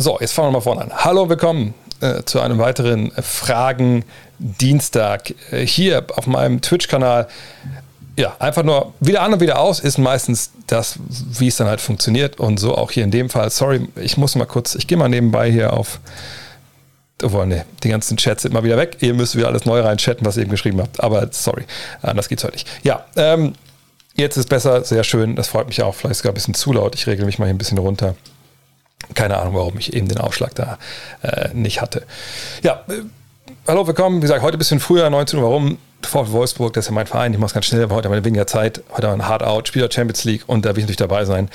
So, jetzt fangen wir mal vorne an. Hallo und willkommen äh, zu einem weiteren Fragen Dienstag äh, hier auf meinem Twitch-Kanal. Ja, einfach nur wieder an und wieder aus ist meistens das, wie es dann halt funktioniert und so auch hier in dem Fall. Sorry, ich muss mal kurz, ich gehe mal nebenbei hier auf. Obwohl, ne, die ganzen Chats sind mal wieder weg. Ihr müsst wieder alles neu reinchatten, was ihr eben geschrieben habt. Aber sorry, anders geht's heute nicht. Ja, ähm, jetzt ist besser, sehr schön. Das freut mich auch. Vielleicht sogar ein bisschen zu laut. Ich regle mich mal hier ein bisschen runter. Keine Ahnung, warum ich eben den Aufschlag da äh, nicht hatte. Ja, äh, hallo, willkommen. Wie gesagt, heute ein bisschen früher, 19 Uhr. Warum? VfL Wolfsburg, das ist ja mein Verein. Ich mache es ganz schnell, aber heute haben wir weniger Zeit. Heute haben wir ein Hard Out, Spieler Champions League und da will ich natürlich dabei sein.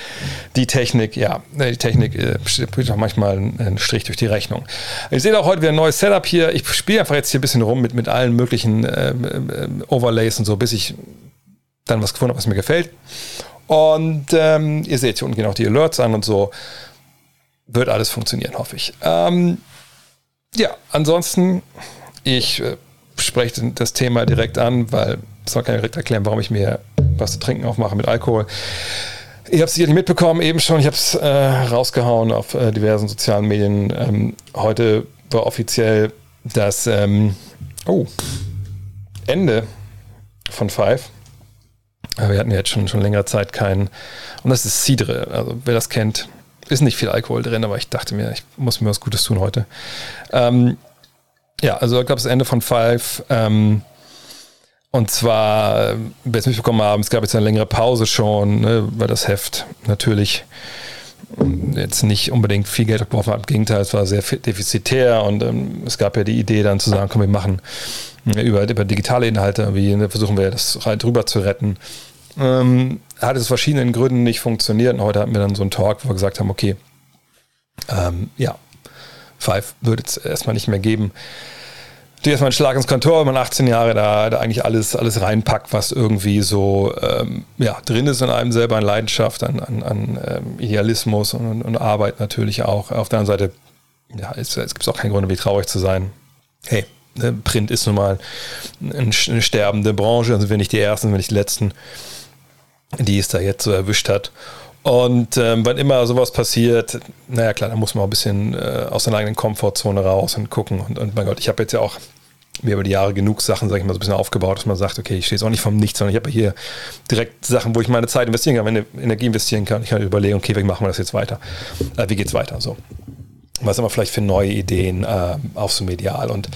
Die Technik, ja, die Technik äh, auch manchmal einen Strich durch die Rechnung. Ihr seht auch heute wieder ein neues Setup hier. Ich spiele einfach jetzt hier ein bisschen rum mit, mit allen möglichen ähm, ähm, Overlays und so, bis ich dann was gefunden habe, was mir gefällt. Und ähm, ihr seht hier unten gehen auch die Alerts an und so wird alles funktionieren, hoffe ich. Ähm, ja, ansonsten, ich äh, spreche das Thema direkt an, weil es soll keiner direkt erklären, warum ich mir was zu trinken aufmache mit Alkohol. Ich habe es sicherlich mitbekommen, eben schon, ich habe es äh, rausgehauen auf äh, diversen sozialen Medien. Ähm, heute war offiziell das ähm, oh, Ende von Five. Aber wir hatten ja jetzt schon, schon längere Zeit keinen. Und das ist Cidre. Also wer das kennt, ist nicht viel Alkohol drin, aber ich dachte mir, ich muss mir was Gutes tun heute. Ähm, ja, also ich glaube, das Ende von Five. Ähm, und zwar, wer es mitbekommen haben, es gab jetzt eine längere Pause schon, ne, weil das Heft natürlich jetzt nicht unbedingt viel Geld geworfen hat. Im Gegenteil, es war sehr defizitär und ähm, es gab ja die Idee dann zu sagen, komm, wir machen über, über digitale Inhalte, wie ne, versuchen wir das drüber zu retten. Ähm, hat es verschiedenen Gründen nicht funktioniert und heute hatten wir dann so einen Talk, wo wir gesagt haben, okay, ähm, ja, Five wird es erstmal nicht mehr geben. Du erstmal einen Schlag ins Kontor, wenn man 18 Jahre da, da eigentlich alles, alles reinpackt, was irgendwie so ähm, ja, drin ist in einem selber an Leidenschaft, an, an, an ähm, Idealismus und, und, Arbeit natürlich auch. Auf der anderen Seite, ja, es, es gibt auch keinen Grund, wie traurig zu sein. Hey, ne, Print ist nun mal eine sterbende Branche, also wir nicht die Ersten, wir nicht die Letzten, die es da jetzt so erwischt hat. Und ähm, wann immer sowas passiert, naja klar, da muss man auch ein bisschen äh, aus seiner eigenen Komfortzone raus und gucken. Und, und mein Gott, ich habe jetzt ja auch mir über die Jahre genug Sachen, sage ich mal, so ein bisschen aufgebaut, dass man sagt, okay, ich stehe jetzt auch nicht vom Nichts, sondern ich habe hier direkt Sachen, wo ich meine Zeit investieren kann, meine Energie investieren kann. Ich kann überlegen, okay, wie machen wir das jetzt weiter? Äh, wie geht's weiter? So. Was haben wir vielleicht für neue Ideen, äh, auch so medial und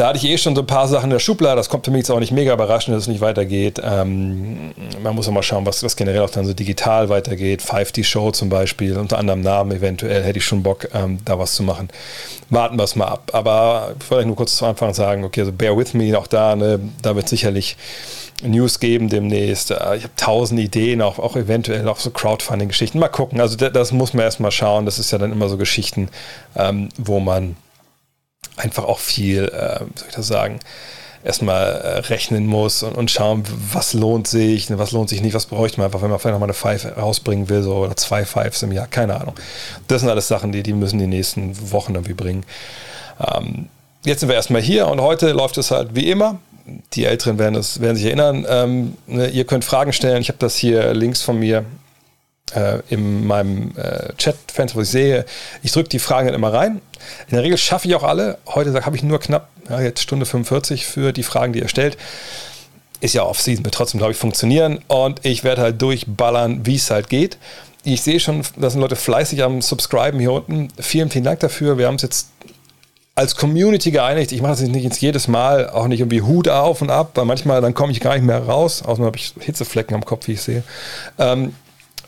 da hatte ich eh schon so ein paar Sachen in der Schublade. Das kommt für mich jetzt auch nicht mega überraschend, dass es nicht weitergeht. Ähm, man muss auch mal schauen, was, was generell auch dann so digital weitergeht. 5D Show zum Beispiel, unter anderem Namen eventuell, hätte ich schon Bock, ähm, da was zu machen. Warten wir es mal ab. Aber ich wollte nur kurz zu Anfang sagen, okay, also bear with me, auch da, ne, da wird sicherlich News geben demnächst. Äh, ich habe tausend Ideen, auch, auch eventuell auch so Crowdfunding-Geschichten. Mal gucken. Also das, das muss man erstmal schauen. Das ist ja dann immer so Geschichten, ähm, wo man einfach auch viel, äh, soll ich das sagen, erstmal äh, rechnen muss und, und schauen, was lohnt sich, was lohnt sich nicht, was bräuchte man einfach, wenn man vielleicht nochmal eine Five rausbringen will, so oder zwei Fives im Jahr, keine Ahnung. Das sind alles Sachen, die, die müssen die nächsten Wochen irgendwie bringen. Ähm, jetzt sind wir erstmal hier und heute läuft es halt wie immer. Die Älteren werden, es, werden sich erinnern. Ähm, ne, ihr könnt Fragen stellen. Ich habe das hier links von mir äh, in meinem äh, Chat-Fenster, was ich sehe. Ich drücke die Fragen dann immer rein. In der Regel schaffe ich auch alle. Heute habe ich nur knapp, ja, jetzt Stunde 45 für die Fragen, die ihr stellt. Ist ja Off-Season, wird trotzdem, glaube ich, funktionieren. Und ich werde halt durchballern, wie es halt geht. Ich sehe schon, da sind Leute fleißig am Subscriben hier unten. Vielen, vielen Dank dafür. Wir haben es jetzt als Community geeinigt. Ich mache das nicht jetzt jedes Mal, auch nicht irgendwie Hut auf und ab, weil manchmal dann komme ich gar nicht mehr raus. Außerdem habe ich Hitzeflecken am Kopf, wie ich sehe. Ähm,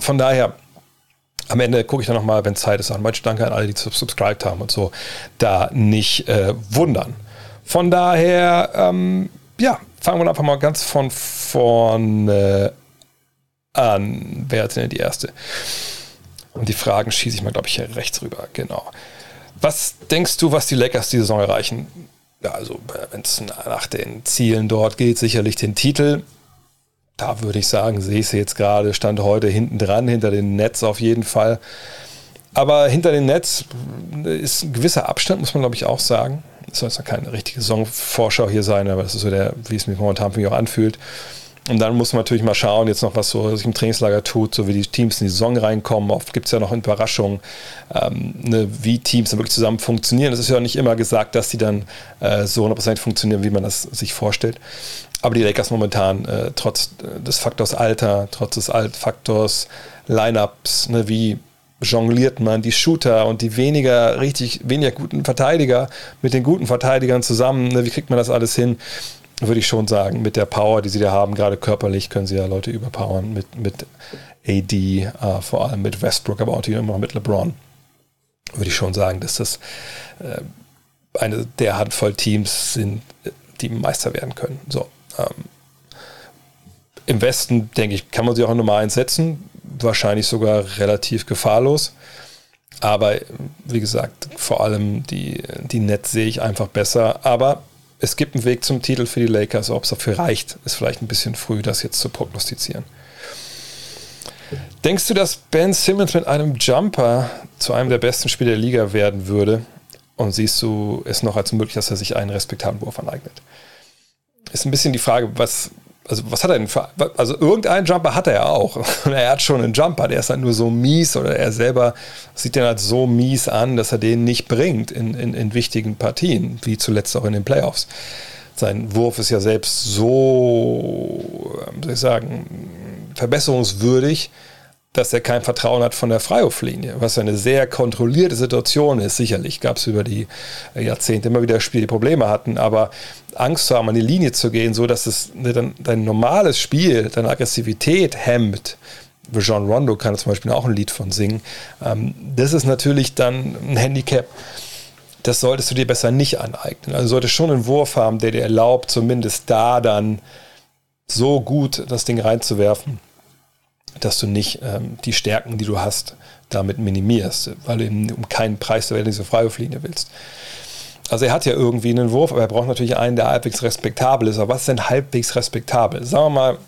von daher, am Ende gucke ich dann nochmal, wenn Zeit ist, an. Manche Danke an alle, die subscribed haben und so, da nicht äh, wundern. Von daher, ähm, ja, fangen wir einfach mal ganz von vorne an. Wer hat denn die erste? Und die Fragen schieße ich mal, glaube ich, hier rechts rüber. Genau. Was denkst du, was die Lakers die Saison erreichen? Ja, also wenn es nach den Zielen dort geht, sicherlich den Titel. Da würde ich sagen, sehe ich sie jetzt gerade, stand heute hinten dran, hinter den Nets auf jeden Fall. Aber hinter den Nets ist ein gewisser Abstand, muss man glaube ich auch sagen. Es soll jetzt keine richtige Saisonvorschau hier sein, aber das ist so der, wie es mich momentan für mich auch anfühlt. Und dann muss man natürlich mal schauen, jetzt noch was so sich im Trainingslager tut, so wie die Teams in die Saison reinkommen. Oft gibt es ja noch Überraschungen, ähm, ne, wie Teams dann wirklich zusammen funktionieren. Es ist ja auch nicht immer gesagt, dass die dann äh, so 100% funktionieren, wie man das sich vorstellt. Aber die Lakers momentan, äh, trotz des Faktors Alter, trotz des Altfaktors Lineups, ne, wie jongliert man die Shooter und die weniger richtig, weniger guten Verteidiger mit den guten Verteidigern zusammen, ne, wie kriegt man das alles hin? Würde ich schon sagen, mit der Power, die sie da haben, gerade körperlich können sie ja Leute überpowern mit, mit AD, äh, vor allem mit Westbrook, aber auch immer mit LeBron. Würde ich schon sagen, dass das äh, eine der Handvoll Teams sind, die Meister werden können. So. Ähm, Im Westen, denke ich, kann man sie auch in Nummer 1 setzen. Wahrscheinlich sogar relativ gefahrlos. Aber wie gesagt, vor allem die, die Nets sehe ich einfach besser. Aber es gibt einen Weg zum Titel für die Lakers. Ob es dafür reicht, ist vielleicht ein bisschen früh, das jetzt zu prognostizieren. Denkst du, dass Ben Simmons mit einem Jumper zu einem der besten Spieler der Liga werden würde? Und siehst du es noch als möglich, dass er sich einen respektablen Wurf aneignet? Ist ein bisschen die Frage, was, also was hat er denn für, also irgendeinen Jumper hat er ja auch. Er hat schon einen Jumper, der ist halt nur so mies oder er selber sieht den halt so mies an, dass er den nicht bringt in, in, in wichtigen Partien, wie zuletzt auch in den Playoffs. Sein Wurf ist ja selbst so, wie soll ich sagen, verbesserungswürdig, dass er kein Vertrauen hat von der Freiwurflinie, was eine sehr kontrollierte Situation ist. Sicherlich gab es über die Jahrzehnte immer wieder Spiele, die Probleme hatten, aber Angst zu haben, an die Linie zu gehen, so dass es dein, dein normales Spiel, deine Aggressivität hemmt. John Rondo kann zum Beispiel auch ein Lied von singen. Ähm, das ist natürlich dann ein Handicap. Das solltest du dir besser nicht aneignen. Also solltest schon einen Wurf haben, der dir erlaubt, zumindest da dann so gut das Ding reinzuwerfen dass du nicht ähm, die Stärken, die du hast, damit minimierst, weil du eben um keinen Preis der Welt diese Freiwurflinie willst. Also er hat ja irgendwie einen Wurf, aber er braucht natürlich einen, der halbwegs respektabel ist. Aber was ist denn halbwegs respektabel? Sagen wir mal,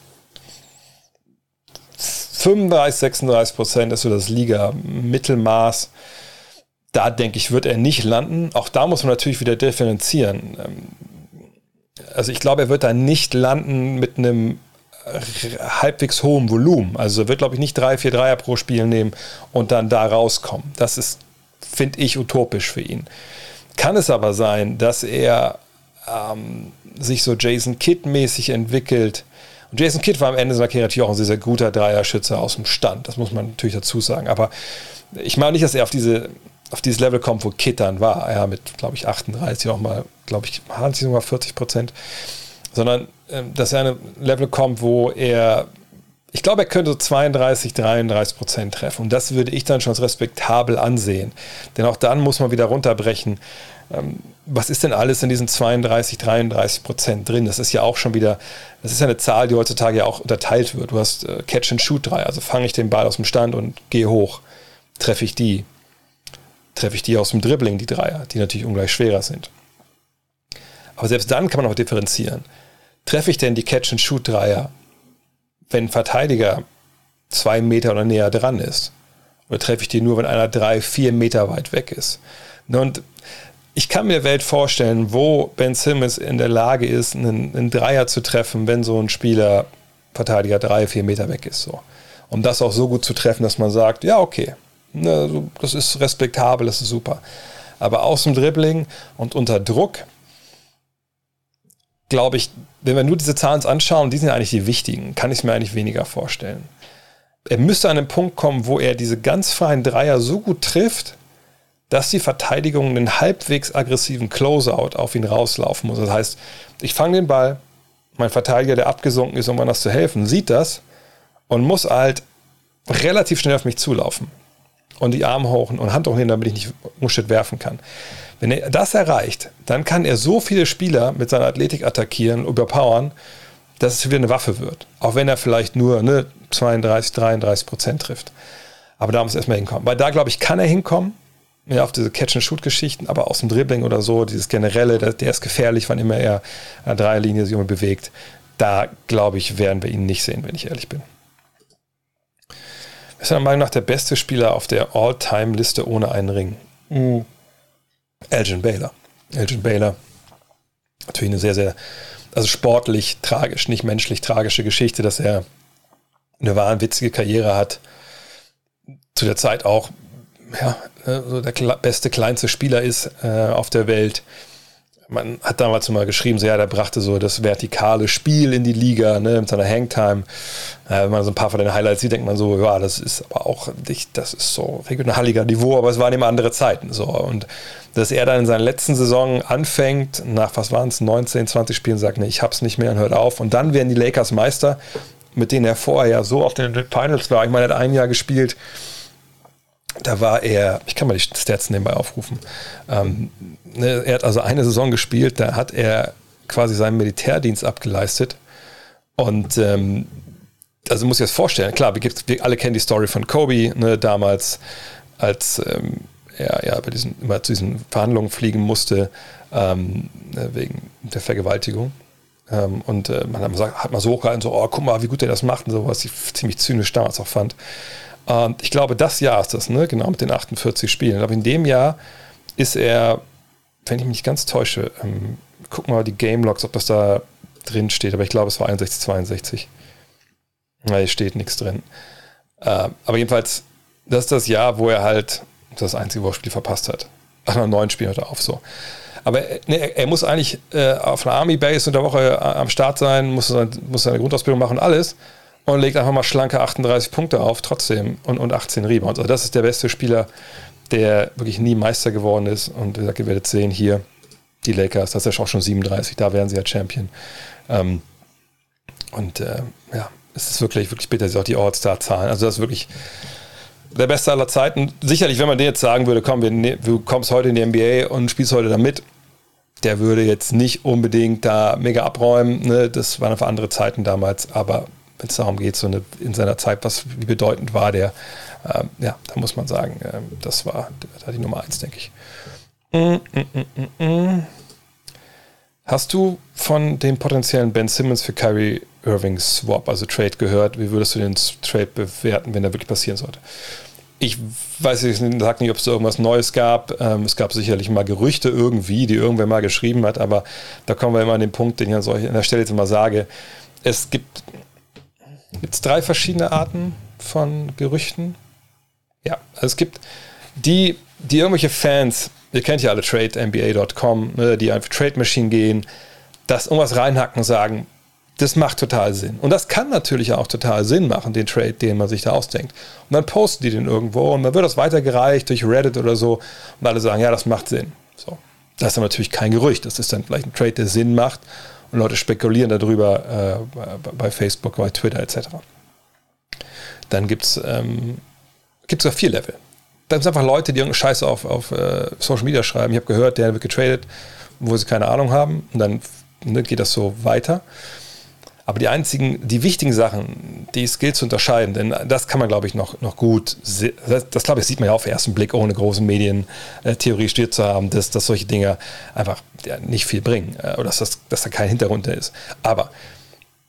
35, 36 Prozent ist so das Liga-Mittelmaß. Da denke ich, wird er nicht landen. Auch da muss man natürlich wieder differenzieren. Ähm, also ich glaube, er wird da nicht landen mit einem halbwegs hohem Volumen. Also er wird, glaube ich, nicht drei, vier Dreier pro Spiel nehmen und dann da rauskommen. Das ist, finde ich, utopisch für ihn. Kann es aber sein, dass er ähm, sich so Jason Kidd-mäßig entwickelt. Und Jason Kidd war am Ende seiner Karriere natürlich auch ein sehr, sehr guter Dreierschütze aus dem Stand. Das muss man natürlich dazu sagen. Aber ich meine nicht, dass er auf diese auf dieses Level kommt, wo dann war. Ja, mit, glaube ich, 38 auch mal, glaube ich, waren sie sogar 40 Prozent. Sondern ähm, dass er an ein Level kommt, wo er, ich glaube, er könnte so 32, 33 Prozent treffen. Und das würde ich dann schon als respektabel ansehen. Denn auch dann muss man wieder runterbrechen. Ähm, was ist denn alles in diesen 32, 33 Prozent drin? Das ist ja auch schon wieder, das ist ja eine Zahl, die heutzutage ja auch unterteilt wird. Du hast äh, Catch and Shoot 3, also fange ich den Ball aus dem Stand und gehe hoch. Treffe ich die? Treffe ich die aus dem Dribbling, die Dreier, die natürlich ungleich schwerer sind. Aber selbst dann kann man auch differenzieren treffe ich denn die Catch-and-Shoot-Dreier, wenn ein Verteidiger zwei Meter oder näher dran ist? Oder treffe ich die nur, wenn einer drei, vier Meter weit weg ist? Und ich kann mir Welt vorstellen, wo Ben Simmons in der Lage ist, einen, einen Dreier zu treffen, wenn so ein Spieler, Verteidiger drei, vier Meter weg ist. So. Um das auch so gut zu treffen, dass man sagt, ja, okay, ne, das ist respektabel, das ist super. Aber aus dem Dribbling und unter Druck glaube ich, wenn wir nur diese Zahlen anschauen, die sind ja eigentlich die wichtigen, kann ich mir eigentlich weniger vorstellen. Er müsste an einen Punkt kommen, wo er diese ganz freien Dreier so gut trifft, dass die Verteidigung einen halbwegs aggressiven Closeout auf ihn rauslaufen muss. Das heißt, ich fange den Ball, mein Verteidiger, der abgesunken ist, um das zu helfen, sieht das und muss halt relativ schnell auf mich zulaufen und die Arme hoch und Hand hochnehmen, damit ich nicht Muschet werfen kann. Wenn er das erreicht, dann kann er so viele Spieler mit seiner Athletik attackieren, überpowern, dass es wieder eine Waffe wird. Auch wenn er vielleicht nur ne, 32, 33 Prozent trifft. Aber da muss er erstmal hinkommen. Weil da, glaube ich, kann er hinkommen. ja, auf diese Catch-and-Shoot-Geschichten, aber aus dem Dribbling oder so, dieses generelle, der, der ist gefährlich, wann immer er an der Dreierlinie sich bewegt. Da, glaube ich, werden wir ihn nicht sehen, wenn ich ehrlich bin. Ist meiner Meinung nach der beste Spieler auf der All-Time-Liste ohne einen Ring? Mhm. Elgin Baylor. Elgin Baylor. Natürlich eine sehr, sehr, also sportlich tragisch, nicht menschlich tragische Geschichte, dass er eine wahnwitzige Karriere hat. Zu der Zeit auch ja, äh, so der beste, kleinste Spieler ist äh, auf der Welt. Man hat damals mal geschrieben, so ja, der brachte so das vertikale Spiel in die Liga, ne, mit seiner Hangtime. Äh, wenn man so ein paar von den Highlights sieht, denkt man so, ja, das ist aber auch nicht, das ist so regionaliger Niveau, aber es waren immer andere Zeiten. So. Und dass er dann in seiner letzten Saison anfängt, nach was waren es, 19, 20 Spielen, sagt, nee, ich hab's nicht mehr und hört auf. Und dann werden die Lakers Meister, mit denen er vorher ja so auf den Finals war. Ich meine, er hat ein Jahr gespielt da war er, ich kann mal die Stats nebenbei aufrufen. Ähm, ne, er hat also eine Saison gespielt, da hat er quasi seinen Militärdienst abgeleistet. Und ähm, also muss ich das vorstellen, klar, wir, wir, alle kennen die Story von Kobe, ne, damals, als ähm, er ja bei diesen, immer zu diesen Verhandlungen fliegen musste, ähm, ne, wegen der Vergewaltigung. Ähm, und äh, man hat mal, so hochgehalten, so, oh, guck mal, wie gut er das macht und so, was ich ziemlich zynisch damals auch fand. Und ich glaube, das Jahr ist das, ne? genau mit den 48 Spielen. Aber in dem Jahr ist er, wenn ich mich nicht ganz täusche, ähm, guck mal die Game Logs, ob das da drin steht. Aber ich glaube, es war 61, 62. Na, hier steht nichts drin. Äh, aber jedenfalls, das ist das Jahr, wo er halt das einzige Spiel verpasst hat. Ach, noch neun Spiele hat er auf so. Aber ne, er, er, muss eigentlich äh, auf einer Army Base in der Woche äh, am Start sein, muss, muss seine Grundausbildung machen, alles und legt einfach mal schlanke 38 Punkte auf, trotzdem und, und 18 Rebounds. Also das ist der beste Spieler, der wirklich nie Meister geworden ist. Und wie gesagt, ihr werdet sehen hier, die Lakers, das ist ja auch schon 37, da wären sie ja Champion. Ähm, und äh, ja, es ist wirklich, wirklich bitter, sie auch die All-Star-Zahlen. Also das ist wirklich der Beste aller Zeiten. Sicherlich, wenn man dir jetzt sagen würde, komm, wir, ne, du kommst heute in die NBA und spielst heute da mit, der würde jetzt nicht unbedingt da mega abräumen. Ne? Das waren einfach andere Zeiten damals, aber es darum geht, so eine, in seiner Zeit, was, wie bedeutend war der, ähm, ja, da muss man sagen, ähm, das war da die Nummer eins, denke ich. Hast du von dem potenziellen Ben Simmons für Kyrie Irving Swap, also Trade, gehört? Wie würdest du den Trade bewerten, wenn er wirklich passieren sollte? Ich weiß ich sag nicht, ob es irgendwas Neues gab. Ähm, es gab sicherlich mal Gerüchte irgendwie, die irgendwer mal geschrieben hat, aber da kommen wir immer an den Punkt, den ich an der Stelle jetzt immer sage. Es gibt Gibt es drei verschiedene Arten von Gerüchten? Ja, also es gibt die, die irgendwelche Fans, ihr kennt ja alle TradeNBA.com, ne, die einfach Trade Machine gehen, das irgendwas reinhacken und sagen, das macht total Sinn. Und das kann natürlich auch total Sinn machen, den Trade, den man sich da ausdenkt. Und dann posten die den irgendwo und dann wird das weitergereicht durch Reddit oder so und alle sagen, ja, das macht Sinn. So. Das ist dann natürlich kein Gerücht. Das ist dann vielleicht ein Trade, der Sinn macht und Leute spekulieren darüber äh, bei Facebook, bei Twitter etc. Dann gibt es ähm, gibt's vier Level. Dann sind einfach Leute, die irgendeine Scheiße auf, auf äh, Social Media schreiben. Ich habe gehört, der wird getradet, wo sie keine Ahnung haben. Und dann ne, geht das so weiter. Aber die einzigen, die wichtigen Sachen, die es gilt zu unterscheiden, denn das kann man, glaube ich, noch, noch gut, das, das glaube ich, sieht man ja auf den ersten Blick, ohne große Medientheorie studiert zu haben, dass, dass solche Dinge einfach ja, nicht viel bringen äh, oder dass, das, dass da kein Hintergrund ist. Aber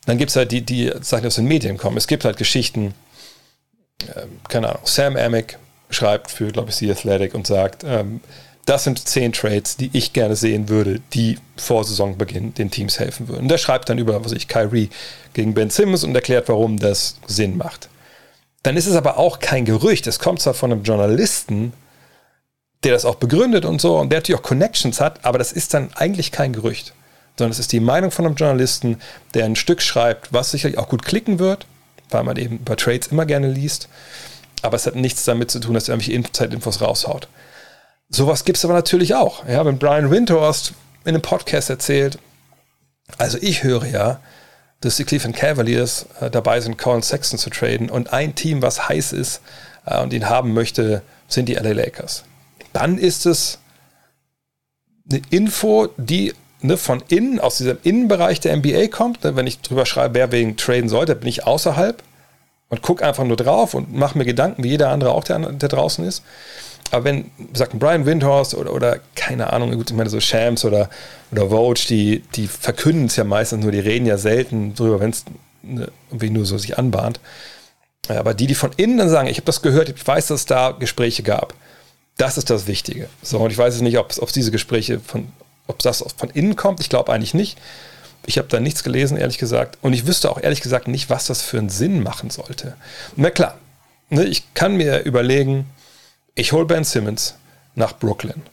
dann gibt es halt die, die Sachen aus den Medien kommen. Es gibt halt Geschichten, äh, keine Ahnung, Sam Amick schreibt für, glaube ich, The Athletic und sagt, ähm, das sind zehn Trades, die ich gerne sehen würde, die vor Saisonbeginn den Teams helfen würden. Der schreibt dann über, was ich, Kyrie gegen Ben Simmons und erklärt, warum das Sinn macht. Dann ist es aber auch kein Gerücht. Es kommt zwar von einem Journalisten, der das auch begründet und so, und der natürlich auch Connections hat, aber das ist dann eigentlich kein Gerücht, sondern es ist die Meinung von einem Journalisten, der ein Stück schreibt, was sicherlich auch gut klicken wird, weil man eben bei Trades immer gerne liest, aber es hat nichts damit zu tun, dass er irgendwelche Zeitinfos raushaut. Sowas gibt es aber natürlich auch. Ja, wenn Brian Windhorst in einem Podcast erzählt, also ich höre ja, dass die Cleveland Cavaliers äh, dabei sind, Colin Sexton zu traden und ein Team, was heiß ist äh, und ihn haben möchte, sind die LA Lakers. Dann ist es eine Info, die ne, von innen, aus diesem Innenbereich der NBA kommt. Ne, wenn ich drüber schreibe, wer wegen traden sollte, bin ich außerhalb und gucke einfach nur drauf und mache mir Gedanken, wie jeder andere auch, der, der draußen ist. Aber wenn, sagt Brian Windhorst oder, oder keine Ahnung, gut, ich meine so Shams oder, oder Vogue, die, die verkünden es ja meistens nur, die reden ja selten drüber, wenn es ne, irgendwie nur so sich anbahnt. Aber die, die von innen dann sagen, ich habe das gehört, ich weiß, dass es da Gespräche gab, das ist das Wichtige. So, und ich weiß jetzt nicht, ob es diese Gespräche von, ob das von innen kommt. Ich glaube eigentlich nicht. Ich habe da nichts gelesen, ehrlich gesagt. Und ich wüsste auch ehrlich gesagt nicht, was das für einen Sinn machen sollte. Na klar, ne, ich kann mir überlegen, ich hole Ben Simmons nach Brooklyn.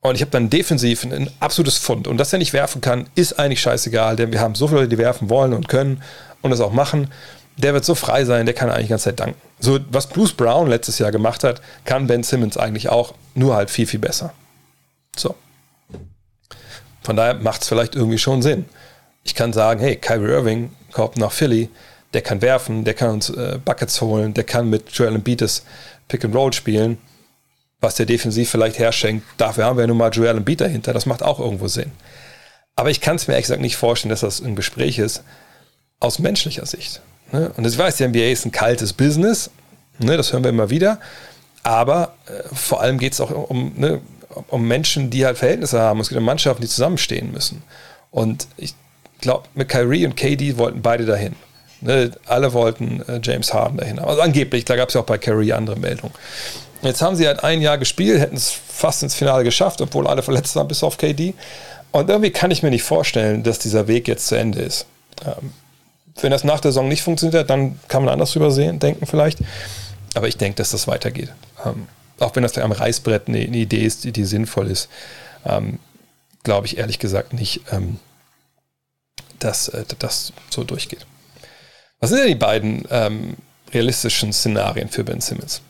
Und ich habe dann defensiv ein absolutes Fund. Und dass er nicht werfen kann, ist eigentlich scheißegal, denn wir haben so viele Leute, die werfen wollen und können und das auch machen. Der wird so frei sein, der kann eigentlich die ganze Zeit danken. So, was Bruce Brown letztes Jahr gemacht hat, kann Ben Simmons eigentlich auch, nur halt viel, viel besser. So. Von daher macht es vielleicht irgendwie schon Sinn. Ich kann sagen, hey, Kyrie Irving kommt nach Philly, der kann werfen, der kann uns äh, Buckets holen, der kann mit Joel Embiid das Pick and Roll spielen, was der defensiv vielleicht herschenkt. Dafür haben wir ja nun mal Joel Embiid dahinter. Das macht auch irgendwo Sinn. Aber ich kann es mir ehrlich gesagt nicht vorstellen, dass das ein Gespräch ist aus menschlicher Sicht. Ne? Und ich weiß, die NBA ist ein kaltes Business, ne? das hören wir immer wieder. Aber äh, vor allem geht es auch um, ne, um Menschen, die halt Verhältnisse haben. Es geht um Mannschaften, die zusammenstehen müssen. Und ich glaube, mit Kyrie und KD wollten beide dahin. Ne, alle wollten äh, James Harden dahin. Also angeblich, da gab es ja auch bei Kyrie andere Meldungen. Jetzt haben sie halt ein Jahr gespielt, hätten es fast ins Finale geschafft, obwohl alle verletzt waren, bis auf KD. Und irgendwie kann ich mir nicht vorstellen, dass dieser Weg jetzt zu Ende ist. Ähm, wenn das nach der Saison nicht funktioniert, dann kann man anders drüber sehen, denken vielleicht. Aber ich denke, dass das weitergeht. Ähm, auch wenn das am Reißbrett eine, eine, Idee ist, die, die sinnvoll ist, ähm, glaube ich ehrlich gesagt nicht, ähm, dass äh, das so durchgeht. Was sind denn die beiden ähm, realistischen Szenarien für Ben Simmons?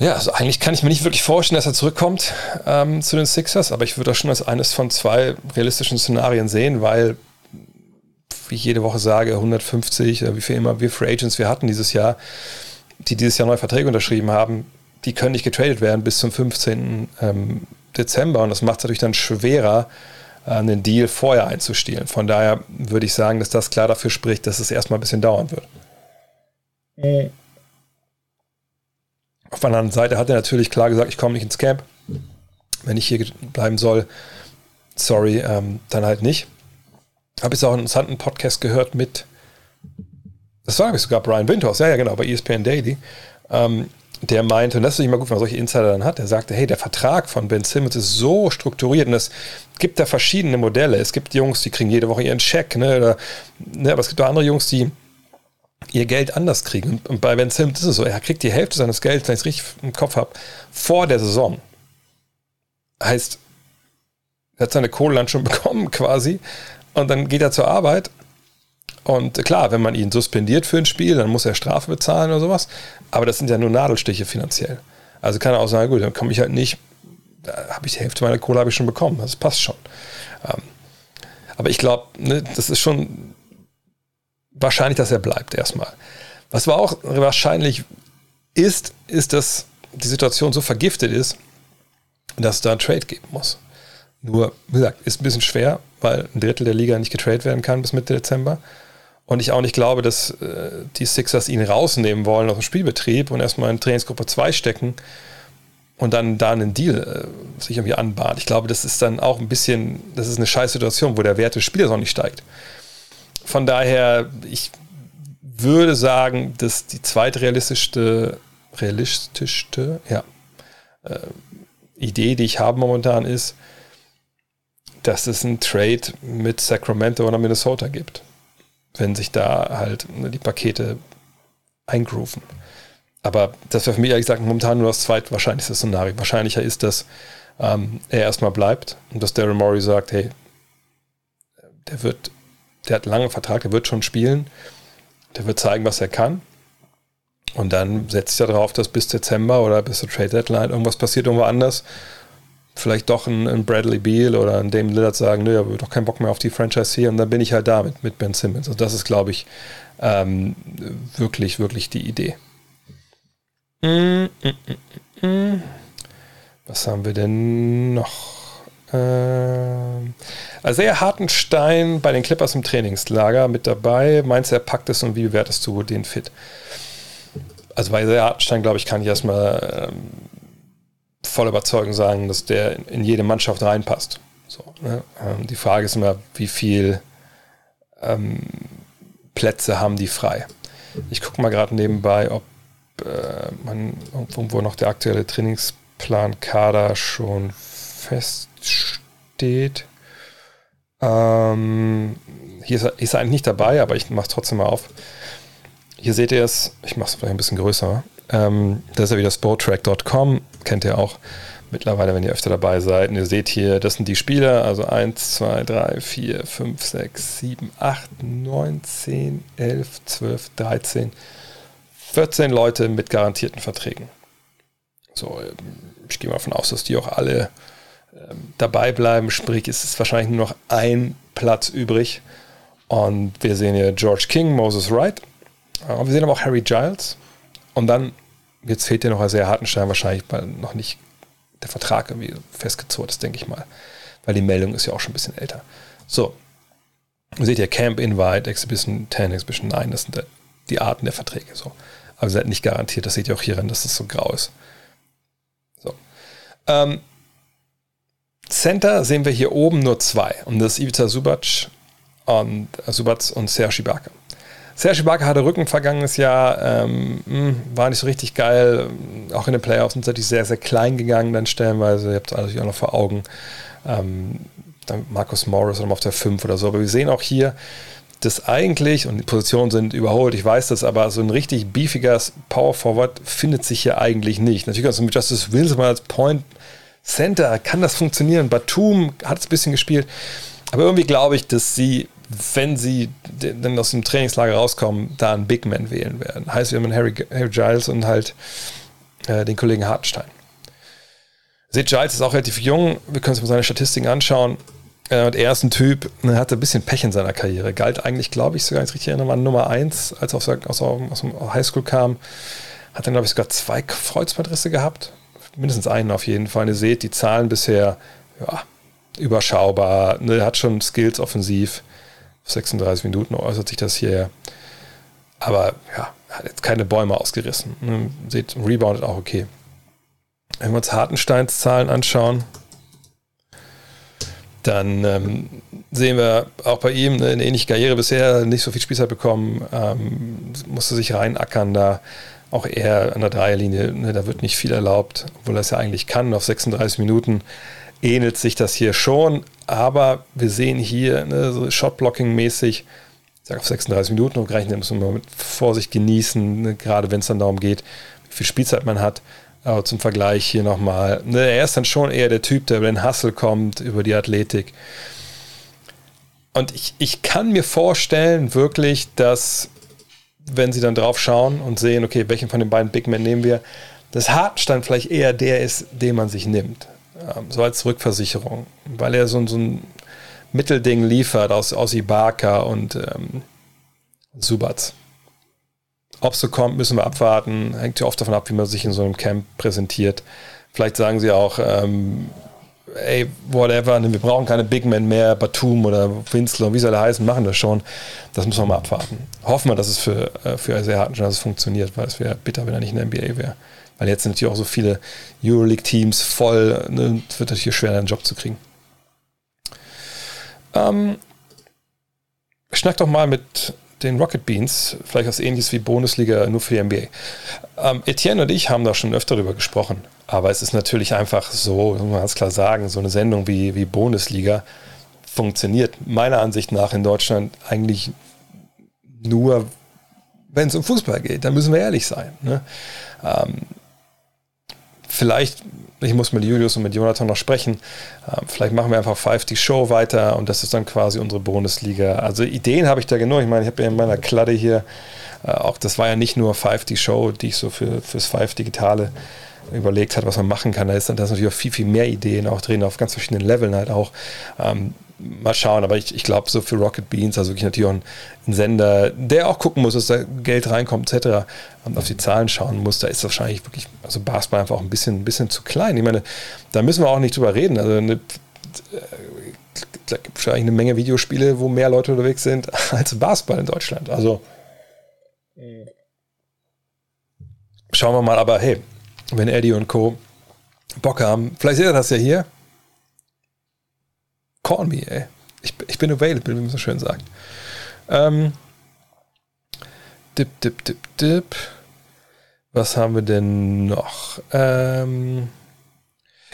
Ja, also eigentlich kann ich mir nicht wirklich vorstellen, dass er zurückkommt ähm, zu den Sixers, aber ich würde das schon als eines von zwei realistischen Szenarien sehen, weil, wie ich jede Woche sage, 150, wie viel immer wir Free Agents wir hatten dieses Jahr, die dieses Jahr neue Verträge unterschrieben haben, die können nicht getradet werden bis zum 15. Ähm, Dezember und das macht es natürlich dann schwerer, einen Deal vorher einzustehlen. Von daher würde ich sagen, dass das klar dafür spricht, dass es erstmal ein bisschen dauern wird. Mhm. Auf der anderen Seite hat er natürlich klar gesagt, ich komme nicht ins Camp. Wenn ich hier bleiben soll, sorry, ähm, dann halt nicht. Habe jetzt auch einen interessanten Podcast gehört mit das war sogar Brian Windhorst, ja, ja, genau, bei ESPN Daily, ähm, der meinte, und das ist immer gut, wenn man solche Insider dann hat, der sagte, hey, der Vertrag von Ben Simmons ist so strukturiert und es gibt da verschiedene Modelle. Es gibt Jungs, die kriegen jede Woche ihren Check, ne, oder, ne, aber es gibt auch andere Jungs, die ihr Geld anders kriegen. Und bei Ben Simmons ist es so, er kriegt die Hälfte seines Geldes, wenn ich es richtig im Kopf habe, vor der Saison. Heißt, er hat seine Kohle dann schon bekommen quasi und dann geht er zur Arbeit und klar, wenn man ihn suspendiert für ein Spiel, dann muss er Strafe bezahlen oder sowas. Aber das sind ja nur Nadelstiche finanziell. Also kann er auch sagen, gut, dann komme ich halt nicht, da habe ich die Hälfte meiner Kohle habe ich schon bekommen. Das passt schon. Ähm, aber ich glaube, ne, das ist schon wahrscheinlich, dass er bleibt erstmal. Was aber auch wahrscheinlich ist, ist, dass die Situation so vergiftet ist, dass da ein Trade geben muss. Nur, wie gesagt, ist ein bisschen schwer, weil ein Drittel der Liga nicht getradet werden kann bis Mitte Dezember. Und ich auch nicht glaube, dass äh, die Sixers ihn rausnehmen wollen aus dem Spielbetrieb und erstmal in Trainingsgruppe 2 stecken und dann da einen Deal äh, sich irgendwie anbahnt. Ich glaube, das ist dann auch ein bisschen, das ist eine scheiß Situation, wo der Wert des Spielers auch nicht steigt. Von daher, ich würde sagen, dass die zweitrealistischste, realistischste, ja, äh, Idee, die ich habe momentan ist, dass es einen Trade mit Sacramento oder Minnesota gibt wenn sich da halt die Pakete eingrooven. Aber das wäre für mich ehrlich gesagt momentan nur das zweitwahrscheinlichste Szenario. Wahrscheinlicher ist, dass ähm, er erstmal bleibt und dass Daryl Morey sagt, hey, der wird, der hat einen langen Vertrag, der wird schon spielen, der wird zeigen, was er kann. Und dann setzt er darauf, dass bis Dezember oder bis zur Trade Deadline irgendwas passiert irgendwo anders vielleicht doch ein, ein, Bradley Beal oder ein Damon Lillard sagen, nö, ich habe doch keinen Bock mehr auf die Franchise hier und dann bin ich halt damit mit Ben Simmons. Und das ist, glaube ich, ähm, wirklich, wirklich die Idee. Mm, mm, mm, Was haben wir denn noch? Ähm, also sehr Hartenstein bei den Clippers im Trainingslager mit dabei. Meinst du, er packt es und wie bewertest du den Fit? also bei der Hartenstein, glaube ich, kann ich erstmal ähm, voll überzeugend sagen, dass der in, jede Mannschaft reinpasst. So, ne? ähm, die Frage ist immer, wie viel ähm, Plätze haben die frei. Ich gucke mal gerade nebenbei, ob äh, man irgendwo noch der aktuelle Trainingsplan Kader schon feststeht. Ähm, hier ist ist er eigentlich nicht dabei, aber ich mache es trotzdem mal auf. Hier seht ihr es, ich mache es vielleicht ein bisschen größer. Ähm, das ist ja wieder sporttrack.com, kennt ihr auch mittlerweile, wenn ihr öfter dabei seid. Und ihr seht hier, das sind die Spieler, also 1, 2, 3, 4, 5, 6, 7, 8, 9, 10, 11, 12, 13, 14 Leute mit garantierten Verträgen. So, ähm, ich gehe mal davon aus, dass die auch alle ähm, dabei bleiben, sprich, es ist wahrscheinlich nur noch ein Platz übrig. Und wir sehen hier George King, Moses Wright. wir sehen aber auch Harry Giles. Und dann, jetzt fehlt ja noch ein sehr Hartenstein wahrscheinlich, weil noch nicht der Vertrag irgendwie festgezurrt ist, denke ich mal. Weil die Meldung ist ja auch schon ein bisschen älter. So. Ihr seht ja Camp, Invite, Exhibition 10, Exhibition 9, das sind die Arten der Verträge. So. Aber sie sind nicht garantiert, das seht ihr auch hieran, dass das so grau ist. So. Ähm, Center sehen wir hier oben nur zwei. Und das ist Ivica Subac und, äh, Subac und Serge Ibaka. Serge Ibaka hatte Rücken vergangenes Jahr, ähm, hm, war nicht so richtig geil. Auch in den Playoffs sind sie natürlich sehr, sehr klein gegangen, dann stellenweise. Ihr habt es natürlich auch noch vor Augen. Ähm, dann Markus Morris auf der 5 oder so. Aber wir sehen auch hier, dass eigentlich, und die Positionen sind überholt, ich weiß das, aber so ein richtig beefiger Power Forward findet sich hier eigentlich nicht. Natürlich kannst du mit Justice Wilson mal als Point Center kann das funktionieren. Batum hat es ein bisschen gespielt. Aber irgendwie glaube ich, dass sie wenn sie dann aus dem Trainingslager rauskommen, da einen Big Man wählen werden. Heißt, wir haben Harry, Harry Giles und halt äh, den Kollegen Hartenstein. Seht, Giles ist auch relativ jung. Wir können uns mal seine Statistiken anschauen. Äh, und er ist ein Typ, er hatte ein bisschen Pech in seiner Karriere. Galt eigentlich, glaube ich, sogar nicht richtig erinnern, war Nummer 1, als er aus, aus, aus dem Highschool kam. Hat dann, glaube ich, sogar zwei Kreuzbandrisse gehabt. Mindestens einen auf jeden Fall. Und ihr seht, die Zahlen bisher, ja, überschaubar. Ne, hat schon Skills offensiv 36 Minuten äußert sich das hier. Aber ja, hat jetzt keine Bäume ausgerissen. Ne? Seht, Rebound auch okay. Wenn wir uns Hartensteins Zahlen anschauen, dann ähm, sehen wir auch bei ihm eine ähnliche Karriere bisher, nicht so viel Spielzeit bekommen, ähm, musste sich reinackern da, auch eher an der Dreierlinie, ne, da wird nicht viel erlaubt, obwohl er es ja eigentlich kann, auf 36 Minuten ähnelt sich das hier schon, aber wir sehen hier ne, so Shotblocking-mäßig, ich sage auf 36 Minuten rechnen, müssen wir mit Vorsicht genießen, ne, gerade wenn es dann darum geht, wie viel Spielzeit man hat. Aber zum Vergleich hier nochmal, ne, er ist dann schon eher der Typ, der über den Hustle kommt, über die Athletik. Und ich, ich kann mir vorstellen, wirklich, dass, wenn sie dann drauf schauen und sehen, okay, welchen von den beiden Big Men nehmen wir, dass Hartenstein vielleicht eher der ist, den man sich nimmt. Ähm, so als Rückversicherung, weil er so, so ein Mittelding liefert aus, aus Ibaka und ähm, Subatz. Ob so kommt, müssen wir abwarten. Hängt ja oft davon ab, wie man sich in so einem Camp präsentiert. Vielleicht sagen sie auch, ähm, ey, whatever, wir brauchen keine Big Men mehr, Batum oder Winslow, wie soll er heißen, machen das schon. Das müssen wir mal abwarten. Hoffen wir, dass es für, äh, für sehr harten dass es funktioniert, weil es wäre bitter, wenn er nicht in der NBA wäre. Weil jetzt sind natürlich auch so viele Euroleague-Teams voll, ne, wird natürlich schwer, einen Job zu kriegen. Ähm, schnack doch mal mit den Rocket Beans, vielleicht was ähnliches wie Bundesliga, nur für die NBA. Ähm, Etienne und ich haben da schon öfter darüber gesprochen, aber es ist natürlich einfach so, muss man ganz klar sagen, so eine Sendung wie, wie Bundesliga funktioniert meiner Ansicht nach in Deutschland eigentlich nur, wenn es um Fußball geht. Da müssen wir ehrlich sein. Ne? Ähm, vielleicht, ich muss mit Julius und mit Jonathan noch sprechen, äh, vielleicht machen wir einfach Five die Show weiter und das ist dann quasi unsere Bundesliga. Also Ideen habe ich da genug. Ich meine, ich habe ja in meiner Kladde hier äh, auch, das war ja nicht nur Five die Show, die ich so für, fürs Five Digitale überlegt hat, was man machen kann. Da ist dann da ist natürlich auch viel, viel mehr Ideen auch drin, auf ganz verschiedenen Leveln halt auch. Ähm, mal schauen, aber ich, ich glaube, so für Rocket Beans, also wirklich natürlich auch ein, ein, Sender, der auch gucken muss, dass da Geld reinkommt, etc., und auf die Zahlen schauen muss, da ist wahrscheinlich wirklich, also Basketball einfach auch ein bisschen, ein bisschen zu klein. Ich meine, da müssen wir auch nicht drüber reden. Also eine, da gibt es wahrscheinlich eine Menge Videospiele, wo mehr Leute unterwegs sind als Basketball in Deutschland. Also schauen wir mal, aber hey, wenn Eddie und Co. Bock haben, vielleicht seht ihr das ja hier. Call me, ey. Ich, ich bin available, wie man so schön sagt. Ähm, dip, dip, dip, dip. Was haben wir denn noch? Ähm,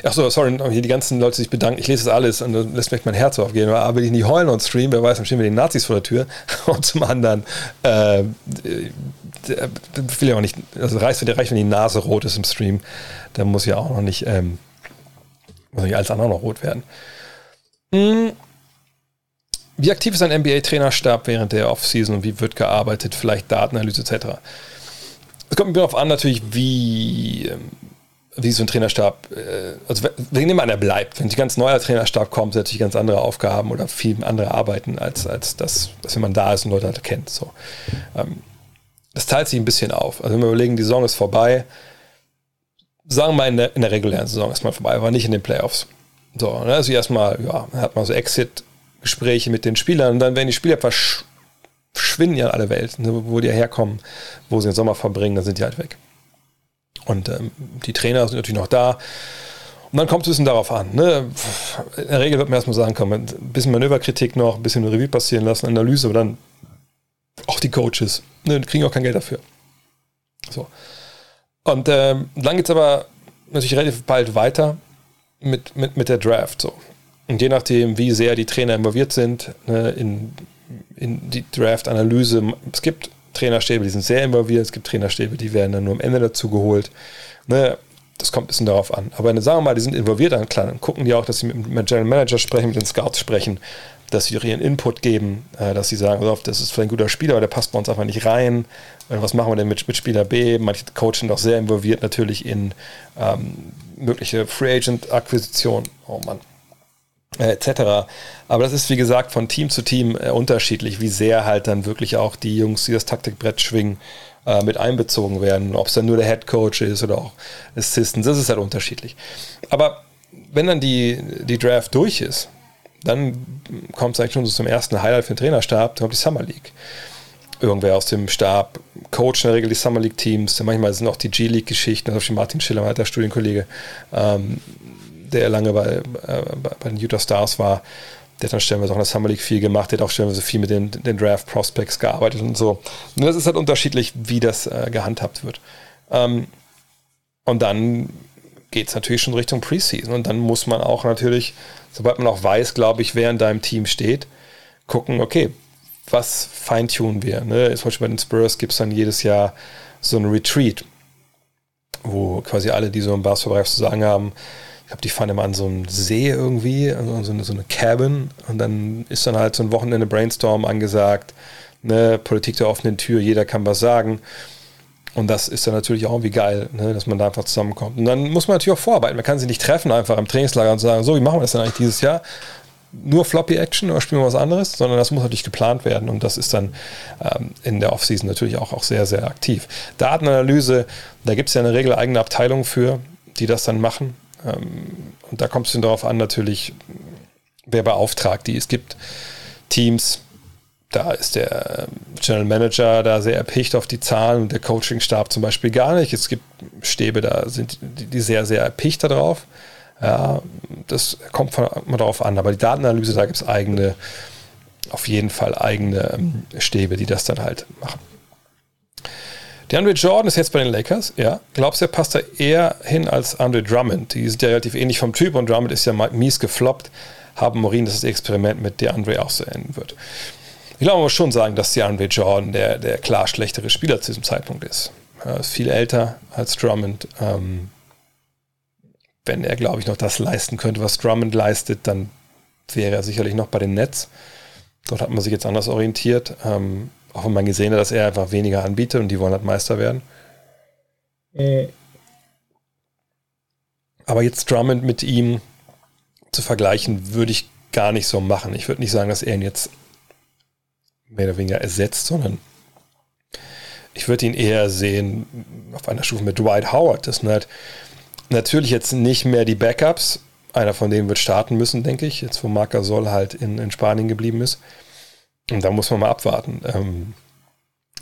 Achso, sorry, hier die ganzen Leute sich bedanken. Ich lese das alles und dann lässt mir mein Herz aufgehen. Aber will ich nicht heulen on Stream, wer weiß, dann stehen wir den Nazis vor der Tür. Und zum anderen, äh, will ja auch nicht, also reicht, reicht, wenn die Nase rot ist im Stream. Dann muss ja auch noch nicht, ähm, muss nicht alles andere noch rot werden. Hm. Wie aktiv ist ein NBA-Trainerstab während der Offseason und wie wird gearbeitet? Vielleicht Datenanalyse etc. Es kommt mir darauf an, natürlich, wie ähm, wie so ein Trainerstab, äh, also wenn jemand an, bleibt, wenn ein ganz neuer Trainerstab kommt, sind natürlich ganz andere Aufgaben oder viel andere Arbeiten, als, als das, dass wenn man da ist und Leute halt kennt. So. Ähm, das teilt sich ein bisschen auf. Also wenn wir überlegen, die Saison ist vorbei, sagen wir mal in der, in der regulären Saison ist mal vorbei, aber nicht in den Playoffs. So, ne? also erstmal, ja, hat man so Exit-Gespräche mit den Spielern und dann werden die Spieler verschwinden ja alle Welt, ne? wo die herkommen, wo sie den Sommer verbringen, dann sind die halt weg. Und ähm, die Trainer sind natürlich noch da. Und dann kommt es ein bisschen darauf an. Ne? In der Regel wird man erstmal sagen, komm, ein bisschen Manöverkritik noch, ein bisschen Revue passieren lassen, Analyse, aber dann auch die Coaches. Ne, kriegen auch kein Geld dafür. So. Und ähm, dann geht es aber natürlich relativ bald weiter mit, mit, mit der Draft. So. Und je nachdem, wie sehr die Trainer involviert sind ne, in, in die Draft-Analyse, es gibt Trainerstäbe, die sind sehr involviert, es gibt Trainerstäbe, die werden dann nur am Ende dazu geholt. Ne, das kommt ein bisschen darauf an. Aber sagen wir mal, die sind involviert, klar, dann gucken die auch, dass sie mit dem General Manager sprechen, mit den Scouts sprechen, dass sie ihren Input geben, äh, dass sie sagen, das ist vielleicht ein guter Spieler, aber der passt bei uns einfach nicht rein. Äh, was machen wir denn mit, mit Spieler B? Manche Coaches sind auch sehr involviert natürlich in ähm, mögliche Free Agent Akquisition. Oh Mann äh, etc. Aber das ist, wie gesagt, von Team zu Team äh, unterschiedlich, wie sehr halt dann wirklich auch die Jungs, die das Taktikbrett schwingen, äh, mit einbezogen werden. Ob es dann nur der Head Coach ist oder auch Assistants, das ist halt unterschiedlich. Aber wenn dann die, die Draft durch ist, dann kommt es eigentlich schon so zum ersten Highlight für den Trainerstab, dann kommt die Summer League. Irgendwer aus dem Stab coacht in der Regel die Summer League Teams, manchmal sind auch die G-League-Geschichten, also Martin Schiller, mein alter Studienkollege, ähm, der lange bei, äh, bei den Utah Stars war, der hat dann stellenweise auch in der Summer League viel gemacht, der hat auch stellenweise viel mit den, den Draft Prospects gearbeitet und so. Und das ist halt unterschiedlich, wie das äh, gehandhabt wird. Ähm, und dann geht es natürlich schon Richtung Preseason. Und dann muss man auch natürlich, sobald man auch weiß, glaube ich, wer in deinem Team steht, gucken, okay, was feintunen wir? Ne? Zum Beispiel bei den Spurs gibt es dann jedes Jahr so ein Retreat, wo quasi alle, die so im Basketballbereich zu sagen haben, ich glaube, die fahren immer an so einem See irgendwie, also so eine, so eine Cabin und dann ist dann halt so ein Wochenende Brainstorm angesagt, ne, Politik der offenen Tür, jeder kann was sagen. Und das ist dann natürlich auch irgendwie geil, ne, dass man da einfach zusammenkommt. Und dann muss man natürlich auch vorarbeiten. Man kann sich nicht treffen einfach im Trainingslager und sagen, so, wie machen wir das denn eigentlich dieses Jahr? Nur Floppy Action oder spielen wir was anderes, sondern das muss natürlich geplant werden und das ist dann ähm, in der Offseason natürlich auch, auch sehr, sehr aktiv. Datenanalyse, da gibt es ja in der Regel eigene Abteilungen für, die das dann machen. Ähm, und da kommt es darauf an, natürlich, wer beauftragt die. Es gibt Teams, da ist der General Manager da sehr erpicht auf die Zahlen und der Coachingstab zum Beispiel gar nicht. Es gibt Stäbe, da sind die sehr, sehr erpicht darauf. Ja, das kommt von, immer darauf an. Aber die Datenanalyse, da gibt es eigene, auf jeden Fall eigene ähm, Stäbe, die das dann halt machen. DeAndre Jordan ist jetzt bei den Lakers, ja. Glaubst du, er passt da eher hin als Andre Drummond? Die sind ja relativ ähnlich vom Typ und Drummond ist ja mies gefloppt. Haben Morin, dass das Experiment mit DeAndre auch so enden wird. Ich glaube, man muss schon sagen, dass DeAndre Jordan der, der klar schlechtere Spieler zu diesem Zeitpunkt ist. Er ist viel älter als Drummond. Ähm, wenn er, glaube ich, noch das leisten könnte, was Drummond leistet, dann wäre er sicherlich noch bei den Nets. Dort hat man sich jetzt anders orientiert. Ähm, auch wenn man gesehen hat, dass er einfach weniger anbietet und die wollen halt Meister werden. Äh. Aber jetzt Drummond mit ihm zu vergleichen, würde ich gar nicht so machen. Ich würde nicht sagen, dass er ihn jetzt mehr oder weniger ersetzt, sondern ich würde ihn eher sehen auf einer Stufe mit Dwight Howard. Das sind halt natürlich jetzt nicht mehr die Backups. Einer von denen wird starten müssen, denke ich, jetzt wo Marca Soll halt in, in Spanien geblieben ist. Und da muss man mal abwarten. Ähm,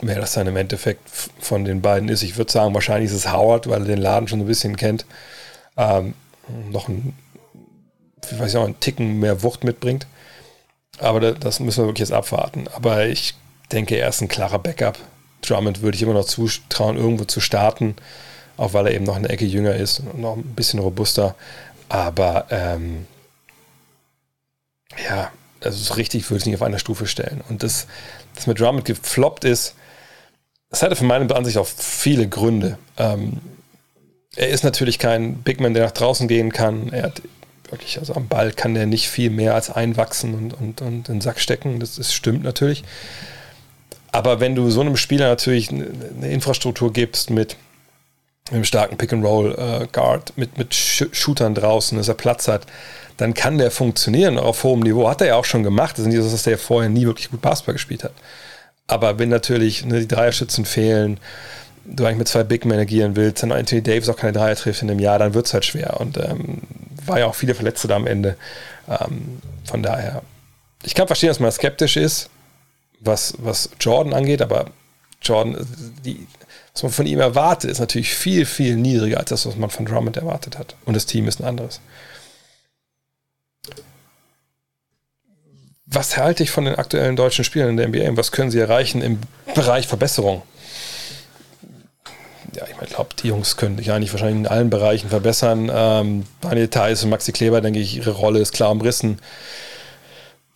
wer das dann im Endeffekt von den beiden ist. Ich würde sagen, wahrscheinlich ist es Howard, weil er den Laden schon ein bisschen kennt. Ähm, noch ein, ich weiß nicht, einen Ticken mehr Wucht mitbringt. Aber das müssen wir wirklich jetzt abwarten. Aber ich denke, er ist ein klarer Backup. Drummond würde ich immer noch zutrauen, irgendwo zu starten, auch weil er eben noch eine Ecke jünger ist und noch ein bisschen robuster. Aber ähm, ja, also so richtig würde ich nicht auf einer Stufe stellen. Und das, das mit Drummond gefloppt ist, das hatte für meine Ansicht auch viele Gründe. Ähm, er ist natürlich kein Bigman, der nach draußen gehen kann. Er hat wirklich, also am Ball kann der nicht viel mehr als einwachsen und, und, und in den Sack stecken. Das, das stimmt natürlich. Aber wenn du so einem Spieler natürlich eine Infrastruktur gibst mit, mit einem starken Pick-and-Roll-Guard, äh, mit, mit Shootern draußen, dass er Platz hat, dann kann der funktionieren auf hohem Niveau. Hat er ja auch schon gemacht. Das ist nicht so, dass er vorher nie wirklich gut Basketball gespielt hat. Aber wenn natürlich ne, die Dreierschützen fehlen, du eigentlich mit zwei Big Men agieren willst, dann Anthony Davis auch keine Dreier trifft in dem Jahr, dann wird es halt schwer. Und ähm, war ja auch viele Verletzte da am Ende. Ähm, von daher, ich kann verstehen, dass man skeptisch ist, was, was Jordan angeht, aber Jordan, die, was man von ihm erwartet, ist natürlich viel, viel niedriger als das, was man von Drummond erwartet hat. Und das Team ist ein anderes. Was halte ich von den aktuellen deutschen Spielern in der NBA und was können sie erreichen im Bereich Verbesserung? Ja, ich glaube, die Jungs können sich eigentlich wahrscheinlich in allen Bereichen verbessern. Ähm, Daniel Theiss und Maxi Kleber, denke ich, ihre Rolle ist klar umrissen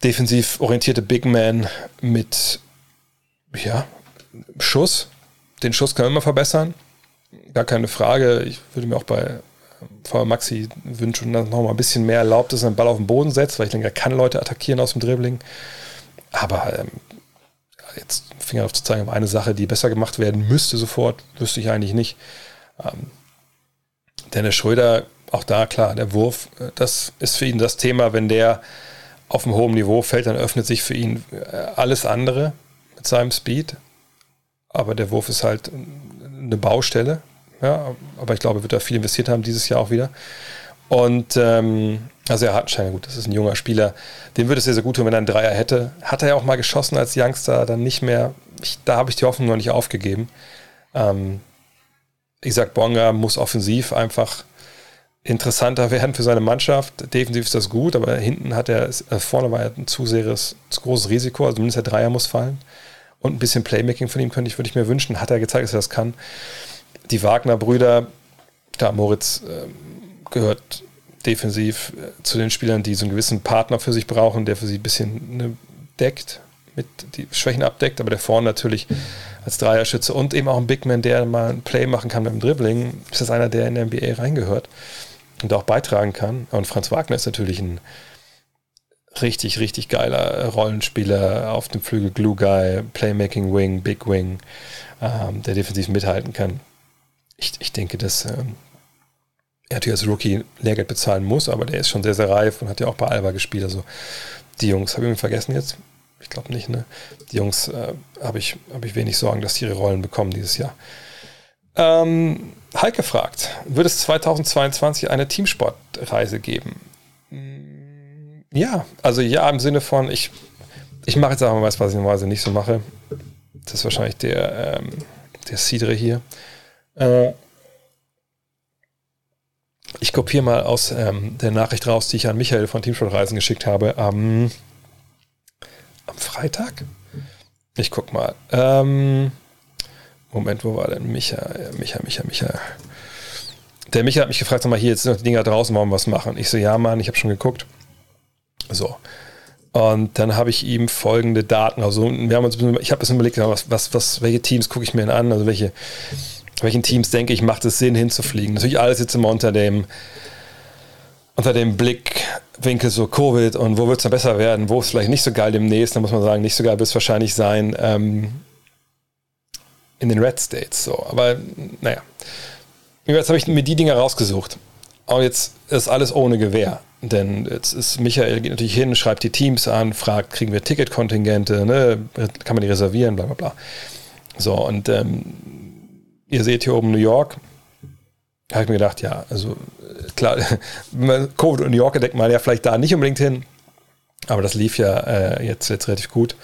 defensiv orientierte Big Man mit ja, Schuss. Den Schuss kann man immer verbessern. Gar keine Frage. Ich würde mir auch bei V. Maxi wünschen, dass noch mal ein bisschen mehr erlaubt ist, einen Ball auf den Boden setzt, weil ich denke, er kann Leute attackieren aus dem Dribbling. Aber ähm, jetzt Finger auf zu zeigen, eine Sache, die besser gemacht werden müsste sofort, wüsste ich eigentlich nicht. Ähm, Dennis Schröder, auch da klar, der Wurf, äh, das ist für ihn das Thema, wenn der auf einem hohen Niveau fällt, dann öffnet sich für ihn äh, alles andere mit seinem Speed. Aber der Wurf ist halt eine Baustelle. Ja, aber ich glaube, wird da viel investiert haben dieses Jahr auch wieder. Und ähm, also er hat Hartenstein, gut, das ist ein junger Spieler, dem würde es sehr, sehr gut tun, wenn er einen Dreier hätte. Hat er ja auch mal geschossen als Youngster, dann nicht mehr. Ich, da habe ich die Hoffnung noch nicht aufgegeben. Ähm, sag, Bonga muss offensiv einfach interessanter werden für seine Mannschaft. Defensiv ist das gut, aber hinten hat er, äh, vorne war er ein zu, seres, zu großes Risiko, also zumindest der Dreier muss fallen. Und ein bisschen Playmaking von ihm könnte ich, würde ich mir wünschen. Hat er gezeigt, dass er das kann. Die Wagner-Brüder, da Moritz äh, gehört defensiv äh, zu den Spielern, die so einen gewissen Partner für sich brauchen, der für sie ein bisschen ne, deckt, mit die Schwächen abdeckt, aber der vorne natürlich als Dreierschütze und eben auch ein Big Man, der mal ein Play machen kann beim Dribbling, ist das einer, der in der NBA reingehört und auch beitragen kann. Und Franz Wagner ist natürlich ein richtig, richtig geiler Rollenspieler auf dem Flügel, Glue Guy, Playmaking Wing, Big Wing, ähm, der defensiv mithalten kann. Ich, ich denke, dass ähm, er natürlich als Rookie Lehrgeld bezahlen muss, aber der ist schon sehr, sehr reif und hat ja auch bei Alba gespielt. Also die Jungs, habe ich ihn vergessen jetzt? Ich glaube nicht, ne? Die Jungs äh, habe ich, hab ich wenig Sorgen, dass die ihre Rollen bekommen dieses Jahr. Ähm, Heike fragt, wird es 2022 eine Teamsportreise geben? Ja, also ja, im Sinne von, ich, ich mache jetzt aber was, was ich normalerweise nicht so mache. Das ist wahrscheinlich der, ähm, der Cidre hier. Äh, ich kopiere mal aus ähm, der Nachricht raus, die ich an Michael von Teamsportreisen geschickt habe. Am, am Freitag? Ich guck mal. Ähm, Moment, wo war denn Micha? Micha, Micha, Micha. Der Micha hat mich gefragt, sag mal, hier, jetzt sind noch die Dinger draußen, wir was machen? Ich so, ja, Mann, ich habe schon geguckt. So. Und dann habe ich ihm folgende Daten, also wir haben uns, ich habe ein bisschen überlegt, was, was, was, welche Teams gucke ich mir denn an, also welche, welchen Teams denke ich, macht es Sinn hinzufliegen. Natürlich alles jetzt immer unter dem, unter dem Blickwinkel so Covid und wo wird es besser werden, wo ist vielleicht nicht so geil demnächst, da muss man sagen, nicht so geil wird es wahrscheinlich sein. Ähm, in den Red States. So. Aber naja. Jetzt habe ich mir die Dinge rausgesucht. Und jetzt ist alles ohne Gewehr. Denn jetzt ist Michael geht natürlich hin, schreibt die Teams an, fragt, kriegen wir Ticketkontingente, ne? kann man die reservieren, bla bla bla. So, und ähm, ihr seht hier oben New York. Da habe ich mir gedacht, ja, also klar, Covid und New York denkt man ja vielleicht da nicht unbedingt hin. Aber das lief ja äh, jetzt, jetzt relativ gut.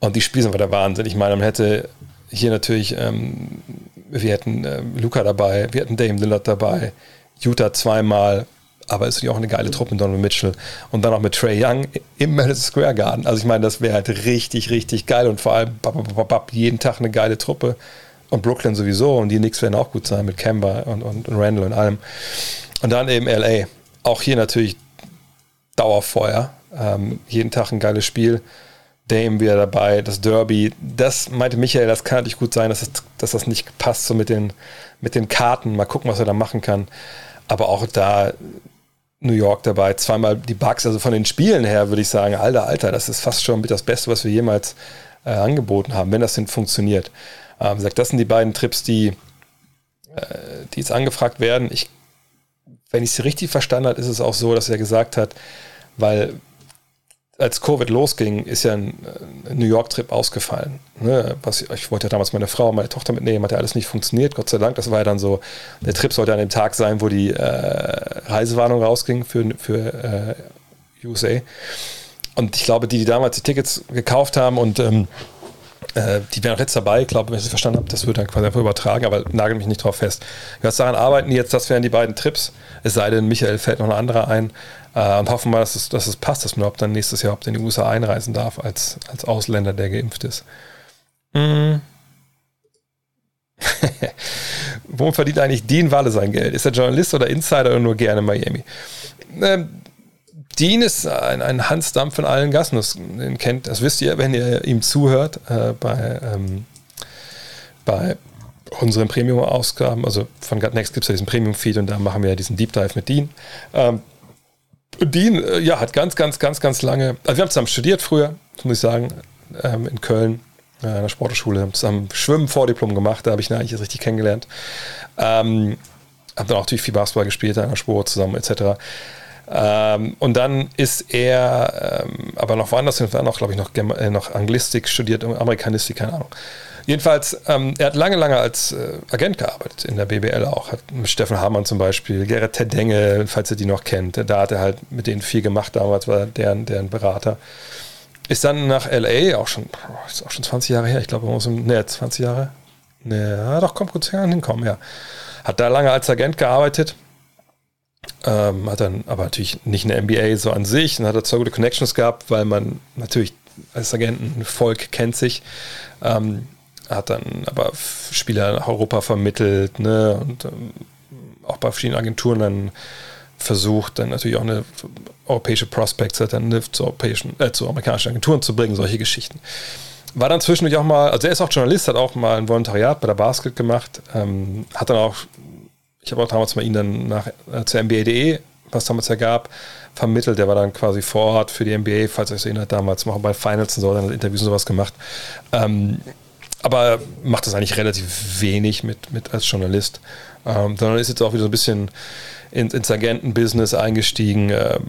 Und die Spiele sind einfach der Wahnsinn. Ich meine, man hätte hier natürlich, ähm, wir hätten äh, Luca dabei, wir hätten Dame Lillard dabei, Utah zweimal, aber ist natürlich auch eine geile Truppe mit Donald Mitchell und dann auch mit Trey Young im Madison Square Garden. Also ich meine, das wäre halt richtig, richtig geil und vor allem jeden Tag eine geile Truppe und Brooklyn sowieso und die Knicks werden auch gut sein mit Kemba und, und, und Randall und allem. Und dann eben LA. Auch hier natürlich Dauerfeuer. Ähm, jeden Tag ein geiles Spiel. Dame wieder dabei, das Derby. Das meinte Michael, das kann natürlich gut sein, dass das, dass das nicht passt so mit den, mit den Karten. Mal gucken, was er da machen kann. Aber auch da New York dabei, zweimal die Bugs. Also von den Spielen her würde ich sagen, alter, alter, das ist fast schon mit das Beste, was wir jemals äh, angeboten haben, wenn das denn funktioniert. Ähm, sagt, das sind die beiden Trips, die, äh, die jetzt angefragt werden. Ich, wenn ich es richtig verstanden habe, ist es auch so, dass er gesagt hat, weil als Covid losging, ist ja ein, ein New York-Trip ausgefallen. Ne? Ich wollte ja damals meine Frau und meine Tochter mitnehmen, hat ja alles nicht funktioniert, Gott sei Dank. Das war ja dann so, der Trip sollte an dem Tag sein, wo die äh, Reisewarnung rausging für, für äh, USA. Und ich glaube, die, die damals die Tickets gekauft haben und ähm, äh, die wären auch jetzt dabei, ich glaube, wenn ich es verstanden habe, das wird dann quasi einfach übertragen, aber nagel mich nicht drauf fest. Was daran arbeiten jetzt, das wären die beiden Trips, es sei denn, Michael fällt noch ein anderer ein äh, und hoffen mal, dass es, dass es passt, dass man überhaupt dann nächstes Jahr in die USA einreisen darf als, als Ausländer, der geimpft ist. Mm. Womit verdient eigentlich Dean Walle sein Geld? Ist er Journalist oder Insider oder nur gerne Miami? Ähm, Dean ist ein, ein Hans Dampf in allen Gassen. Das, den kennt, das wisst ihr, wenn ihr ihm zuhört äh, bei, ähm, bei unseren Premium-Ausgaben. Also von Gut Next gibt es ja diesen Premium-Feed und da machen wir ja diesen Deep Dive mit Dean. Ähm, Dean, äh, ja, hat ganz, ganz, ganz, ganz lange, also wir haben zusammen studiert früher, muss ich sagen, ähm, in Köln, äh, an der Sportschule, haben zusammen Schwimmen Vordiplom gemacht, da habe ich ihn eigentlich richtig kennengelernt. Ähm, haben dann auch natürlich viel Basketball gespielt, an der Sport zusammen, etc. Ähm, und dann ist er ähm, aber noch woanders hin, noch, glaube ich, noch, äh, noch Anglistik studiert, Amerikanistik, keine Ahnung. Jedenfalls, ähm, er hat lange, lange als äh, Agent gearbeitet, in der BBL auch. Hat mit Steffen Hamann zum Beispiel, Gerrit Tedenge, falls ihr die noch kennt. Da hat er halt mit denen viel gemacht damals, war deren, deren Berater. Ist dann nach LA, auch schon, ist auch schon 20 Jahre her, ich glaube, ne, 20 Jahre. Ne, ja, doch, kommt kurz hinkommen, ja. Hat da lange als Agent gearbeitet ähm, hat dann aber natürlich nicht eine MBA so an sich. Dann hat er zwar gute Connections gehabt, weil man natürlich als Agenten Volk kennt sich. Ähm, hat dann aber Spieler nach Europa vermittelt ne? und ähm, auch bei verschiedenen Agenturen dann versucht, dann natürlich auch eine europäische Prospects hat dann zu, europäischen, äh, zu amerikanischen Agenturen zu bringen, solche Geschichten. War dann zwischendurch auch mal, also er ist auch Journalist, hat auch mal ein Volontariat bei der Basket gemacht, ähm, hat dann auch ich habe auch damals mal ihn dann nach, äh, zur NBA.de, was damals ja gab, vermittelt. Der war dann quasi vor Ort für die NBA, falls euch so erinnert, damals auch bei Finals und so, dann Interviews und sowas gemacht. Ähm, aber macht das eigentlich relativ wenig mit, mit als Journalist. Ähm, sondern ist jetzt auch wieder so ein bisschen in, ins Agentenbusiness eingestiegen, ähm,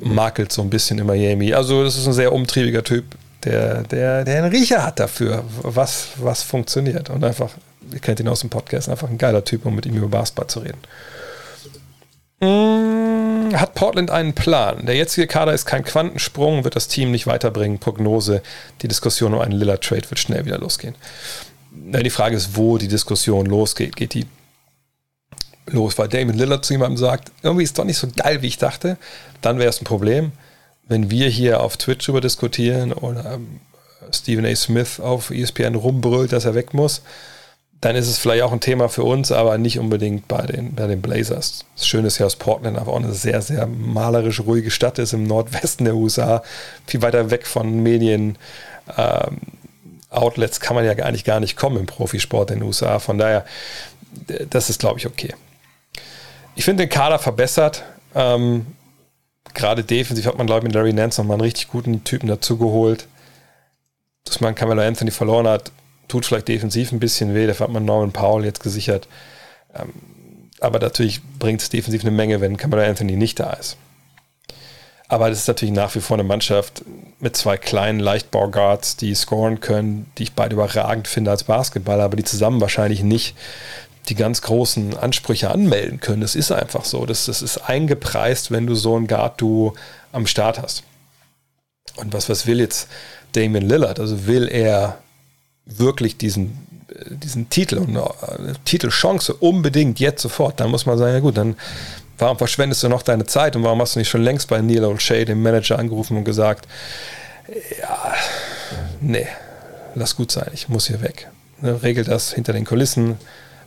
makelt so ein bisschen in Miami. Also das ist ein sehr umtriebiger Typ, der, der, der einen Riecher hat dafür, was, was funktioniert und einfach ihr kennt ihn aus dem Podcast, einfach ein geiler Typ, um mit ihm über Basketball zu reden. Mm, hat Portland einen Plan? Der jetzige Kader ist kein Quantensprung, wird das Team nicht weiterbringen. Prognose, die Diskussion um einen Lillard-Trade wird schnell wieder losgehen. Die Frage ist, wo die Diskussion losgeht. Geht die los, weil Damon Lillard zu jemandem sagt, irgendwie ist es doch nicht so geil, wie ich dachte, dann wäre es ein Problem. Wenn wir hier auf Twitch über diskutieren oder ähm, Stephen A. Smith auf ESPN rumbrüllt, dass er weg muss, dann ist es vielleicht auch ein Thema für uns, aber nicht unbedingt bei den, bei den Blazers. Das Schöne ist ja, dass Portland einfach auch eine sehr, sehr malerisch ruhige Stadt ist im Nordwesten der USA, viel weiter weg von Medien. Ähm, Outlets kann man ja eigentlich gar nicht kommen im Profisport in den USA. Von daher, das ist, glaube ich, okay. Ich finde den Kader verbessert. Ähm, gerade defensiv hat man, glaube ich, mit Larry Nance nochmal einen richtig guten Typen dazugeholt. Dass man Camelo Anthony verloren hat, tut vielleicht defensiv ein bisschen weh, dafür hat man Norman Powell jetzt gesichert. Ähm, aber natürlich bringt es defensiv eine Menge, wenn Kamala Anthony nicht da ist. Aber das ist natürlich nach wie vor eine Mannschaft mit zwei kleinen Leichtbauguards, die scoren können, die ich beide überragend finde als Basketballer, aber die zusammen wahrscheinlich nicht die ganz großen Ansprüche anmelden können. Das ist einfach so. Das, das ist eingepreist, wenn du so ein Guard-Duo am Start hast. Und was, was will jetzt Damien Lillard? Also will er wirklich diesen diesen Titel und eine Titelchance unbedingt jetzt sofort, dann muss man sagen, ja gut, dann warum verschwendest du noch deine Zeit und warum hast du nicht schon längst bei Neil O'Shea, dem Manager, angerufen und gesagt, ja, nee, lass gut sein, ich muss hier weg. Ne, regel das hinter den Kulissen,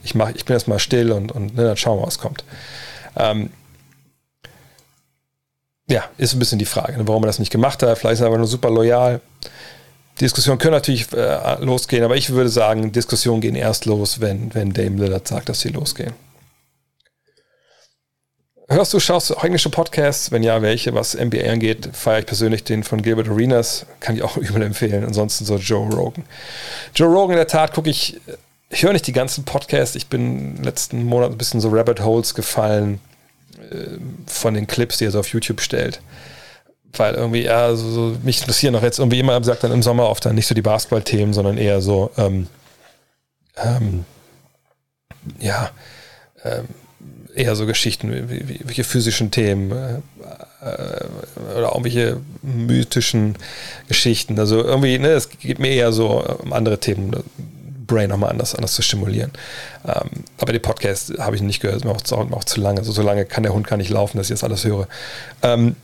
ich, mach, ich bin erstmal still und, und ne, dann schauen wir, was kommt. Ähm, ja, ist ein bisschen die Frage, ne, warum er das nicht gemacht hat. Vielleicht ist er aber nur super loyal. Diskussionen können natürlich äh, losgehen, aber ich würde sagen, Diskussionen gehen erst los, wenn, wenn Dame Lillard sagt, dass sie losgehen. Hörst du, schaust du auch englische Podcasts? Wenn ja, welche? Was NBA angeht, feiere ich persönlich den von Gilbert Arenas. Kann ich auch übel empfehlen. Ansonsten so Joe Rogan. Joe Rogan, in der Tat, gucke ich, ich höre nicht die ganzen Podcasts. Ich bin letzten Monat ein bisschen so Rabbit Holes gefallen äh, von den Clips, die er so auf YouTube stellt weil irgendwie, ja, so, so, mich interessieren noch jetzt irgendwie immer, sagt dann im Sommer oft dann nicht so die Basketball-Themen, sondern eher so, ähm, ähm, ja, ähm, eher so Geschichten, wie, wie, welche physischen Themen äh, äh, oder irgendwelche mythischen Geschichten. Also irgendwie, ne, es geht mir eher so um andere Themen, Brain nochmal anders, anders zu stimulieren. Ähm, aber den Podcast habe ich nicht gehört, ist mir auch, auch, zu lange. Also so lange kann der Hund gar nicht laufen, dass ich jetzt alles höre. Ähm,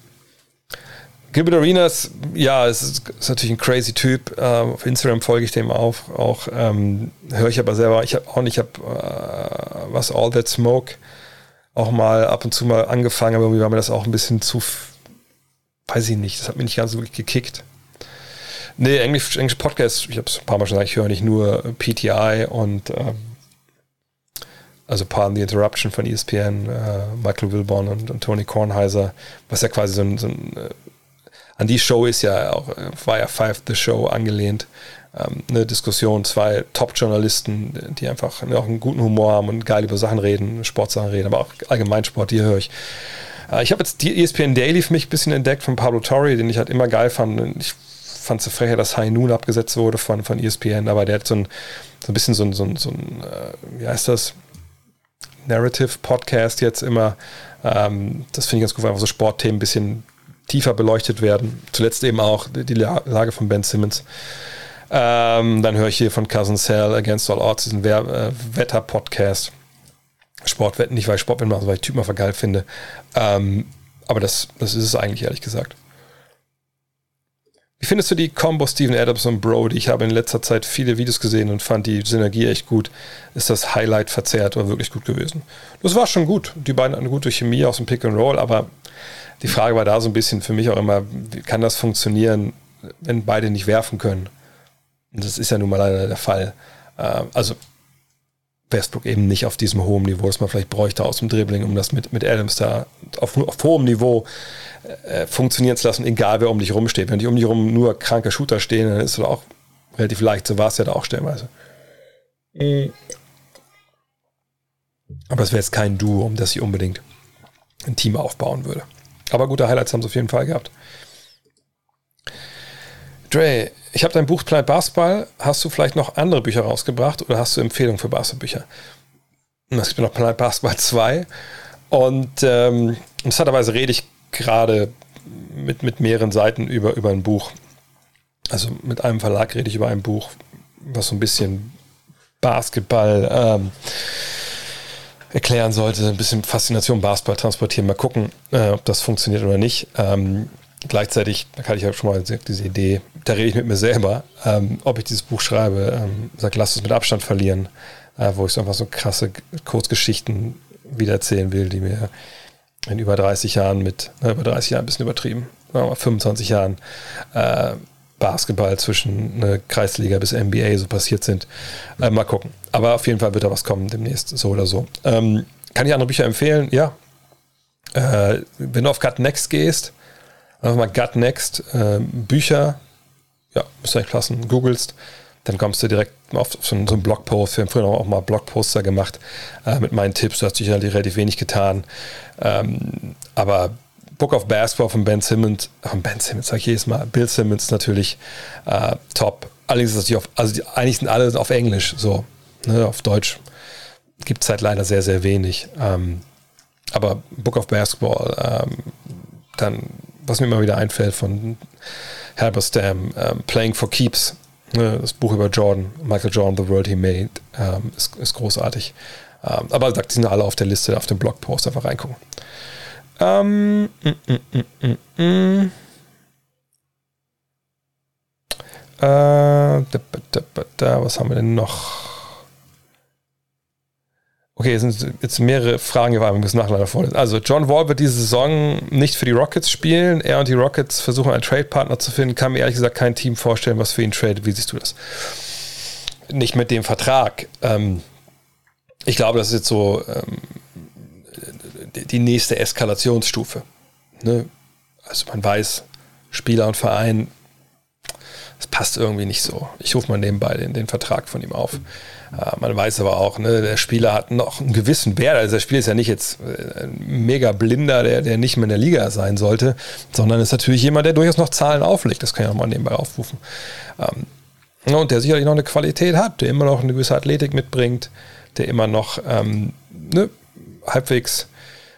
Gilbert Arenas, ja, es ist, ist, natürlich ein crazy Typ. Uh, auf Instagram folge ich dem auch. auch ähm, Höre ich aber selber. Ich habe auch nicht, ich habe uh, was All That Smoke auch mal ab und zu mal angefangen, aber irgendwie war mir das auch ein bisschen zu, weiß ich nicht, das hat mich nicht ganz so wirklich gekickt. Nee, Englisch, Englisch Podcast, ich habe es ein paar Mal schon gesagt, ich höre nicht nur PTI und ähm, also Pardon the Interruption von ESPN, äh, Michael Wilborn und, und, Tony Kornheiser, was ja quasi so ein, so ein äh, an die Show ist ja auch, äh, war Five the Show angelehnt. Ähm, eine Diskussion, zwei Top-Journalisten, die einfach ne, auch einen guten Humor haben und geil über Sachen reden, Sportsachen reden, aber auch Allgemeinsport, die höre ich. Äh, ich habe jetzt die ESPN Daily für mich ein bisschen entdeckt von Pablo Torre, den ich halt immer geil fand. Ich fand es so frech, dass High Noon abgesetzt wurde von, von ESPN, aber der hat so ein, so ein bisschen so ein, so ein, so ein äh, wie heißt das? Narrative Podcast jetzt immer. Ähm, das finde ich ganz gut, weil einfach so Sportthemen ein bisschen tiefer beleuchtet werden. Zuletzt eben auch die Lage von Ben Simmons. Ähm, dann höre ich hier von Cousin Sal Against All Odds, diesen äh, Wetter-Podcast. Sportwetten, nicht weil ich Sportwetten mache, weil ich Typen einfach geil finde. Ähm, aber das, das ist es eigentlich, ehrlich gesagt. Wie findest du die Combo Steven Adams und Brody? Ich habe in letzter Zeit viele Videos gesehen und fand die Synergie echt gut. Ist das Highlight verzerrt oder wirklich gut gewesen? Das war schon gut. Die beiden hatten gute Chemie aus dem Pick and Roll, aber die Frage war da so ein bisschen für mich auch immer, wie kann das funktionieren, wenn beide nicht werfen können? Und das ist ja nun mal leider der Fall. Äh, also Westbrook eben nicht auf diesem hohen Niveau, das man vielleicht bräuchte aus dem Dribbling, um das mit, mit Adams da auf, auf hohem Niveau äh, funktionieren zu lassen, egal wer um dich rumsteht. Wenn die um dich rum nur kranke Shooter stehen, dann ist es auch relativ leicht. So war es ja da auch stellenweise. Mhm. Aber es wäre jetzt kein Duo, um das ich unbedingt ein Team aufbauen würde. Aber gute Highlights haben sie auf jeden Fall gehabt. Dre, ich habe dein Buch Planet Basketball. Hast du vielleicht noch andere Bücher rausgebracht oder hast du Empfehlungen für Basketballbücher? Es gibt noch Planet Basketball 2. Und ähm, interessanterweise rede ich gerade mit, mit mehreren Seiten über, über ein Buch. Also mit einem Verlag rede ich über ein Buch, was so ein bisschen Basketball ähm, erklären sollte, ein bisschen Faszination Basketball transportieren. Mal gucken, äh, ob das funktioniert oder nicht. Ähm, gleichzeitig, da kann ich ja schon mal diese Idee, da rede ich mit mir selber, ähm, ob ich dieses Buch schreibe, ähm, sag, lass es mit Abstand verlieren, äh, wo ich so einfach so krasse Kurzgeschichten wiedererzählen will, die mir in über 30 Jahren mit, na, über 30 Jahren ein bisschen übertrieben, mal 25 Jahren äh, Basketball zwischen ne, Kreisliga bis NBA so passiert sind. Äh, mal gucken. Aber auf jeden Fall wird da was kommen demnächst, so oder so. Ähm, kann ich andere Bücher empfehlen? Ja. Äh, wenn du auf Gut Next gehst, einfach mal Gut Next äh, Bücher, ja, müsst ihr euch passen, googelst, dann kommst du direkt auf so einen, Blogpost. Wir haben früher auch mal Blogposter gemacht äh, mit meinen Tipps. Du hast sicher relativ wenig getan. Ähm, aber Book of Basketball von Ben Simmons, von Ben Simmons sag ich jedes Mal, Bill Simmons natürlich äh, top. Allerdings ist das auf, also die, eigentlich sind alle auf Englisch, so, ne, auf Deutsch gibt es halt leider sehr, sehr wenig. Ähm, aber Book of Basketball, ähm, dann, was mir immer wieder einfällt von Halberstam, ähm, Playing for Keeps, Ne, das Buch über Jordan, Michael Jordan, The World He Made, ähm, ist, ist, großartig. Ähm, aber sagt, die sind alle auf der Liste, auf dem Blogpost, einfach reingucken. Ähm, mm, mm, mm, mm, mm. Äh, da, da, da, was haben wir denn noch? Okay, es sind jetzt mehrere Fragen hier, wir müssen nachher vorlesen. Also, John Wall wird diese Saison nicht für die Rockets spielen. Er und die Rockets versuchen, einen Trade-Partner zu finden. Kann mir ehrlich gesagt kein Team vorstellen, was für ihn tradet. Wie siehst du das? Nicht mit dem Vertrag. Ähm, ich glaube, das ist jetzt so ähm, die nächste Eskalationsstufe. Ne? Also, man weiß, Spieler und Verein, es passt irgendwie nicht so. Ich rufe mal nebenbei den, den Vertrag von ihm auf. Äh, man weiß aber auch, ne, der Spieler hat noch einen gewissen Wert. Also der Spieler ist ja nicht jetzt äh, ein mega blinder, der, der nicht mehr in der Liga sein sollte, sondern ist natürlich jemand, der durchaus noch Zahlen auflegt. Das kann ich auch mal nebenbei aufrufen. Ähm, und der sicherlich noch eine Qualität hat, der immer noch eine gewisse Athletik mitbringt, der immer noch ähm, ne, halbwegs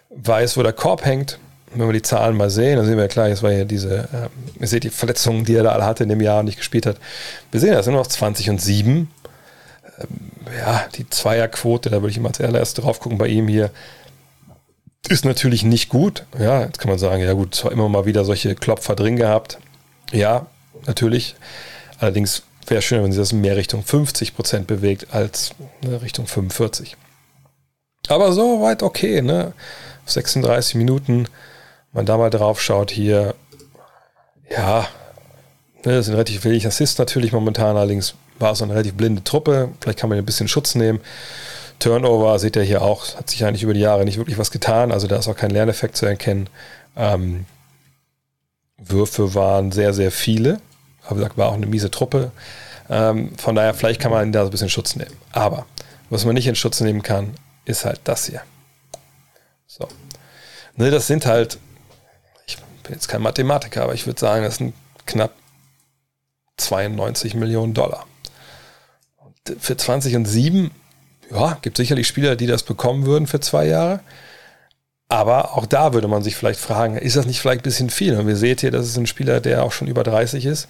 weiß, wo der Korb hängt. Wenn wir die Zahlen mal sehen, dann sehen wir ja klar, jetzt war ja diese, äh, ihr seht die Verletzungen, die er da alle hatte in dem Jahr und nicht gespielt hat. Wir sehen, das sind noch 20 und 7 ja, die Zweierquote, da würde ich immer als allererst drauf gucken bei ihm hier, ist natürlich nicht gut. Ja, jetzt kann man sagen, ja gut, zwar immer mal wieder solche Klopfer drin gehabt. Ja, natürlich. Allerdings wäre es schön, wenn sie das mehr Richtung 50 Prozent bewegt als ne, Richtung 45. Aber so weit okay, ne? 36 Minuten, man da mal drauf schaut hier, ja, ne, das sind relativ wenig Assists natürlich momentan, allerdings war es eine relativ blinde Truppe. Vielleicht kann man ein bisschen Schutz nehmen. Turnover seht ihr hier auch, hat sich eigentlich über die Jahre nicht wirklich was getan. Also da ist auch kein Lerneffekt zu erkennen. Ähm, Würfe waren sehr, sehr viele. Aber gesagt, war auch eine miese Truppe. Ähm, von daher, vielleicht kann man da so ein bisschen Schutz nehmen. Aber was man nicht in Schutz nehmen kann, ist halt das hier. So. Ne, das sind halt, ich bin jetzt kein Mathematiker, aber ich würde sagen, das sind knapp 92 Millionen Dollar für 20 und 7, ja, gibt sicherlich Spieler, die das bekommen würden für zwei Jahre. Aber auch da würde man sich vielleicht fragen, ist das nicht vielleicht ein bisschen viel? Und wir seht hier, das ist ein Spieler, der auch schon über 30 ist,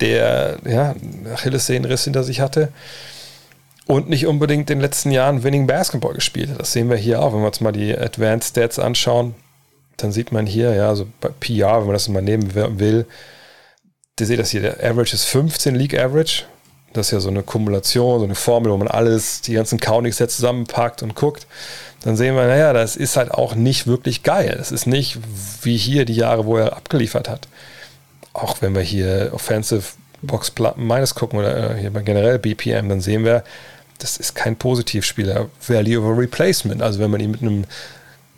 der ja, Achillessehnenriss hinter sich hatte und nicht unbedingt in den letzten Jahren Winning Basketball gespielt hat. Das sehen wir hier auch. Wenn wir uns mal die Advanced Stats anschauen, dann sieht man hier, ja, so bei PR, wenn man das mal nehmen will, ihr seht das hier, der Average ist 15 League Average das ist ja so eine Kumulation, so eine Formel, wo man alles, die ganzen Countings jetzt zusammenpackt und guckt. Dann sehen wir, naja, das ist halt auch nicht wirklich geil. Es ist nicht wie hier die Jahre, wo er abgeliefert hat. Auch wenn wir hier Offensive Box Minus gucken oder äh, hier generell BPM, dann sehen wir, das ist kein Positivspieler. Value over Replacement. Also wenn man ihn mit einem,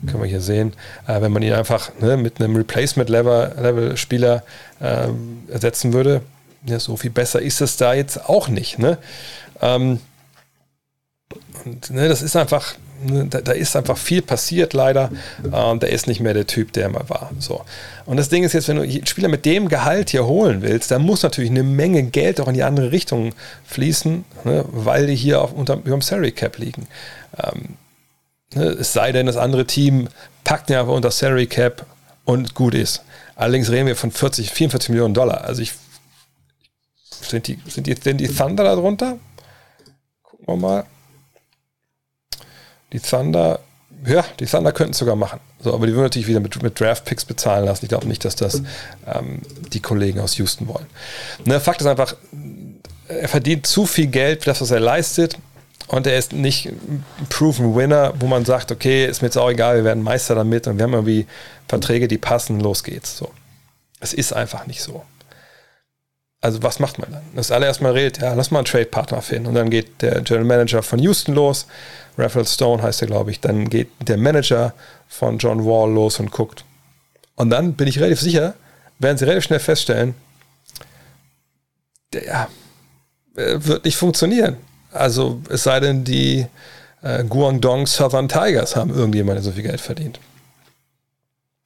können wir hier sehen, äh, wenn man ihn einfach ne, mit einem Replacement-Level-Spieler äh, ersetzen würde, ja, so viel besser ist es da jetzt auch nicht. Ne? Ähm, und, ne, das ist einfach, ne, da, da, ist einfach viel passiert leider. Ähm, der ist nicht mehr der Typ, der immer war. So. Und das Ding ist jetzt, wenn du einen Spieler mit dem Gehalt hier holen willst, dann muss natürlich eine Menge Geld auch in die andere Richtung fließen, ne, weil die hier auf, unter, über dem Salary Cap liegen. Ähm, es sei denn, das andere Team packt ihn einfach unter Salary Cap und gut ist. Allerdings reden wir von 40, 44 Millionen Dollar. Also ich sind die, sind die, denn die Thunder da drunter? Gucken wir mal. Die Thunder, ja, die Thunder könnten es sogar machen. So, aber die würden natürlich wieder mit, mit Draft-Picks bezahlen lassen. Ich glaube nicht, dass das ähm, die Kollegen aus Houston wollen. Ne, Fakt ist einfach, er verdient zu viel Geld für das, was er leistet. Und er ist nicht ein proven Winner, wo man sagt, okay, ist mir jetzt auch egal, wir werden Meister damit und wir haben irgendwie Verträge, die passen, los geht's. So. Es ist einfach nicht so also was macht man dann? Das allererst mal redet, ja, lass mal einen Trade-Partner finden. Und dann geht der General Manager von Houston los, Raphael Stone heißt er, glaube ich. Dann geht der Manager von John Wall los und guckt. Und dann bin ich relativ sicher, werden sie relativ schnell feststellen, der äh, wird nicht funktionieren. Also es sei denn, die äh, Guangdong Southern Tigers haben irgendjemand, so viel Geld verdient.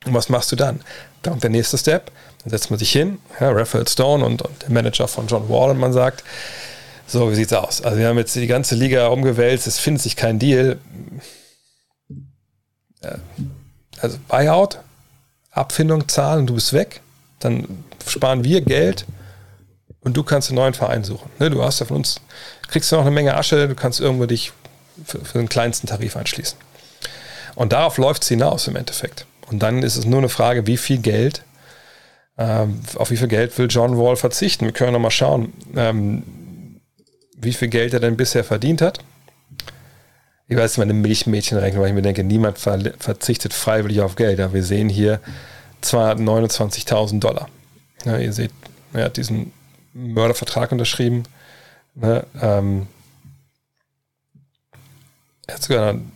Und was machst du dann? Dann der nächste Step, dann setzt man sich hin, ja, Raphael Stone und, und, der Manager von John Wall und man sagt, so, wie sieht's aus? Also wir haben jetzt die ganze Liga umgewälzt, es findet sich kein Deal. Also Buyout, Abfindung zahlen, du bist weg, dann sparen wir Geld, und du kannst einen neuen Verein suchen. Ne, du hast ja von uns, kriegst du noch eine Menge Asche, du kannst irgendwo dich für, für den kleinsten Tarif anschließen. Und darauf läuft es hinaus im Endeffekt. Und dann ist es nur eine Frage, wie viel Geld, ähm, auf wie viel Geld will John Wall verzichten? Wir können noch mal schauen, ähm, wie viel Geld er denn bisher verdient hat. Ich weiß, meine Milchmädchenrechnung, weil ich mir denke, niemand ver verzichtet freiwillig auf Geld. Aber wir sehen hier 229.000 Dollar. Ja, ihr seht, er hat diesen Mördervertrag unterschrieben. Ne, ähm, er hat sogar einen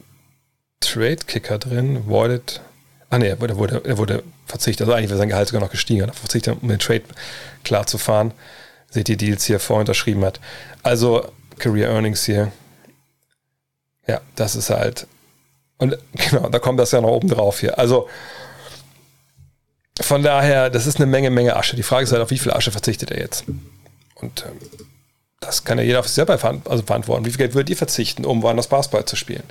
Trade-Kicker drin, voided. Ah ne, er wurde, er wurde verzichtet. Also eigentlich wäre sein Gehalt sogar noch gestiegen. Er verzichtet, um den Trade klar zu fahren. Seht ihr Deals hier vor unterschrieben hat. Also Career Earnings hier. Ja, das ist halt. Und genau, da kommt das ja noch oben drauf hier. Also von daher, das ist eine Menge, Menge Asche. Die Frage ist halt, auf wie viel Asche verzichtet er jetzt? Und ähm, das kann ja jeder auf sich selber also verantworten. Wie viel Geld würdet ihr verzichten, um woanders Basketball zu spielen?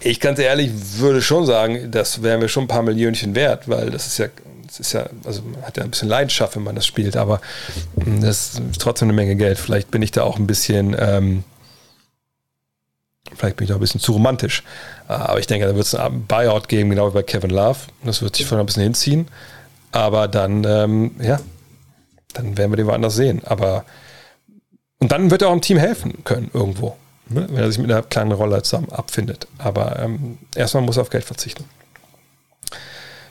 Ich ganz ehrlich würde schon sagen, das wären wir schon ein paar Millionchen wert, weil das ist ja, das ist ja, also man hat ja ein bisschen Leidenschaft, wenn man das spielt, aber hm, das ist trotzdem eine Menge Geld. Vielleicht bin ich da auch ein bisschen, ähm, vielleicht bin ich da ein bisschen zu romantisch. Aber ich denke, da wird es ein Buyout geben, genau wie bei Kevin Love. Das wird sich von ein bisschen hinziehen. Aber dann, ähm, ja, dann werden wir den woanders sehen. Aber und dann wird er auch im Team helfen können irgendwo, ne? wenn er sich mit einer kleinen Rolle zusammen abfindet. Aber ähm, erstmal muss er auf Geld verzichten.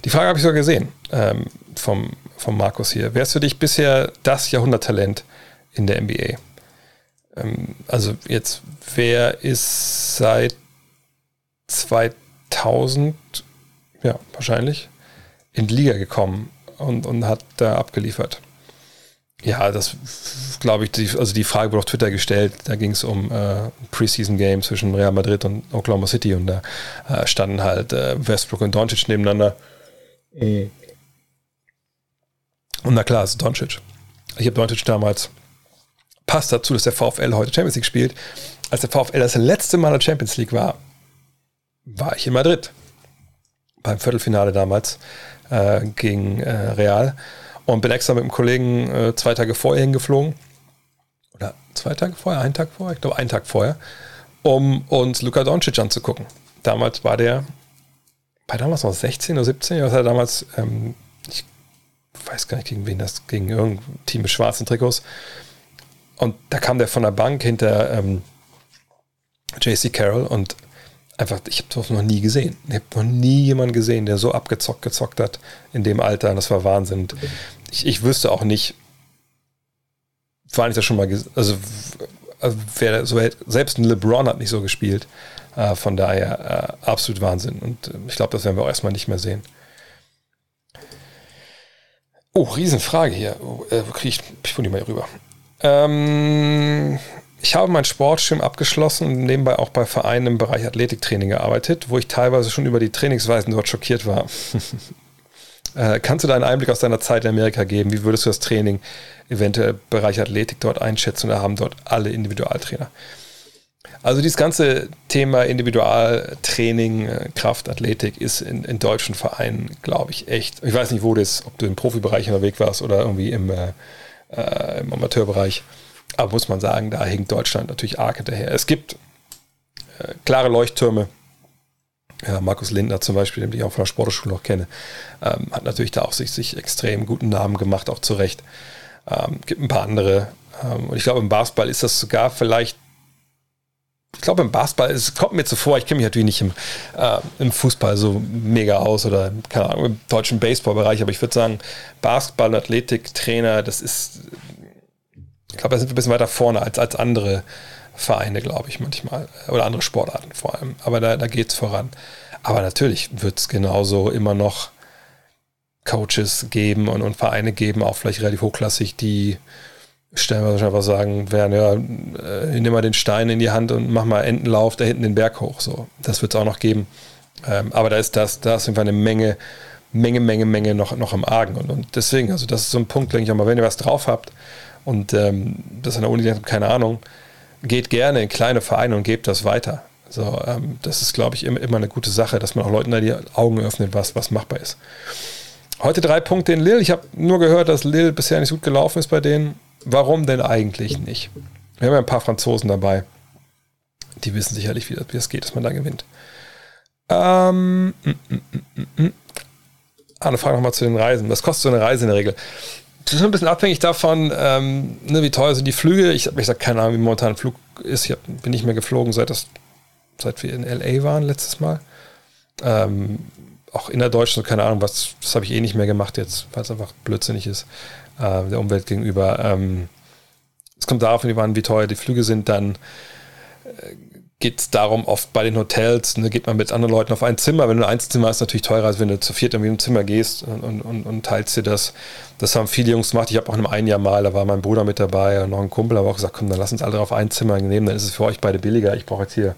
Die Frage habe ich sogar gesehen ähm, vom, vom Markus hier. Wer ist für dich bisher das Jahrhunderttalent in der NBA? Ähm, also jetzt, wer ist seit 2000, ja, wahrscheinlich, in die Liga gekommen und, und hat da abgeliefert? Ja, das glaube ich, die, also die Frage wurde auf Twitter gestellt. Da ging es um äh, Preseason-Game zwischen Real Madrid und Oklahoma City und da äh, standen halt äh, Westbrook und Doncic nebeneinander. Mhm. Und na klar, es ist Doncic. Ich habe Doncic damals, passt dazu, dass der VfL heute Champions League spielt. Als der VfL das letzte Mal in der Champions League war, war ich in Madrid. Beim Viertelfinale damals äh, gegen äh, Real und bin extra mit einem Kollegen äh, zwei Tage vorher hingeflogen. Oder zwei Tage vorher, einen Tag vorher, ich glaube einen Tag vorher, um uns Luka Doncic anzugucken. Damals war der, bei damals noch 16 oder 17, was er damals, ähm, ich weiß gar nicht gegen wen das, gegen irgendein Team mit schwarzen Trikots. Und da kam der von der Bank hinter ähm, JC Carroll und einfach, ich habe das noch nie gesehen. Ich habe noch nie jemanden gesehen, der so abgezockt gezockt hat in dem Alter. Das war Wahnsinn. Ich, ich wüsste auch nicht, war nicht das schon mal, also, also wer so selbst ein LeBron hat nicht so gespielt. Äh, von daher äh, absolut Wahnsinn. Und äh, ich glaube, das werden wir auch erstmal nicht mehr sehen. Oh, Riesenfrage hier. Oh, äh, kriege ich, ich die mal hier rüber. Ähm, ich habe mein Sportschirm abgeschlossen und nebenbei auch bei Vereinen im Bereich Athletiktraining gearbeitet, wo ich teilweise schon über die Trainingsweisen dort schockiert war. äh, kannst du da einen Einblick aus deiner Zeit in Amerika geben? Wie würdest du das Training eventuell im Bereich Athletik dort einschätzen? Da haben dort alle Individualtrainer. Also dieses ganze Thema Individualtraining, äh, Kraft, Athletik ist in, in deutschen Vereinen, glaube ich, echt. Ich weiß nicht, wo das, ob du im Profibereich unterwegs warst oder irgendwie im, äh, äh im Amateurbereich aber muss man sagen, da hinkt Deutschland natürlich arg hinterher. Es gibt äh, klare Leuchttürme. Ja, Markus Lindner zum Beispiel, den ich auch von der Sportschule noch kenne, ähm, hat natürlich da auch sich, sich extrem guten Namen gemacht, auch zu Recht. Ähm, gibt ein paar andere. Ähm, und ich glaube, im Basketball ist das sogar vielleicht ich glaube, im Basketball, es kommt mir zuvor, ich kenne mich natürlich nicht im, äh, im Fußball so mega aus oder keine Ahnung, im deutschen Baseballbereich, aber ich würde sagen, Basketball, Athletik, Trainer, das ist ich glaube, da sind wir ein bisschen weiter vorne als, als andere Vereine, glaube ich, manchmal. Oder andere Sportarten vor allem. Aber da, da geht es voran. Aber natürlich wird es genauso immer noch Coaches geben und, und Vereine geben, auch vielleicht relativ hochklassig, die stellen wir wahrscheinlich was sagen werden, ja, äh, nimm mal den Stein in die Hand und mach mal Entenlauf da hinten den Berg hoch. So, das wird es auch noch geben. Ähm, aber da ist das, da ist einfach eine Menge, Menge, Menge, Menge noch, noch im Argen. Und, und deswegen, also das ist so ein Punkt, denke ich auch mal, wenn ihr was drauf habt, und ähm, das an der Uni, keine Ahnung, geht gerne in kleine Vereine und gebt das weiter. So, ähm, das ist, glaube ich, immer, immer eine gute Sache, dass man auch Leuten da die Augen öffnet, was, was machbar ist. Heute drei Punkte in Lille. Ich habe nur gehört, dass Lille bisher nicht gut gelaufen ist bei denen. warum denn eigentlich nicht? Wir haben ja ein paar Franzosen dabei. Die wissen sicherlich, wie das geht, dass man da gewinnt. Ähm, mm, mm, mm, mm. Ah, eine Frage nochmal zu den Reisen. Was kostet so eine Reise in der Regel? Das ist ein bisschen abhängig davon, ähm, ne, wie teuer sind die Flüge. Ich habe sag, keine Ahnung, wie momentan ein Flug ist. Ich hab, bin nicht mehr geflogen, seit, das, seit wir in LA waren letztes Mal. Ähm, auch innerdeutsch, so keine Ahnung, was, das habe ich eh nicht mehr gemacht jetzt, weil es einfach blödsinnig ist, äh, der Umwelt gegenüber. Ähm, es kommt darauf an, wie teuer die Flüge sind, dann äh, geht es darum, oft bei den Hotels, ne, geht man mit anderen Leuten auf ein Zimmer. Wenn du ein Einzelzimmer hast, ist natürlich teurer, als wenn du zu viert in ein Zimmer gehst und, und, und, teilst dir das. Das haben viele Jungs gemacht. Ich habe auch in einem ein Jahr mal, da war mein Bruder mit dabei und noch ein Kumpel, aber auch gesagt, komm, dann lass uns alle auf ein Zimmer nehmen, dann ist es für euch beide billiger. Ich brauche jetzt hier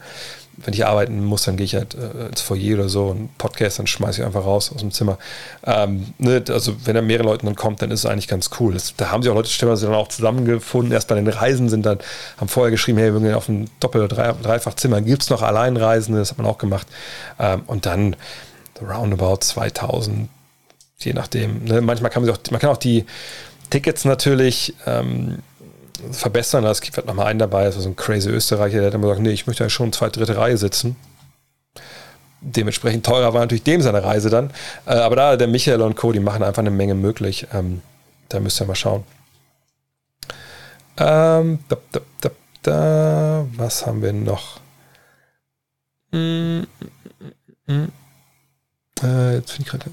wenn ich arbeiten muss, dann gehe ich halt äh, ins Foyer oder so und Podcast, dann schmeiße ich einfach raus aus dem Zimmer. Ähm, ne, also wenn da mehrere Leute dann kommt, dann ist es eigentlich ganz cool. Das, da haben sich auch Leute stellenweise dann auch zusammengefunden. Erst bei den Reisen sind dann, haben vorher geschrieben, hey, wir gehen auf ein Doppel- oder Drei Dreifachzimmer. Gibt es noch Alleinreisende? Das hat man auch gemacht. Ähm, und dann roundabout 2000, je nachdem. Ne? Manchmal kann man auch, man kann auch die Tickets natürlich ähm, verbessern. Es gibt halt nochmal einen dabei, das war so ein crazy Österreicher, der hat immer gesagt, nee, ich möchte ja schon zweite, dritte Reihe sitzen. Dementsprechend teurer war natürlich dem seine Reise dann. Äh, aber da, der Michael und Co., die machen einfach eine Menge möglich. Ähm, da müsst ihr mal schauen. Ähm, da, da, da, da, was haben wir noch? Hm, hm, hm, äh, jetzt finde ich gerade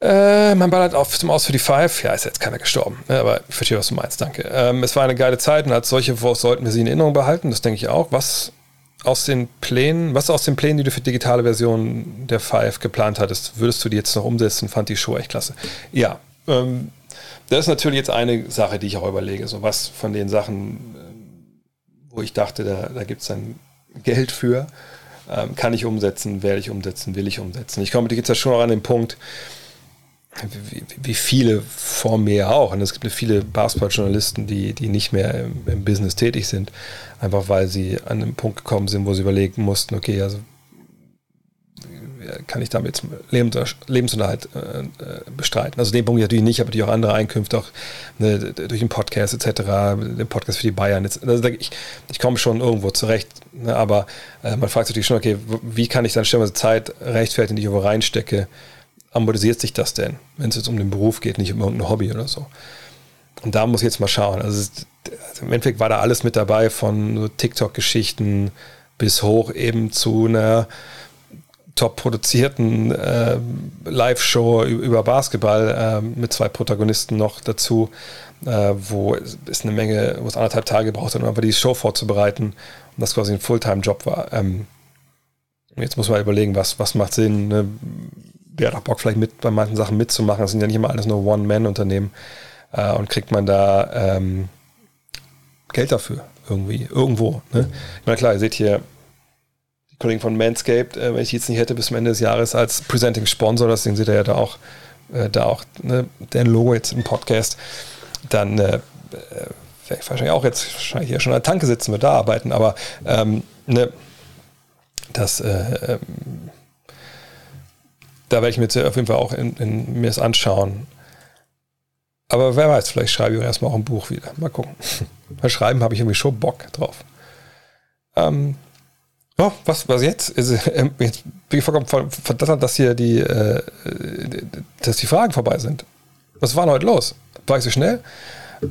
äh, man ballert auf zum Aus für die Five. Ja, ist jetzt keiner gestorben. Ne, aber ich verstehe, was du meinst. Danke. Ähm, es war eine geile Zeit und als solche sollten wir sie in Erinnerung behalten. Das denke ich auch. Was aus den Plänen, was aus den Plänen, die du für digitale Versionen der Five geplant hattest, würdest du die jetzt noch umsetzen? Fand die Show echt klasse. Ja, ähm, das ist natürlich jetzt eine Sache, die ich auch überlege. So was von den Sachen, äh, wo ich dachte, da, da gibt es dann Geld für, ähm, kann ich umsetzen, werde ich umsetzen, will ich umsetzen. Ich komme jetzt ja schon auch an den Punkt, wie, wie, viele vor mir auch. Und es gibt viele Basketballjournalisten, die, die nicht mehr im, im, Business tätig sind, einfach weil sie an einen Punkt gekommen sind, wo sie überlegen mussten, okay, also kann ich damit Lebensunterhalt äh, äh, bestreiten. Also den Punkt natürlich nicht, aber natürlich auch andere Einkünfte, auch ne, durch den Podcast etc., den Podcast für die Bayern. Also ich, ich komme schon irgendwo zurecht, ne, aber äh, man fragt sich natürlich schon, okay, wie kann ich dann stellenweise Zeit rechtfertigen, die ich irgendwo reinstecke, amortisiert sich das denn, wenn es jetzt um den Beruf geht, nicht um irgendein Hobby oder so. Und da muss ich jetzt mal schauen. Also, also im Endeffekt war da alles mit dabei, von so TikTok-Geschichten bis hoch eben zu einer top produzierten äh, Live-Show über Basketball äh, mit zwei Protagonisten noch dazu, äh, wo es eine Menge, wo es anderthalb Tage braucht, um einfach die Show vorzubereiten und das quasi ein Fulltime-Job war. Ähm, jetzt muss man überlegen, was, was macht Sinn. Ne? Hat auch Bock, vielleicht mit bei manchen Sachen mitzumachen. Das sind ja nicht immer alles nur One-Man-Unternehmen. Äh, und kriegt man da ähm, Geld dafür irgendwie, irgendwo. Ne? Ich meine, klar, ihr seht hier die Kollegen von Manscaped, äh, wenn ich jetzt nicht hätte bis zum Ende des Jahres als Presenting Sponsor, deswegen seht ihr ja da auch, äh, da auch ne, dein Logo jetzt im Podcast, dann äh, äh werde ich wahrscheinlich auch jetzt wahrscheinlich hier schon an der Tanke sitzen, wir da arbeiten, aber ähm, ne, das äh, ähm, da werde ich mir jetzt auf jeden Fall auch in, in, mir das anschauen. Aber wer weiß, vielleicht schreibe ich erstmal auch ein Buch wieder. Mal gucken. Bei Schreiben habe ich irgendwie schon Bock drauf. Ähm, oh, was, was jetzt? Ist, äh, jetzt bin ich vollkommen verdattert, dass hier die, äh, dass die Fragen vorbei sind. Was war denn heute los? War ich so schnell?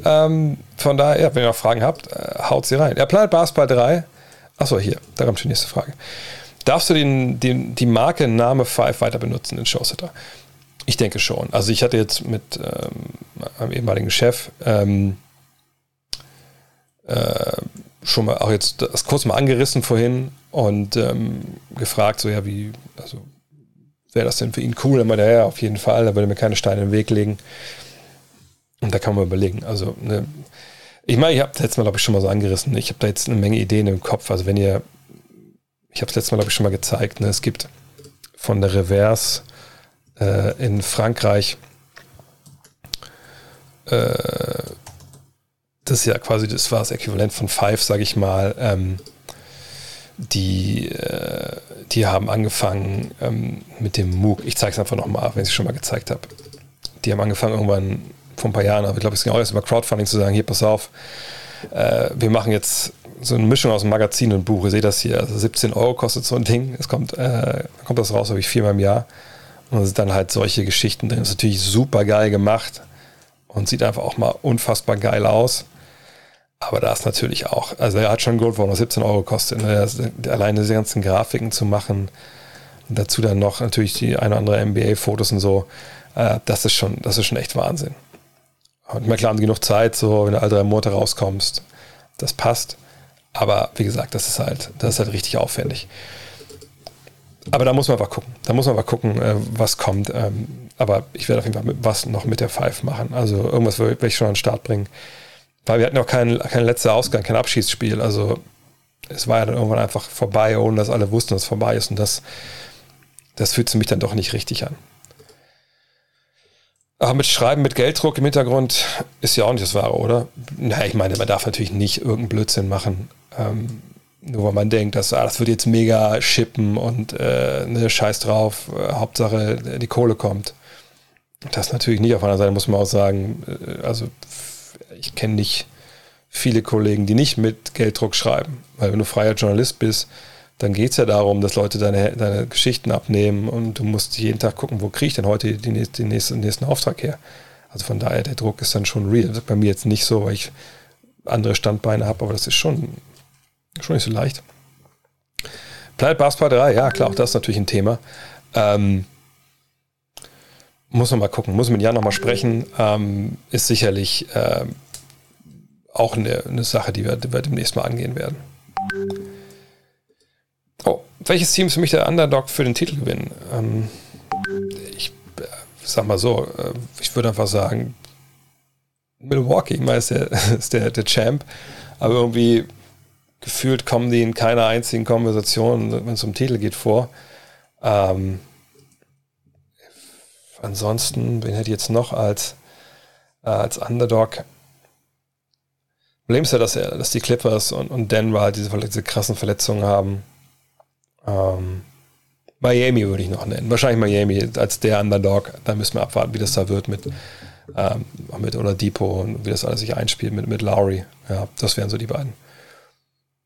Ähm, von daher, ja, wenn ihr noch Fragen habt, äh, haut sie rein. Er plant Basketball 3. Achso, hier, da kommt die nächste Frage. Darfst du den, den, die Marke Name Five weiter benutzen in Showsetter? Ich denke schon. Also ich hatte jetzt mit ähm, einem ehemaligen Chef ähm, äh, schon mal auch jetzt das kurz mal angerissen vorhin und ähm, gefragt, so ja, wie, also wäre das denn für ihn cool? Er meinte, ja, auf jeden Fall, da würde mir keine Steine im Weg legen. Und da kann man überlegen. Also, ne, ich meine, ich habe das letztes Mal, glaube ich, schon mal so angerissen. Ich habe da jetzt eine Menge Ideen im Kopf. Also, wenn ihr ich habe es letztes Mal, glaube ich, schon mal gezeigt, ne? es gibt von der Reverse äh, in Frankreich, äh, das ist ja quasi, das war das Äquivalent von Five, sage ich mal, ähm, die, äh, die haben angefangen ähm, mit dem MOOC. Ich zeige es einfach nochmal, wenn ich es schon mal gezeigt habe. Die haben angefangen irgendwann vor ein paar Jahren, aber ich glaube, es ging auch erst über Crowdfunding zu sagen, hier, pass auf, äh, wir machen jetzt so eine Mischung aus Magazin und Buch. Ihr seht das hier, also 17 Euro kostet so ein Ding. Es kommt, äh, kommt das raus, habe ich viermal im Jahr. Und da sind dann halt solche Geschichten drin. Ist natürlich super geil gemacht und sieht einfach auch mal unfassbar geil aus. Aber da ist natürlich auch, also er hat schon Gold, warum 17 Euro kostet. Ne? Alleine diese ganzen Grafiken zu machen dazu dann noch natürlich die eine oder andere NBA-Fotos und so, äh, das ist schon, das ist schon echt Wahnsinn. Und mir klar, haben genug Zeit, so wenn du alle drei Monate rauskommst, das passt. Aber wie gesagt, das ist halt, das ist halt richtig aufwendig. Aber da muss man einfach gucken. Da muss man einfach gucken, äh, was kommt. Ähm, aber ich werde auf jeden Fall was noch mit der Five machen. Also irgendwas werde ich schon an den Start bringen. Weil wir hatten auch keinen kein letzter Ausgang, kein Abschiedsspiel. Also es war ja dann irgendwann einfach vorbei, ohne dass alle wussten, dass es vorbei ist. Und das, das fühlt sich mich dann doch nicht richtig an. Aber mit Schreiben mit Gelddruck im Hintergrund ist ja auch nicht das Wahre, oder? Na, ich meine, man darf natürlich nicht irgendeinen Blödsinn machen. Ähm, nur weil man denkt, dass, ah, das wird jetzt mega schippen und äh, ne, scheiß drauf, äh, Hauptsache die Kohle kommt. Das natürlich nicht. Auf einer Seite muss man auch sagen, äh, also ich kenne nicht viele Kollegen, die nicht mit Gelddruck schreiben. Weil wenn du freier Journalist bist, dann geht es ja darum, dass Leute deine, deine Geschichten abnehmen und du musst jeden Tag gucken, wo kriege ich denn heute den, den, nächsten, den nächsten Auftrag her. Also von daher, der Druck ist dann schon real. Das ist bei mir jetzt nicht so, weil ich andere Standbeine habe, aber das ist schon Schon nicht so leicht. Planet Basketball 3, ja klar, auch das ist natürlich ein Thema. Ähm, muss man mal gucken, muss mit Jan nochmal sprechen. Ähm, ist sicherlich ähm, auch eine, eine, Sache, die wir, die wir demnächst mal angehen werden. Oh, welches Team ist für mich der Underdog für den Titelgewinn? Ähm, ich äh, sag mal so, äh, ich würde einfach sagen, Milwaukee, meine, ist der, ist der, der Champ, aber irgendwie gefühlt kommen die in keiner einzigen Konversation, wenn es um Titel geht, vor. Ähm, ansonsten, wen hätte ich jetzt noch als, äh, als Underdog? Problem ist ja, dass, er, dass die Clippers und, und Denver halt diese, diese krassen Verletzungen haben. Ähm, Miami würde ich noch nennen. Wahrscheinlich Miami als der Underdog. Da müssen wir abwarten, wie das da wird mit, ähm, mit Oladipo und wie das alles sich einspielt mit, mit Lowry. Ja, das wären so die beiden.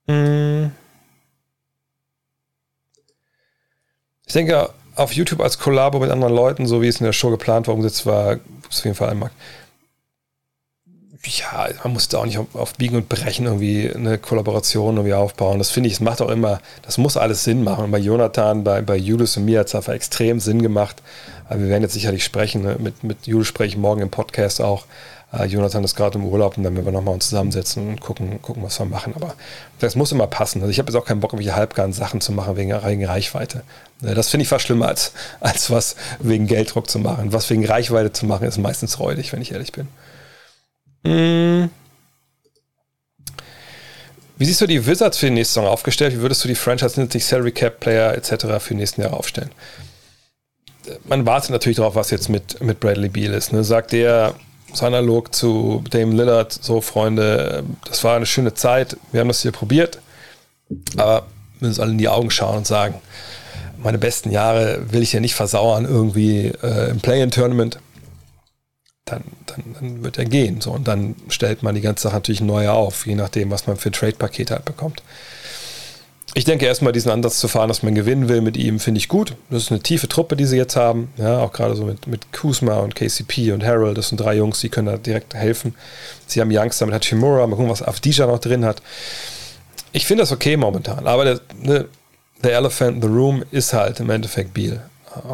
Hm. Ich denke, auf YouTube als Kollabo mit anderen Leuten, so wie es in der Show geplant war, umgesetzt war, ist auf jeden Fall ein Markt. Ja, man muss da auch nicht auf Biegen und Brechen irgendwie eine Kollaboration irgendwie aufbauen. Das finde ich, es macht auch immer, das muss alles Sinn machen. Und bei Jonathan, bei, bei Julius und mir hat es einfach extrem Sinn gemacht. Aber wir werden jetzt sicherlich sprechen. Ne? Mit, mit Julius spreche ich morgen im Podcast auch. Äh, Jonathan ist gerade im Urlaub und dann werden wir nochmal uns zusammensetzen und gucken, gucken, was wir machen. Aber das muss immer passen. Also ich habe jetzt auch keinen Bock, irgendwelche halbgaren Sachen zu machen wegen, wegen Reichweite. Äh, das finde ich fast schlimmer, als, als was wegen Gelddruck zu machen. Was wegen Reichweite zu machen, ist meistens räudig, wenn ich ehrlich bin. Hm. Wie siehst du die Wizards für die nächste Saison aufgestellt? Wie würdest du die Franchise hinsichtlich Salary Cap Player etc. für die nächsten Jahre aufstellen? Man wartet natürlich darauf, was jetzt mit, mit Bradley Beal ist. Ne? Sagt der, so analog zu Dame Lillard, so Freunde, das war eine schöne Zeit, wir haben das hier probiert, aber wir müssen uns alle in die Augen schauen und sagen, meine besten Jahre will ich ja nicht versauern irgendwie äh, im Play-in-Tournament. Dann, dann, dann, wird er gehen. So, und dann stellt man die ganze Sache natürlich neu auf, je nachdem, was man für Trade-Paket halt bekommt ich denke erstmal diesen Ansatz zu fahren, dass man gewinnen will mit ihm, finde ich gut. Das ist eine tiefe Truppe, die sie jetzt haben. Ja, auch gerade so mit, mit Kuzma und KCP und Harold. Das sind drei Jungs, die können da direkt helfen. Sie haben Youngster mit Hachimura. Mal gucken, was Avdija noch drin hat. Ich finde das okay momentan. Aber der, ne, the Elephant in the Room ist halt im Endeffekt Beal.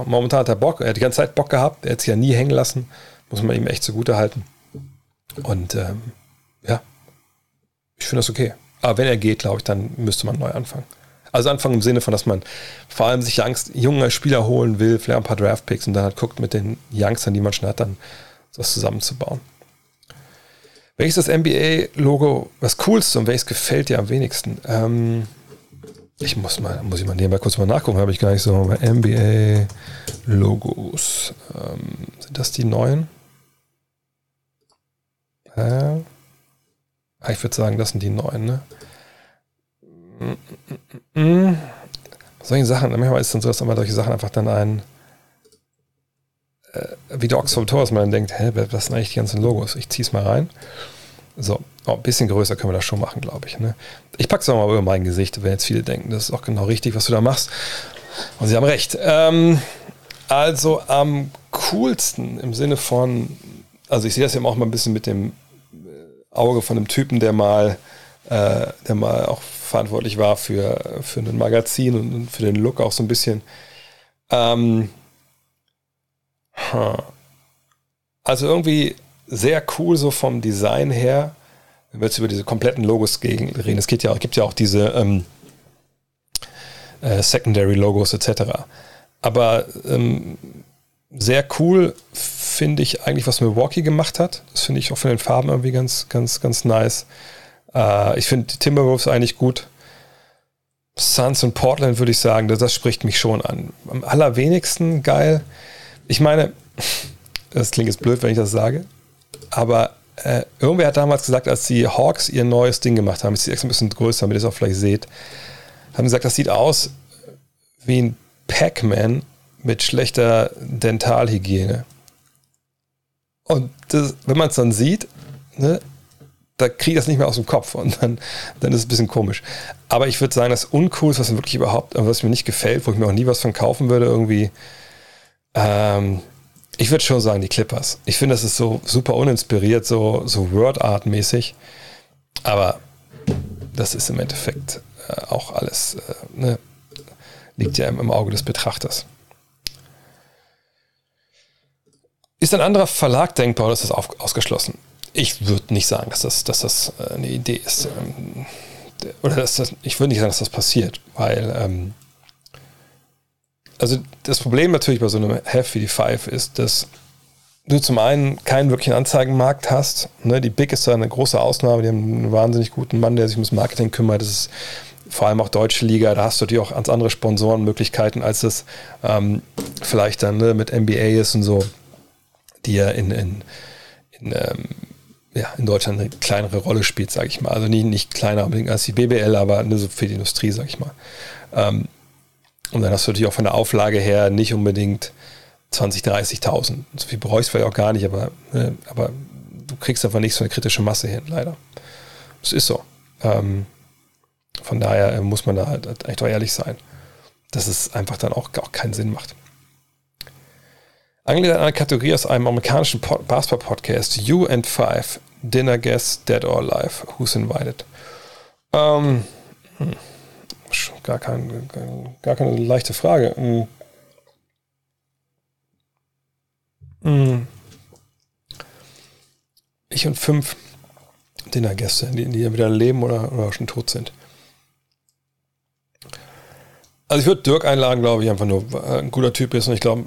Momentan hat er Bock. Er hat die ganze Zeit Bock gehabt. Er hat sich ja nie hängen lassen. Muss man ihm echt zugute halten. Und ähm, ja, ich finde das okay. Aber wenn er geht, glaube ich, dann müsste man neu anfangen. Also anfangen im Sinne von, dass man vor allem sich Angst, junge Spieler holen will, vielleicht ein paar Draftpicks und dann halt guckt mit den Youngstern, die man schon hat, dann das zusammenzubauen. Welches das NBA-Logo was coolste und welches gefällt dir am wenigsten? Ähm, ich muss mal, muss ich mal nebenbei kurz mal nachgucken, habe ich gar nicht so NBA-Logos. Ähm, sind das die neuen? Äh, ich würde sagen, das sind die neuen, ne? Solche Sachen, manchmal ist es dann so, dass man solche Sachen einfach dann ein äh, wie Dogs vom Tor, dass man denkt, hä, was sind eigentlich die ganzen Logos? Ich zieh's mal rein. So, oh, ein bisschen größer können wir das schon machen, glaube ich. Ne? Ich packe es auch mal über mein Gesicht, wenn jetzt viele denken, das ist auch genau richtig, was du da machst. Und sie haben recht. Ähm, also am coolsten im Sinne von, also ich sehe das ja auch mal ein bisschen mit dem Auge von einem Typen, der mal, äh, der mal auch verantwortlich war für, für ein Magazin und für den Look auch so ein bisschen. Ähm, also irgendwie sehr cool so vom Design her. Wenn wir jetzt über diese kompletten Logos reden, es gibt ja, gibt ja auch diese ähm, äh, Secondary Logos etc. Aber ähm, sehr cool finde ich eigentlich, was Milwaukee gemacht hat. Das finde ich auch von den Farben irgendwie ganz, ganz, ganz nice. Äh, ich finde Timberwolves eigentlich gut. Suns und Portland würde ich sagen, das, das spricht mich schon an. Am allerwenigsten geil. Ich meine, das klingt jetzt blöd, wenn ich das sage, aber äh, irgendwer hat damals gesagt, als die Hawks ihr neues Ding gemacht haben, ist die extra ein bisschen größer, damit ihr es auch vielleicht seht, haben gesagt, das sieht aus wie ein Pac-Man mit schlechter Dentalhygiene. Und das, wenn man es dann sieht, ne, da kriege ich das nicht mehr aus dem Kopf und dann, dann ist es ein bisschen komisch. Aber ich würde sagen, das Uncoolste, was mir wirklich überhaupt, was mir nicht gefällt, wo ich mir auch nie was von kaufen würde, irgendwie, ähm, ich würde schon sagen, die Clippers. Ich finde, das ist so super uninspiriert, so, so Word Art mäßig. Aber das ist im Endeffekt äh, auch alles, äh, ne, liegt ja im, im Auge des Betrachters. Ist ein anderer Verlag denkbar oder ist das auf, ausgeschlossen? Ich würde nicht sagen, dass das, dass das äh, eine Idee ist. Ähm, oder dass das, ich würde nicht sagen, dass das passiert, weil ähm, also das Problem natürlich bei so einem Heft wie die Five ist, dass du zum einen keinen wirklichen Anzeigenmarkt hast. Ne? Die Big ist da eine große Ausnahme, die haben einen wahnsinnig guten Mann, der sich ums Marketing kümmert. Das ist vor allem auch deutsche Liga, da hast du natürlich auch ganz andere Sponsorenmöglichkeiten, als es ähm, vielleicht dann ne, mit NBA ist und so, die ja in, in, in, ähm, ja, in Deutschland eine kleinere Rolle spielt, sage ich mal. Also nicht, nicht kleiner als die BBL, aber nur so für die Industrie, sage ich mal. Ähm, und dann hast du natürlich auch von der Auflage her nicht unbedingt 20, 30.000. So viel bräuchst du vielleicht auch gar nicht, aber, ne, aber du kriegst einfach nicht so eine kritische Masse hin, leider. Das ist so. Ähm, von daher äh, muss man da halt, halt echt auch ehrlich sein, dass es einfach dann auch, auch keinen Sinn macht. Angelehnt an eine Kategorie aus einem amerikanischen Basketball-Podcast, You and Five, Dinner Guests, Dead or Alive, Who's Invited? Ähm, hm, gar, kein, gar keine leichte Frage. Hm. Hm. Ich und fünf Dinnergäste, die, die ja wieder leben oder, oder schon tot sind. Also ich würde Dirk einladen, glaube ich, einfach nur, weil ein guter Typ ist und ich glaube,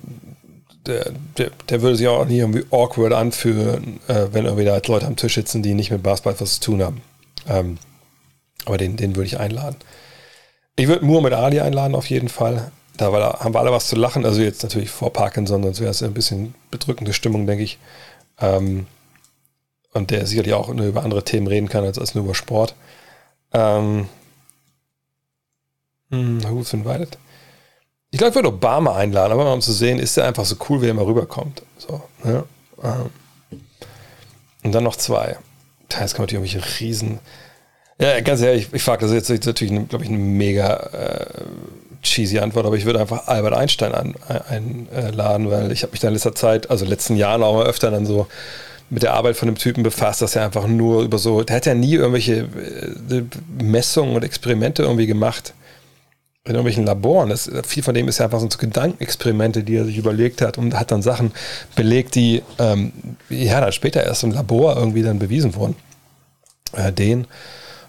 der, der, der, würde sich auch nie irgendwie awkward anfühlen, äh, wenn irgendwie da Leute am Tisch sitzen, die nicht mit Basketball was zu tun haben. Ähm, aber den, den würde ich einladen. Ich würde Muhammad Ali einladen, auf jeden Fall. Da haben wir alle was zu lachen. Also jetzt natürlich vor Parkinson, sonst wäre es ein bisschen bedrückende Stimmung, denke ich. Ähm, und der sicherlich auch nur über andere Themen reden kann, als, als nur über Sport. Ähm, hm, who's invited? Ich glaube, ich würde Obama einladen, aber um zu sehen, ist er einfach so cool, wie er mal rüberkommt. So, ja. Ähm. Und dann noch zwei. Teils kann man natürlich irgendwelche riesen. Ja, ganz ehrlich, ich, ich frage das jetzt natürlich, glaube ich, eine mega äh, cheesy Antwort, aber ich würde einfach Albert Einstein ein, einladen, weil ich habe mich da in letzter Zeit, also in den letzten Jahren auch mal öfter dann so mit der Arbeit von dem Typen befasst, dass er einfach nur über so, der hat ja nie irgendwelche äh, Messungen und Experimente irgendwie gemacht in irgendwelchen Laboren. Das, viel von dem ist ja einfach so Gedankenexperimente, die er sich überlegt hat und hat dann Sachen belegt, die ähm, ja dann später erst im Labor irgendwie dann bewiesen wurden. Äh, den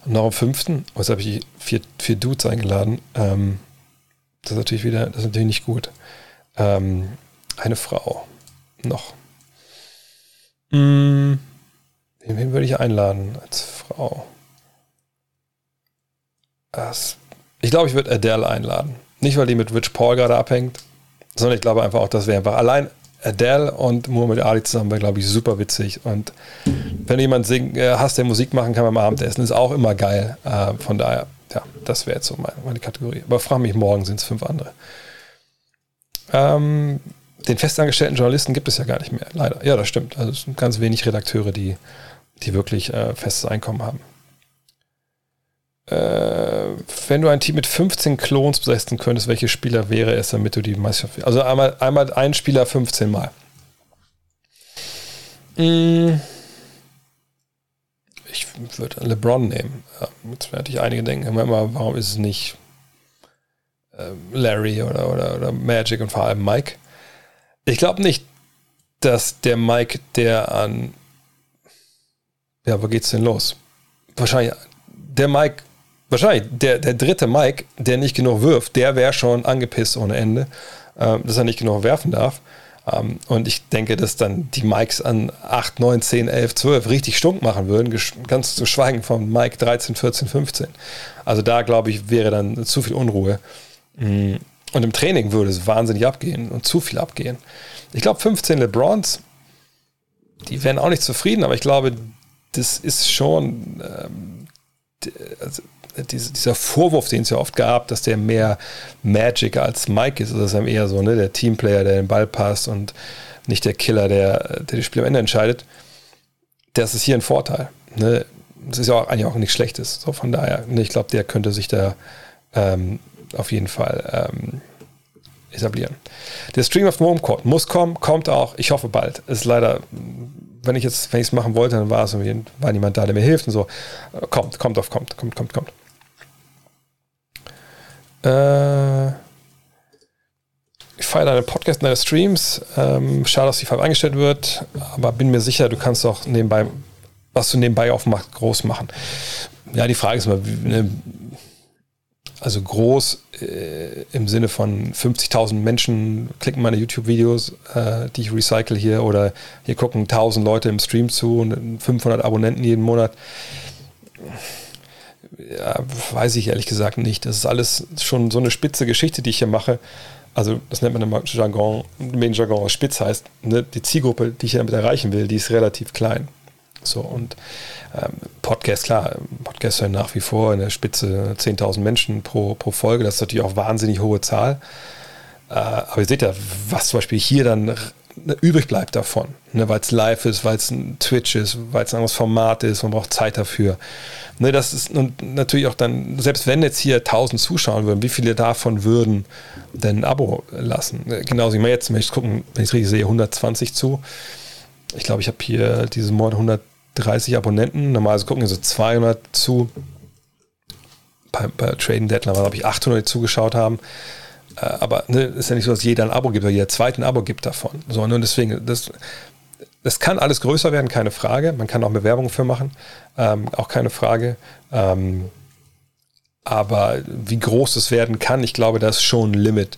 und noch am fünften, was habe ich vier, vier Dudes eingeladen. Ähm, das ist natürlich wieder, das ist natürlich nicht gut. Ähm, eine Frau noch. Hm, wen würde ich einladen als Frau? Das ich glaube, ich würde Adele einladen. Nicht, weil die mit Rich Paul gerade abhängt, sondern ich glaube einfach auch, dass wir einfach allein Adele und Muhammad Ali zusammen wäre, glaube ich, super witzig. Und wenn jemand sing, äh, hast, der Musik machen kann beim Abendessen, ist auch immer geil. Äh, von daher, ja, das wäre jetzt so meine, meine, Kategorie. Aber frag mich, morgen sind es fünf andere. Ähm, den festangestellten Journalisten gibt es ja gar nicht mehr, leider. Ja, das stimmt. Also es sind ganz wenig Redakteure, die, die wirklich äh, festes Einkommen haben. Äh, wenn du ein Team mit 15 Klons besetzen könntest, welche Spieler wäre es, damit du die Meisterschaft. Also einmal, einmal ein Spieler 15 Mal. Mm. Ich würde LeBron nehmen. Jetzt werden natürlich einige denken immer, warum ist es nicht äh, Larry oder, oder, oder Magic und vor allem Mike? Ich glaube nicht, dass der Mike, der an. Ja, wo geht's denn los? Wahrscheinlich der Mike, wahrscheinlich der, der dritte Mike, der nicht genug wirft, der wäre schon angepisst ohne Ende, äh, dass er nicht genug werfen darf. Ähm, und ich denke, dass dann die Mikes an 8, 9, 10, 11, 12 richtig stunk machen würden, ganz zu schweigen von Mike 13, 14, 15. Also da, glaube ich, wäre dann zu viel Unruhe. Mm. Und im Training würde es wahnsinnig abgehen und zu viel abgehen. Ich glaube, 15 LeBrons, die wären auch nicht zufrieden, aber ich glaube, das ist schon ähm, also, dieser Vorwurf, den es ja oft gab, dass der mehr Magic als Mike ist, also das ist eher so, ne, der Teamplayer, der den Ball passt und nicht der Killer, der, der das Spiel am Ende entscheidet. Das ist hier ein Vorteil. Ne? Das ist ja auch, eigentlich auch nichts Schlechtes. So von daher, ne, ich glaube, der könnte sich da ähm, auf jeden Fall ähm, etablieren. Der Stream of Wormcourt muss kommen, kommt auch. Ich hoffe bald. Ist leider, wenn ich jetzt, wenn ich es machen wollte, dann war es war niemand da, der mir hilft und so. Kommt, kommt auf, kommt, kommt, kommt, kommt. Äh, ich feiere deine Podcast deine Streams. Ähm, schade, dass die Farbe eingestellt wird, aber bin mir sicher, du kannst auch nebenbei, was du nebenbei aufmachst, groß machen. Ja, die Frage ist mal, ne, also groß äh, im Sinne von 50.000 Menschen klicken meine YouTube-Videos, äh, die ich recycle hier, oder hier gucken 1000 Leute im Stream zu und 500 Abonnenten jeden Monat. Ja, weiß ich ehrlich gesagt nicht. Das ist alles schon so eine spitze Geschichte, die ich hier mache. Also, das nennt man im Jargon, im Jargon spitz heißt, ne, die Zielgruppe, die ich damit erreichen will, die ist relativ klein. So, und ähm, Podcast, klar, Podcast hören nach wie vor in der Spitze 10.000 Menschen pro, pro Folge. Das ist natürlich auch wahnsinnig hohe Zahl. Äh, aber ihr seht ja, was zum Beispiel hier dann übrig bleibt davon, ne, weil es live ist, weil es ein Twitch ist, weil es ein anderes Format ist, man braucht Zeit dafür. Ne, das ist und natürlich auch dann, selbst wenn jetzt hier 1000 zuschauen würden, wie viele davon würden denn ein Abo lassen? Äh, genauso, ich meine, jetzt möchte ich gucken, wenn ich es richtig sehe, 120 zu. Ich glaube, ich habe hier diesen Monat 100 30 Abonnenten. Normalerweise gucken so 200 zu. Bei, bei Trading Deadline glaube ich, 800, die zugeschaut haben. Äh, aber ne, ist ja nicht so, dass jeder ein Abo gibt oder jeder zweite ein Abo gibt davon. So, und deswegen, das, das kann alles größer werden, keine Frage. Man kann auch Bewerbungen für machen, ähm, auch keine Frage. Ähm, aber wie groß es werden kann, ich glaube, das ist schon ein Limit,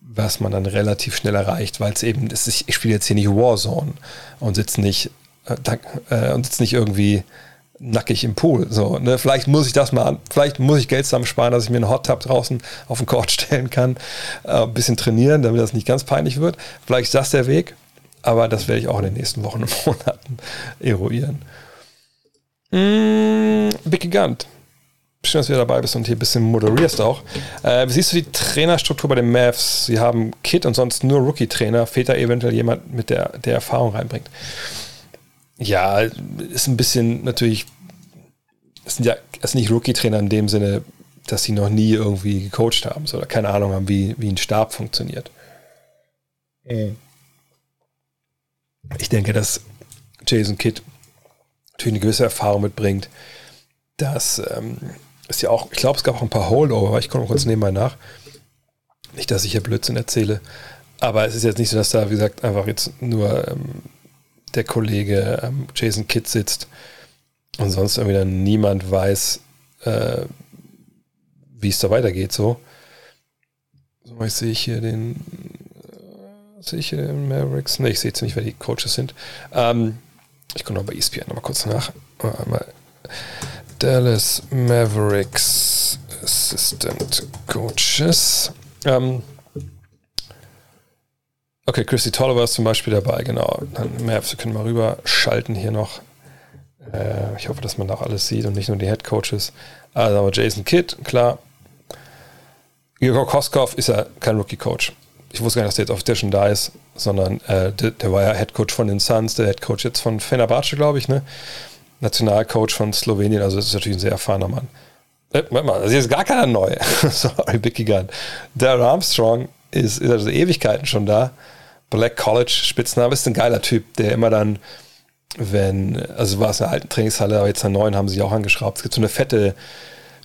was man dann relativ schnell erreicht, weil es eben, ist, ich spiele jetzt hier nicht Warzone und sitze nicht äh, äh, und jetzt nicht irgendwie nackig im Pool. So, ne? Vielleicht muss ich das mal vielleicht muss ich Geld zusammensparen, dass ich mir einen Hot Tub draußen auf den Court stellen kann, äh, ein bisschen trainieren, damit das nicht ganz peinlich wird. Vielleicht ist das der Weg, aber das werde ich auch in den nächsten Wochen und Monaten eruieren. Mm, Vicky Gant. Schön, dass du dabei bist und hier ein bisschen moderierst auch. Äh, wie siehst du die Trainerstruktur bei den Mavs? Sie haben Kit und sonst nur Rookie-Trainer. Fehlt da eventuell jemand, mit der, der Erfahrung reinbringt? Ja, ist ein bisschen natürlich, es sind ja sind nicht Rookie-Trainer in dem Sinne, dass sie noch nie irgendwie gecoacht haben so, oder keine Ahnung haben, wie, wie ein Stab funktioniert. Ich denke, dass Jason Kidd natürlich eine gewisse Erfahrung mitbringt. Das ähm, ist ja auch, ich glaube, es gab auch ein paar Holdover, ich komme kurz nebenbei nach. Nicht, dass ich hier Blödsinn erzähle, aber es ist jetzt nicht so, dass da, wie gesagt, einfach jetzt nur ähm, der Kollege ähm, Jason Kidd sitzt und sonst irgendwie dann niemand weiß, äh, wie es da weitergeht. So, so ich sehe hier den, äh, sehe ich hier den Mavericks? Ne, ich sehe jetzt nicht, wer die Coaches sind. Ähm, ich komme noch bei ESPN nochmal kurz nach. Einmal Dallas Mavericks Assistant Coaches. Ähm, Okay, Christy Tolliver ist zum Beispiel dabei, genau. Dann Mavs, wir können mal rüber schalten hier noch. Äh, ich hoffe, dass man auch alles sieht und nicht nur die Head Coaches. Also aber Jason Kidd, klar. Igor Koskov ist ja kein Rookie-Coach. Ich wusste gar nicht, dass der jetzt auf schon da ist. sondern äh, der, der, war ja Head Coach von den Suns, der Head Coach jetzt von Fenerbahce, glaube ich, ne? Nationalcoach von Slowenien, also das ist natürlich ein sehr erfahrener Mann. Äh, mal, also ist gar keiner neu. Sorry, Big Gun. Der Armstrong ist, ist also Ewigkeiten schon da. Black College Spitzname ist ein geiler Typ, der immer dann, wenn, also war es eine alten Trainingshalle, aber jetzt eine neuen haben sie auch angeschraubt. Es gibt so eine fette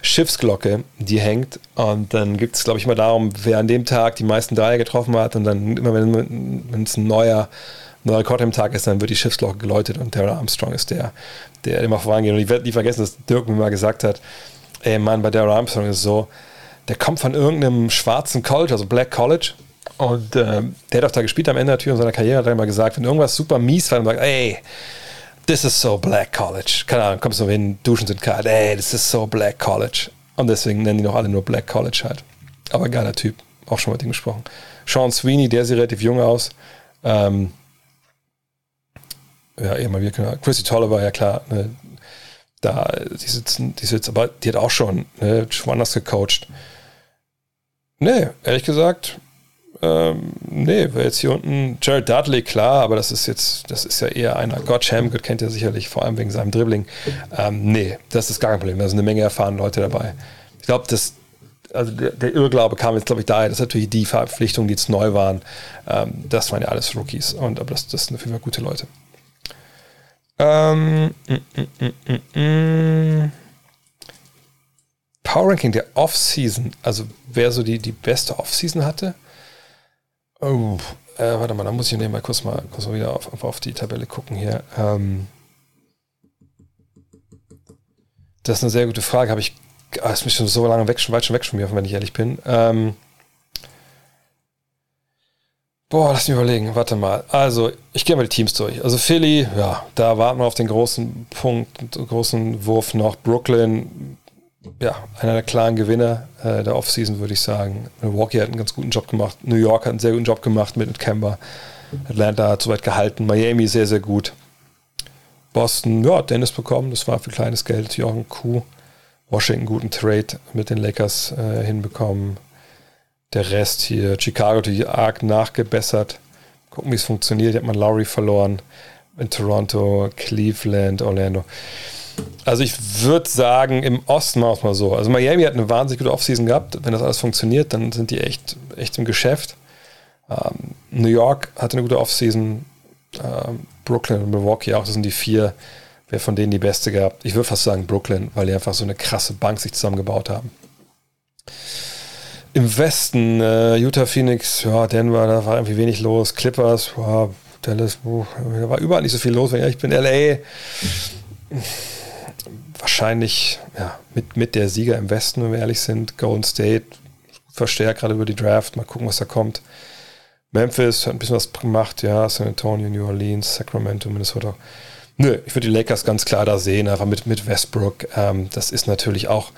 Schiffsglocke, die hängt. Und dann gibt es, glaube ich, immer darum, wer an dem Tag die meisten Dreier getroffen hat. Und dann immer, wenn, es ein neuer, neuer Rekord im Tag ist, dann wird die Schiffsglocke geläutet. Und Terra Armstrong ist der, der immer vorangeht. Und ich werde nie vergessen, dass Dirk mir mal gesagt hat, ey Mann, bei Terra Armstrong ist es so, der kommt von irgendeinem schwarzen College, also Black College. Und äh, der hat auch da gespielt am Ende natürlich seiner Karriere, hat er immer gesagt, wenn irgendwas super mies war, dann sagt, ey, this is so Black College. Keine Ahnung, kommst du hin, Duschen sind kalt, ey, this is so Black College. Und deswegen nennen die noch alle nur Black College halt. Aber geiler Typ, auch schon mit ihm gesprochen. Sean Sweeney, der sieht relativ jung aus. Ähm, ja, eben mal wieder, Chrissy Tolliver, ja klar, ne, da, die sitzen, die sitzt, aber die hat auch schon ne, woanders gecoacht. Nee, ehrlich gesagt, ähm, nee, weil jetzt hier unten Jared Dudley, klar, aber das ist jetzt, das ist ja eher einer. Gott Shamgood kennt ihr sicherlich, vor allem wegen seinem Dribbling. Ähm, nee, das ist gar kein Problem. Da sind eine Menge erfahrene Leute dabei. Ich glaube, das, also der, der, Irrglaube kam jetzt, glaube ich, daher, dass natürlich die Verpflichtungen, die jetzt neu waren, ähm, das waren ja alles Rookies. Und aber das, das sind auf jeden Fall gute Leute. Ähm, mm, mm, mm, mm Power Ranking der Off-Season, also wer so die, die beste Off-Season hatte. Oh, äh, warte mal, da muss ich mal kurz mal, kurz mal wieder auf, auf die Tabelle gucken hier. Ähm, das ist eine sehr gute Frage. Habe ich, ah, ist mich schon so lange weg, schon weit schon weg von mir, wenn ich ehrlich bin. Ähm, boah, lass mich überlegen. Warte mal. Also, ich gehe mal die Teams durch. Also Philly, ja, da warten wir auf den großen Punkt, großen Wurf noch. Brooklyn, ja, einer der klaren Gewinner äh, der Offseason, würde ich sagen. Milwaukee hat einen ganz guten Job gemacht. New York hat einen sehr guten Job gemacht mit Kemba. Atlanta hat soweit gehalten. Miami sehr, sehr gut. Boston, ja, Dennis bekommen. Das war für kleines Geld natürlich auch ein Coup. Washington guten Trade mit den Lakers äh, hinbekommen. Der Rest hier, Chicago die arg nachgebessert. Gucken, wie es funktioniert. Hier hat man Lowry verloren. In Toronto, Cleveland, Orlando. Also ich würde sagen, im Osten machen wir es mal so. Also Miami hat eine wahnsinnig gute Offseason gehabt. Wenn das alles funktioniert, dann sind die echt, echt im Geschäft. Ähm, New York hatte eine gute Offseason. Ähm, Brooklyn und Milwaukee auch. Das sind die vier. Wer von denen die beste gehabt? Ich würde fast sagen Brooklyn, weil die einfach so eine krasse Bank sich zusammengebaut haben. Im Westen, äh, Utah, Phoenix, ja, Denver, da war irgendwie wenig los. Clippers, ja, Dallas, da war überall nicht so viel los. Wenn ich bin LA wahrscheinlich ja, mit, mit der Sieger im Westen, wenn wir ehrlich sind. Golden State verstärkt gerade über die Draft. Mal gucken, was da kommt. Memphis hat ein bisschen was gemacht, ja. San Antonio, New Orleans, Sacramento, Minnesota. Nö, ich würde die Lakers ganz klar da sehen, einfach mit, mit Westbrook. Ähm, das ist natürlich auch,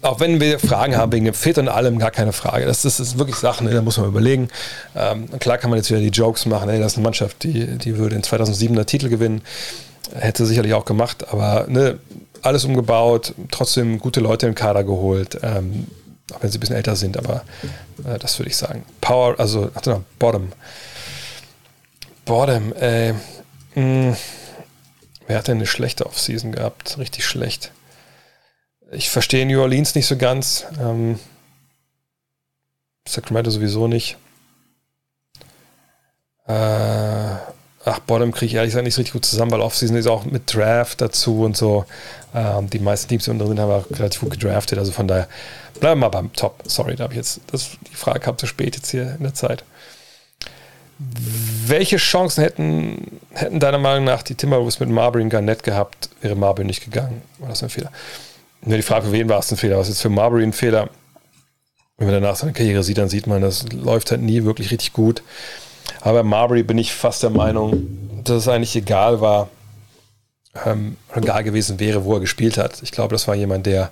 auch wenn wir Fragen haben wegen dem Fit und allem, gar keine Frage. Das, das ist wirklich Sachen, da muss man überlegen. Ähm, klar kann man jetzt wieder die Jokes machen, ey, das ist eine Mannschaft, die, die würde in 2007 er Titel gewinnen. Hätte sicherlich auch gemacht, aber ne, alles umgebaut, trotzdem gute Leute im Kader geholt, ähm, auch wenn sie ein bisschen älter sind, aber äh, das würde ich sagen. Power, also, ach, no, Bottom. Bottom, ey. Mh, hm, wer hat denn eine schlechte Offseason gehabt? Richtig schlecht. Ich verstehe New Orleans nicht so ganz. Ähm, Sacramento sowieso nicht. Äh, ach, Bottom kriege ich ehrlich gesagt nicht richtig gut zusammen, weil Offseason ist auch mit Draft dazu und so. Ähm, die meisten Teams, die unten drin haben, auch relativ gut gedraftet. Also von daher bleiben wir mal beim Top. Sorry, da habe ich jetzt das, die Frage kam zu spät jetzt hier in der Zeit. Welche Chancen hätten, hätten deiner Meinung nach die Timberwolves mit Marbury und Garnett gehabt, wäre Marbury nicht gegangen? War das ein Fehler? Nur die Frage, für wen war es ein Fehler? Was ist für Marbury ein Fehler? Wenn man danach seine Karriere sieht, dann sieht man, das läuft halt nie wirklich richtig gut. Aber Marbury bin ich fast der Meinung, dass es eigentlich egal war, ähm, egal gewesen wäre, wo er gespielt hat. Ich glaube, das war jemand, der,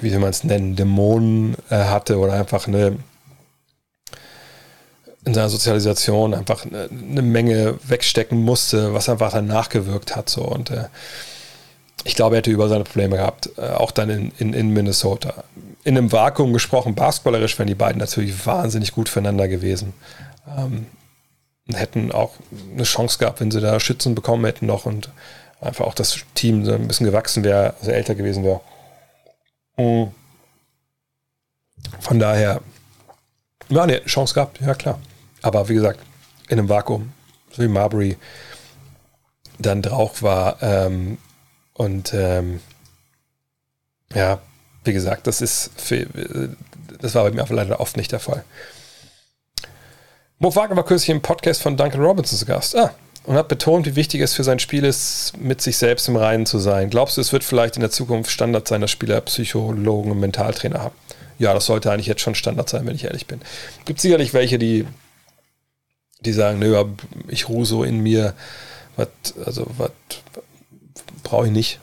wie soll man es nennen, Dämonen äh, hatte oder einfach eine in seiner Sozialisation einfach eine, eine, Menge wegstecken musste, was einfach dann nachgewirkt hat. So. Und äh, ich glaube, er hätte über seine Probleme gehabt, äh, auch dann in, in, in Minnesota. In einem Vakuum gesprochen, basketballerisch wären die beiden natürlich wahnsinnig gut füreinander gewesen. Ähm, hätten auch eine Chance gehabt, wenn sie da Schützen bekommen hätten noch und einfach auch das Team so ein bisschen gewachsen wäre, also älter gewesen wäre. Mhm. Von daher, ja, ne, Chance gehabt, ja klar. Aber wie gesagt, in einem Vakuum, so wie Marbury dann drauf war. Ähm, und ähm, ja, wie gesagt, das ist für, das war bei mir leider oft nicht der Fall. Mo Wagner war kürzlich im Podcast von Duncan Robinson zu Gast. Ah, und hat betont, wie wichtig es für sein Spiel ist, mit sich selbst im Reinen zu sein. Glaubst du, es wird vielleicht in der Zukunft Standard sein, dass Spieler Psychologen und Mentaltrainer haben? Ja, das sollte eigentlich jetzt schon Standard sein, wenn ich ehrlich bin. Gibt sicherlich welche, die, die sagen, nö, ich ruhe so in mir, was, also was brauche ich nicht.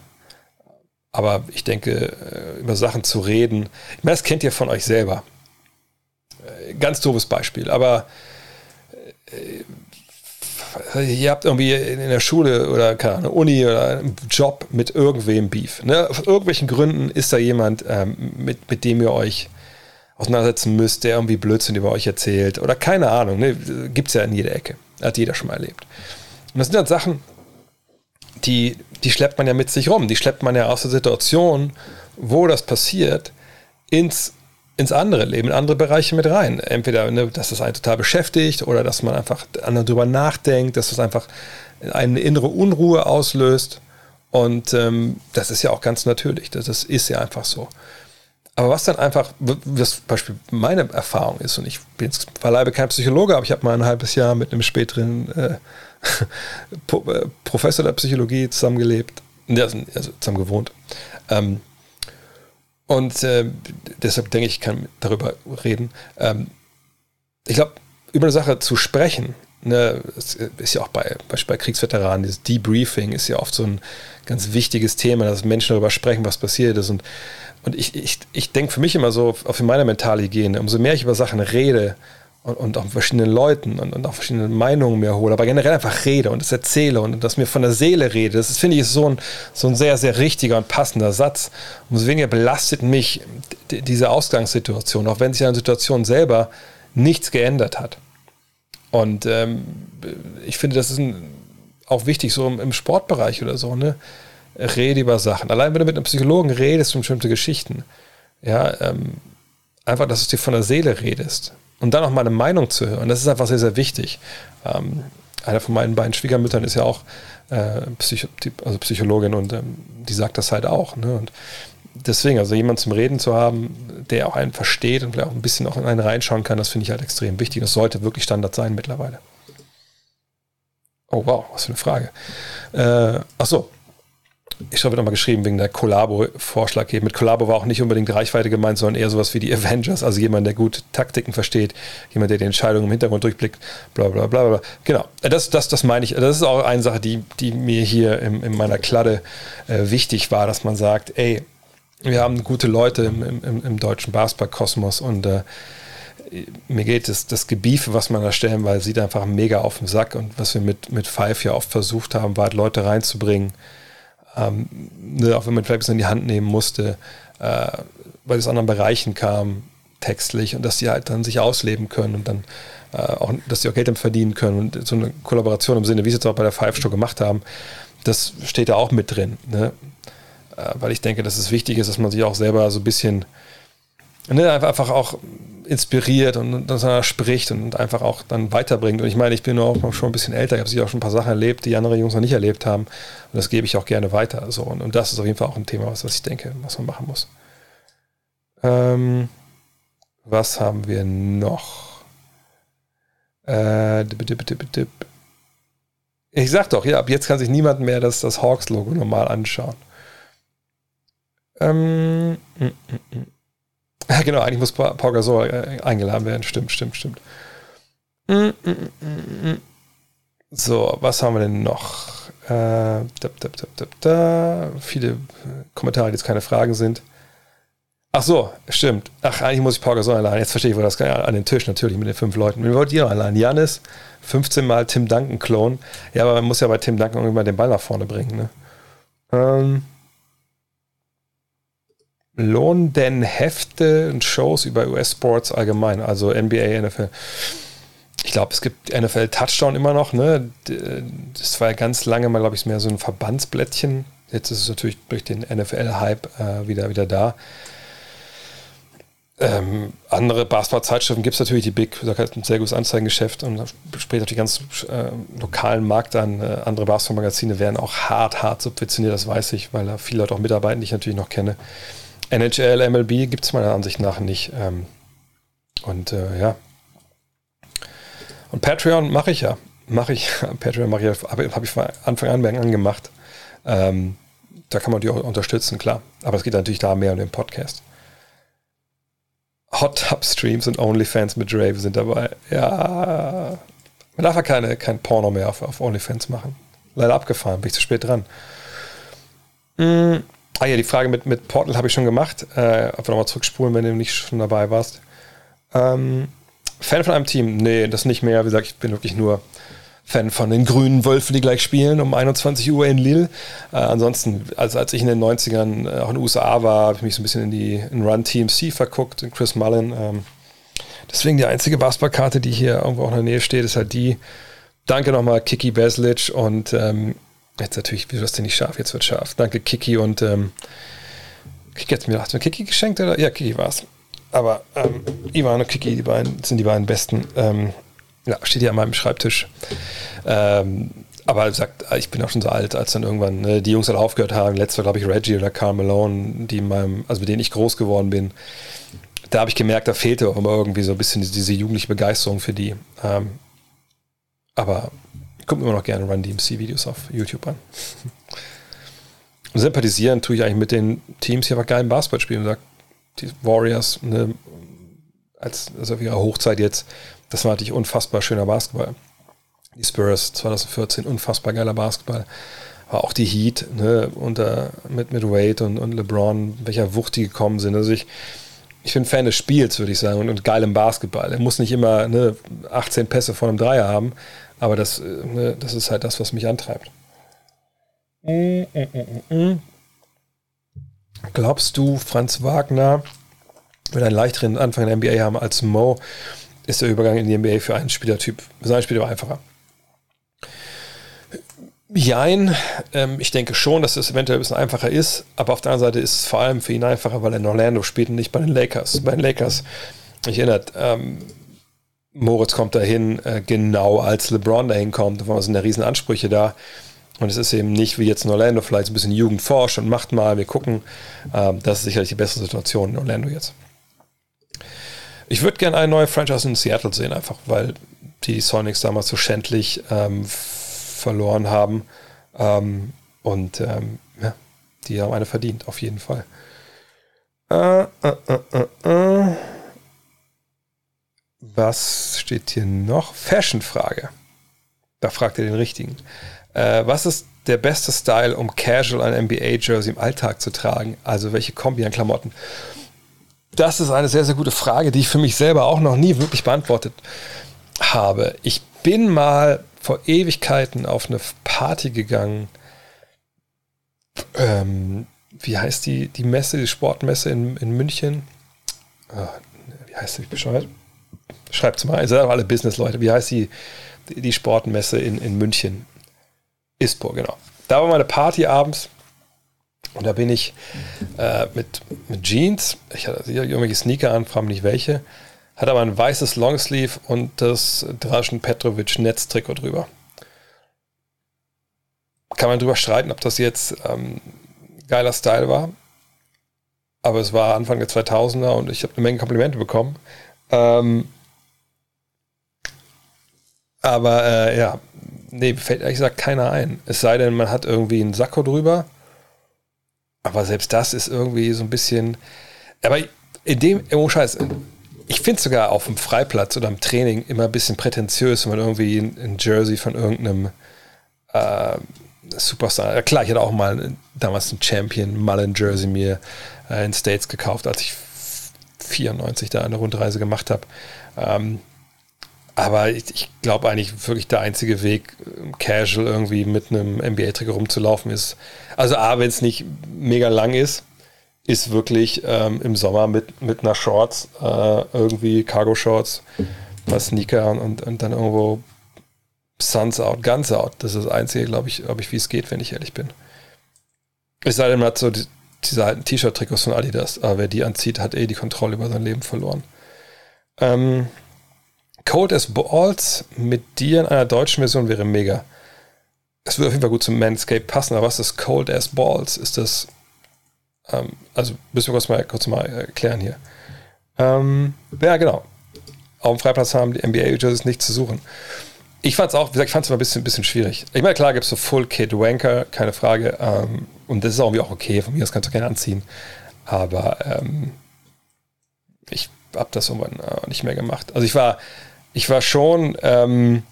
Aber ich denke, äh, über Sachen zu reden, das kennt ihr von euch selber. Äh, ganz doofes Beispiel, aber äh, ihr habt irgendwie in der Schule oder keine Ahnung, Uni oder einen Job mit irgendwem Beef. Ne? Aus irgendwelchen Gründen ist da jemand, ähm, mit, mit dem ihr euch auseinandersetzen müsst, der irgendwie Blödsinn über euch erzählt oder keine Ahnung. Ne? Gibt es ja in jeder Ecke. Hat jeder schon mal erlebt. Und das sind dann Sachen, die, die schleppt man ja mit sich rum. Die schleppt man ja aus der Situation, wo das passiert, ins ins andere Leben, in andere Bereiche mit rein. Entweder, ne, dass das einen total beschäftigt oder dass man einfach darüber nachdenkt, dass das einfach eine innere Unruhe auslöst. Und ähm, das ist ja auch ganz natürlich. Das, das ist ja einfach so. Aber was dann einfach, was zum Beispiel meine Erfahrung ist, und ich bin jetzt beileibe kein Psychologe, aber ich habe mal ein halbes Jahr mit einem späteren äh, äh Professor der Psychologie zusammengelebt, also zusammen gewohnt. Ähm, und äh, deshalb denke ich, ich kann darüber reden. Ähm, ich glaube, über eine Sache zu sprechen, ne, ist ja auch bei, bei Kriegsveteranen, dieses Debriefing ist ja oft so ein ganz wichtiges Thema, dass Menschen darüber sprechen, was passiert ist. Und, und ich, ich, ich denke für mich immer so, auf meine mentale Hygiene, umso mehr ich über Sachen rede, und, und auch verschiedenen Leuten und, und auch verschiedene Meinungen mir hole, aber generell einfach rede und es erzähle und das mir von der Seele rede. Das finde ich, so ein, so ein sehr, sehr richtiger und passender Satz. Umso weniger belastet mich diese Ausgangssituation, auch wenn sich an der Situation selber nichts geändert hat. Und ähm, ich finde, das ist ein, auch wichtig, so im, im, Sportbereich oder so, ne? Rede über Sachen. Allein wenn du mit einem Psychologen redest um bestimmte Geschichten, ja, ähm, einfach, dass du dir von der Seele redest und dann auch mal eine Meinung zu hören. Das ist einfach sehr, sehr wichtig. Ähm, einer von meinen beiden Schwiegermüttern ist ja auch äh, Psycho also Psychologin und ähm, die sagt das halt auch. Ne? Und deswegen, also jemanden zum Reden zu haben, der auch einen versteht und vielleicht auch ein bisschen auch in einen reinschauen kann, das finde ich halt extrem wichtig. Das sollte wirklich Standard sein mittlerweile. Oh wow, was für eine Frage. Äh, ach ich habe nochmal geschrieben wegen der Collabo-Vorschlag eben. Mit Collabo war auch nicht unbedingt Reichweite gemeint, sondern eher sowas wie die Avengers, also jemand, der gut Taktiken versteht, jemand, der die Entscheidungen im Hintergrund durchblickt, bla bla bla bla. Genau, das, das, das meine ich. Das ist auch eine Sache, die, die mir hier in, in meiner Kladde äh, wichtig war, dass man sagt, ey, wir haben gute Leute im, im, im deutschen Basketball-Kosmos und äh, mir geht es, das Gebiefe, was man da stellen, weil sieht einfach mega auf den Sack und was wir mit, mit Five ja oft versucht haben, war Leute reinzubringen, ähm, ne, auch wenn man vielleicht ein bisschen in die Hand nehmen musste, äh, weil es anderen Bereichen kam, textlich, und dass die halt dann sich ausleben können und dann äh, auch, dass die auch Geld damit verdienen können und so eine Kollaboration im Sinne, wie sie es auch bei der Five Show gemacht haben, das steht da auch mit drin. Ne? Äh, weil ich denke, dass es wichtig ist, dass man sich auch selber so ein bisschen ne, einfach auch inspiriert und dass er spricht und einfach auch dann weiterbringt. Und ich meine, ich bin auch schon ein bisschen älter, ich habe sicher auch schon ein paar Sachen erlebt, die andere Jungs noch nicht erlebt haben. Und das gebe ich auch gerne weiter. So. Und, und das ist auf jeden Fall auch ein Thema, was, was ich denke, was man machen muss. Ähm, was haben wir noch? Äh, ich sag doch, ja, ab jetzt kann sich niemand mehr das, das Hawks-Logo normal anschauen. Ähm, mm, mm, mm. Ja, genau, eigentlich muss Pau Gasol äh, eingeladen werden. Stimmt, stimmt, stimmt. Mm, mm, mm, so, was haben wir denn noch? Äh, da, da, da, Viele Kommentare, die jetzt keine Fragen sind. Ach so, stimmt. Ach, eigentlich muss ich Pau Gasol einladen. Jetzt verstehe ich, wo das. An den Tisch natürlich mit den fünf Leuten. Wie wollt ihr noch einladen? Janis, 15 Mal Tim Duncan klonen. Ja, aber man muss ja bei Tim Duncan irgendwann den Ball nach vorne bringen. Ne? Ähm, lohnen denn Hefte und Shows über US-Sports allgemein, also NBA, NFL? Ich glaube, es gibt NFL Touchdown immer noch, ne? Das war ja ganz lange mal, glaube ich, mehr so ein Verbandsblättchen. Jetzt ist es natürlich durch den NFL-Hype äh, wieder, wieder da. Ähm, andere Basketball-Zeitschriften gibt es natürlich, die Big, da hat ein sehr gutes Anzeigengeschäft und später die ganz äh, lokalen Markt an. Äh, andere Basketball-Magazine werden auch hart, hart subventioniert, das weiß ich, weil da viele Leute auch mitarbeiten, die ich natürlich noch kenne. NHL, MLB gibt es meiner Ansicht nach nicht. Ähm, und äh, ja. Und Patreon mache ich ja. Mache ich. Patreon mache ich, habe hab ich von Anfang an angemacht. Ähm, da kann man die auch unterstützen, klar. Aber es geht natürlich da mehr um den Podcast. Hot Tub Streams und OnlyFans mit Drave sind dabei. Ja. Man darf ja keine, kein Porno mehr auf, auf OnlyFans machen. Leider abgefahren, bin ich zu spät dran. Mhm. Ah ja, die Frage mit, mit Portal habe ich schon gemacht. Äh, einfach nochmal zurückspulen, wenn du nicht schon dabei warst. Ähm, Fan von einem Team? Nee, das nicht mehr. Wie gesagt, ich bin wirklich nur Fan von den grünen Wölfen, die gleich spielen um 21 Uhr in Lille. Äh, ansonsten, als, als ich in den 90ern äh, auch in den USA war, habe ich mich so ein bisschen in die in Run Team C verguckt, in Chris Mullen. Ähm, deswegen die einzige Basketballkarte, die hier irgendwo auch in der Nähe steht, ist halt die. Danke nochmal, Kiki Beslic und ähm, jetzt natürlich, wieso ist denn nicht scharf? Jetzt wird scharf. Danke, Kiki und ähm, Kiki hat mir, mir Kiki geschenkt oder? Ja, Kiki war es. Aber ähm, Ivan und Kiki, die beiden sind die beiden besten. Ähm, ja, steht hier an meinem Schreibtisch. Ähm, aber sagt, ich bin auch schon so alt, als dann irgendwann ne, die Jungs alle aufgehört haben. Letzter, glaube ich, Reggie oder Carl Malone, die meinem, also mit denen ich groß geworden bin. Da habe ich gemerkt, da fehlte auch immer irgendwie so ein bisschen diese, diese jugendliche Begeisterung für die. Ähm, aber gucke immer noch gerne Run DMC-Videos auf YouTube an. Sympathisieren tue ich eigentlich mit den Teams, die einfach geilen Basketball spielen. Sagt, die Warriors, ne, als, also auf ihrer Hochzeit jetzt, das war natürlich unfassbar schöner Basketball. Die Spurs 2014, unfassbar geiler Basketball. Aber auch die Heat, ne, unter, mit, mit Wade und, und LeBron, welcher Wucht die gekommen sind. Also ich, ich bin Fan des Spiels, würde ich sagen, und, und geilem Basketball. Er muss nicht immer ne, 18 Pässe vor einem Dreier haben, aber das, ne, das ist halt das, was mich antreibt. Glaubst du, Franz Wagner wird einen leichteren Anfang in der NBA haben als Mo? ist der Übergang in die NBA für einen Spielertyp, sein Spieler einfacher. Jein, ähm, ich denke schon, dass es eventuell ein bisschen einfacher ist, aber auf der anderen Seite ist es vor allem für ihn einfacher, weil er in Orlando spielt und nicht bei den Lakers. Bei den Lakers, ich erinnere, ähm, Moritz kommt dahin, äh, genau als LeBron dahin kommt, da sind ja riesen Ansprüche da. Und es ist eben nicht wie jetzt in Orlando, vielleicht ein bisschen Jugend forscht und macht mal, wir gucken. Ähm, das ist sicherlich die bessere Situation in Orlando jetzt. Ich würde gerne eine neue Franchise in Seattle sehen, einfach weil die Sonics damals so schändlich ähm, verloren haben. Ähm, und ähm, ja, die haben eine verdient, auf jeden Fall. Äh, äh, äh, äh, Was steht hier noch? Fashion-Frage. Da fragt ihr den richtigen. Äh, was ist der beste Style, um casual ein NBA-Jersey im Alltag zu tragen? Also welche Kombi an Klamotten? Das ist eine sehr, sehr gute Frage, die ich für mich selber auch noch nie wirklich beantwortet habe. Ich bin mal vor Ewigkeiten auf eine Party gegangen. Ähm, wie heißt die, die Messe, die Sportmesse in, in München? Oh, wie heißt die Bescheid? Schreibt mal, ihr seid auch alle Business-Leute. Wie heißt die, die Sportmesse in, in München? ISPO, genau. Da war meine Party abends und da bin ich äh, mit, mit Jeans, ich hatte irgendwelche Sneaker an, frage nicht welche, hatte aber ein weißes Longsleeve und das Draschen Petrovic Netztrikot drüber. Kann man drüber streiten, ob das jetzt ähm, geiler Style war. Aber es war Anfang der 2000er und ich habe eine Menge Komplimente bekommen. Ähm, aber äh, ja, nee, fällt ehrlich gesagt keiner ein. Es sei denn, man hat irgendwie einen Sakko drüber aber selbst das ist irgendwie so ein bisschen. Aber in dem, oh Scheiß, ich finde es sogar auf dem Freiplatz oder im Training immer ein bisschen prätentiös, wenn man irgendwie ein, Jersey von irgendeinem äh, Superstar. Klar, ich hatte auch mal damals ein Champion Mullen Jersey mir äh, in States gekauft, als ich 94 da eine Rundreise gemacht habe. Ähm, aber ich, ich glaube eigentlich wirklich der einzige Weg, casual irgendwie mit einem NBA-Trikot rumzulaufen, ist, also A, wenn es nicht mega lang ist, ist wirklich ähm, im Sommer mit, mit einer Shorts, äh, irgendwie Cargo-Shorts, was Sneaker und, und dann irgendwo Suns out, Guns out. Das ist das Einzige, glaube ich, glaube ich, wie es geht, wenn ich ehrlich bin. Es sei denn, man hat so die, diese alten T-Shirt-Trikots von Adidas, aber wer die anzieht, hat eh die Kontrolle über sein Leben verloren. Ähm, Cold as Balls mit dir in einer deutschen Version wäre mega. Es würde auf jeden Fall gut zum Manscape passen, aber was ist Cold as Balls? Ist das. Ähm, also, müssen wir kurz mal, kurz mal erklären hier. Ähm, ja, genau. Auf dem Freiplatz haben die NBA-Jerseys nichts zu suchen. Ich fand es auch, wie gesagt, ich fand es immer ein bisschen, bisschen schwierig. Ich meine, klar gibt es so Full Kid Wanker, keine Frage. Ähm, und das ist auch irgendwie auch okay. Von mir das kannst du gerne anziehen. Aber ähm, ich habe das irgendwann äh, nicht mehr gemacht. Also ich war, ich war schon ähm,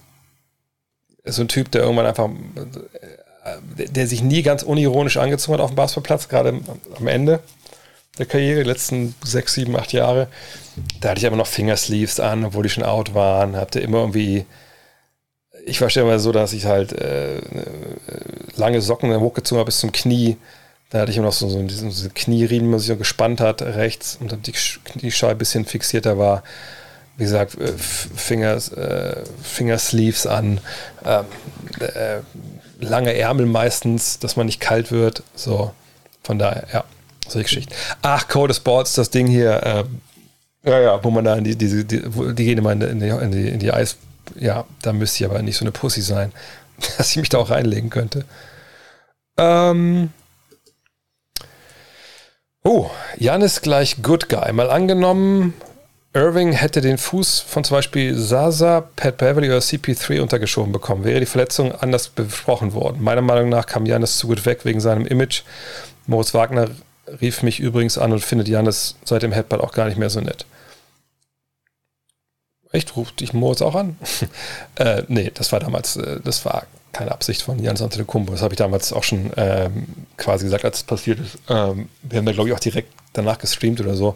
so ein Typ, der irgendwann einfach, äh, der sich nie ganz unironisch angezogen hat auf dem Basketballplatz, gerade am Ende der Karriere, die letzten sechs, sieben, acht Jahre. Da hatte ich aber noch Fingersleeves an, obwohl die schon out waren. Hatte immer irgendwie ich war mal so, dass ich halt äh, lange Socken hochgezogen habe bis zum Knie. Da hatte ich immer noch so, so diesen, diese Knieriemen, die sich so gespannt hat, rechts und dann die Kniescheibe ein bisschen fixierter war. Wie gesagt, äh, Fingers, äh, Fingersleeves an, ähm, äh, lange Ärmel meistens, dass man nicht kalt wird. So, von daher, ja, solche Geschichten. Ach, Code Sports, das Ding hier, äh, ja, ja, wo man da in die, die, die, die gehen immer in die, in die, in die Eis, ja, da müsste ich aber nicht so eine Pussy sein, dass ich mich da auch reinlegen könnte. Ähm. Oh, Jan ist gleich Good Guy. Mal angenommen, Irving hätte den Fuß von zum Beispiel Sasa, Pat Beverly oder CP3 untergeschoben bekommen, wäre die Verletzung anders besprochen worden. Meiner Meinung nach kam Janis zu gut weg wegen seinem Image. Moritz Wagner rief mich übrigens an und findet Janis seit dem Headbutt auch gar nicht mehr so nett. Echt, ruft dich Moritz auch an? äh, nee, das war damals, äh, das war keine Absicht von Jans Antetokounmpo. Das habe ich damals auch schon ähm, quasi gesagt, als es passiert ist. Ähm, wir haben da, glaube ich, auch direkt danach gestreamt oder so.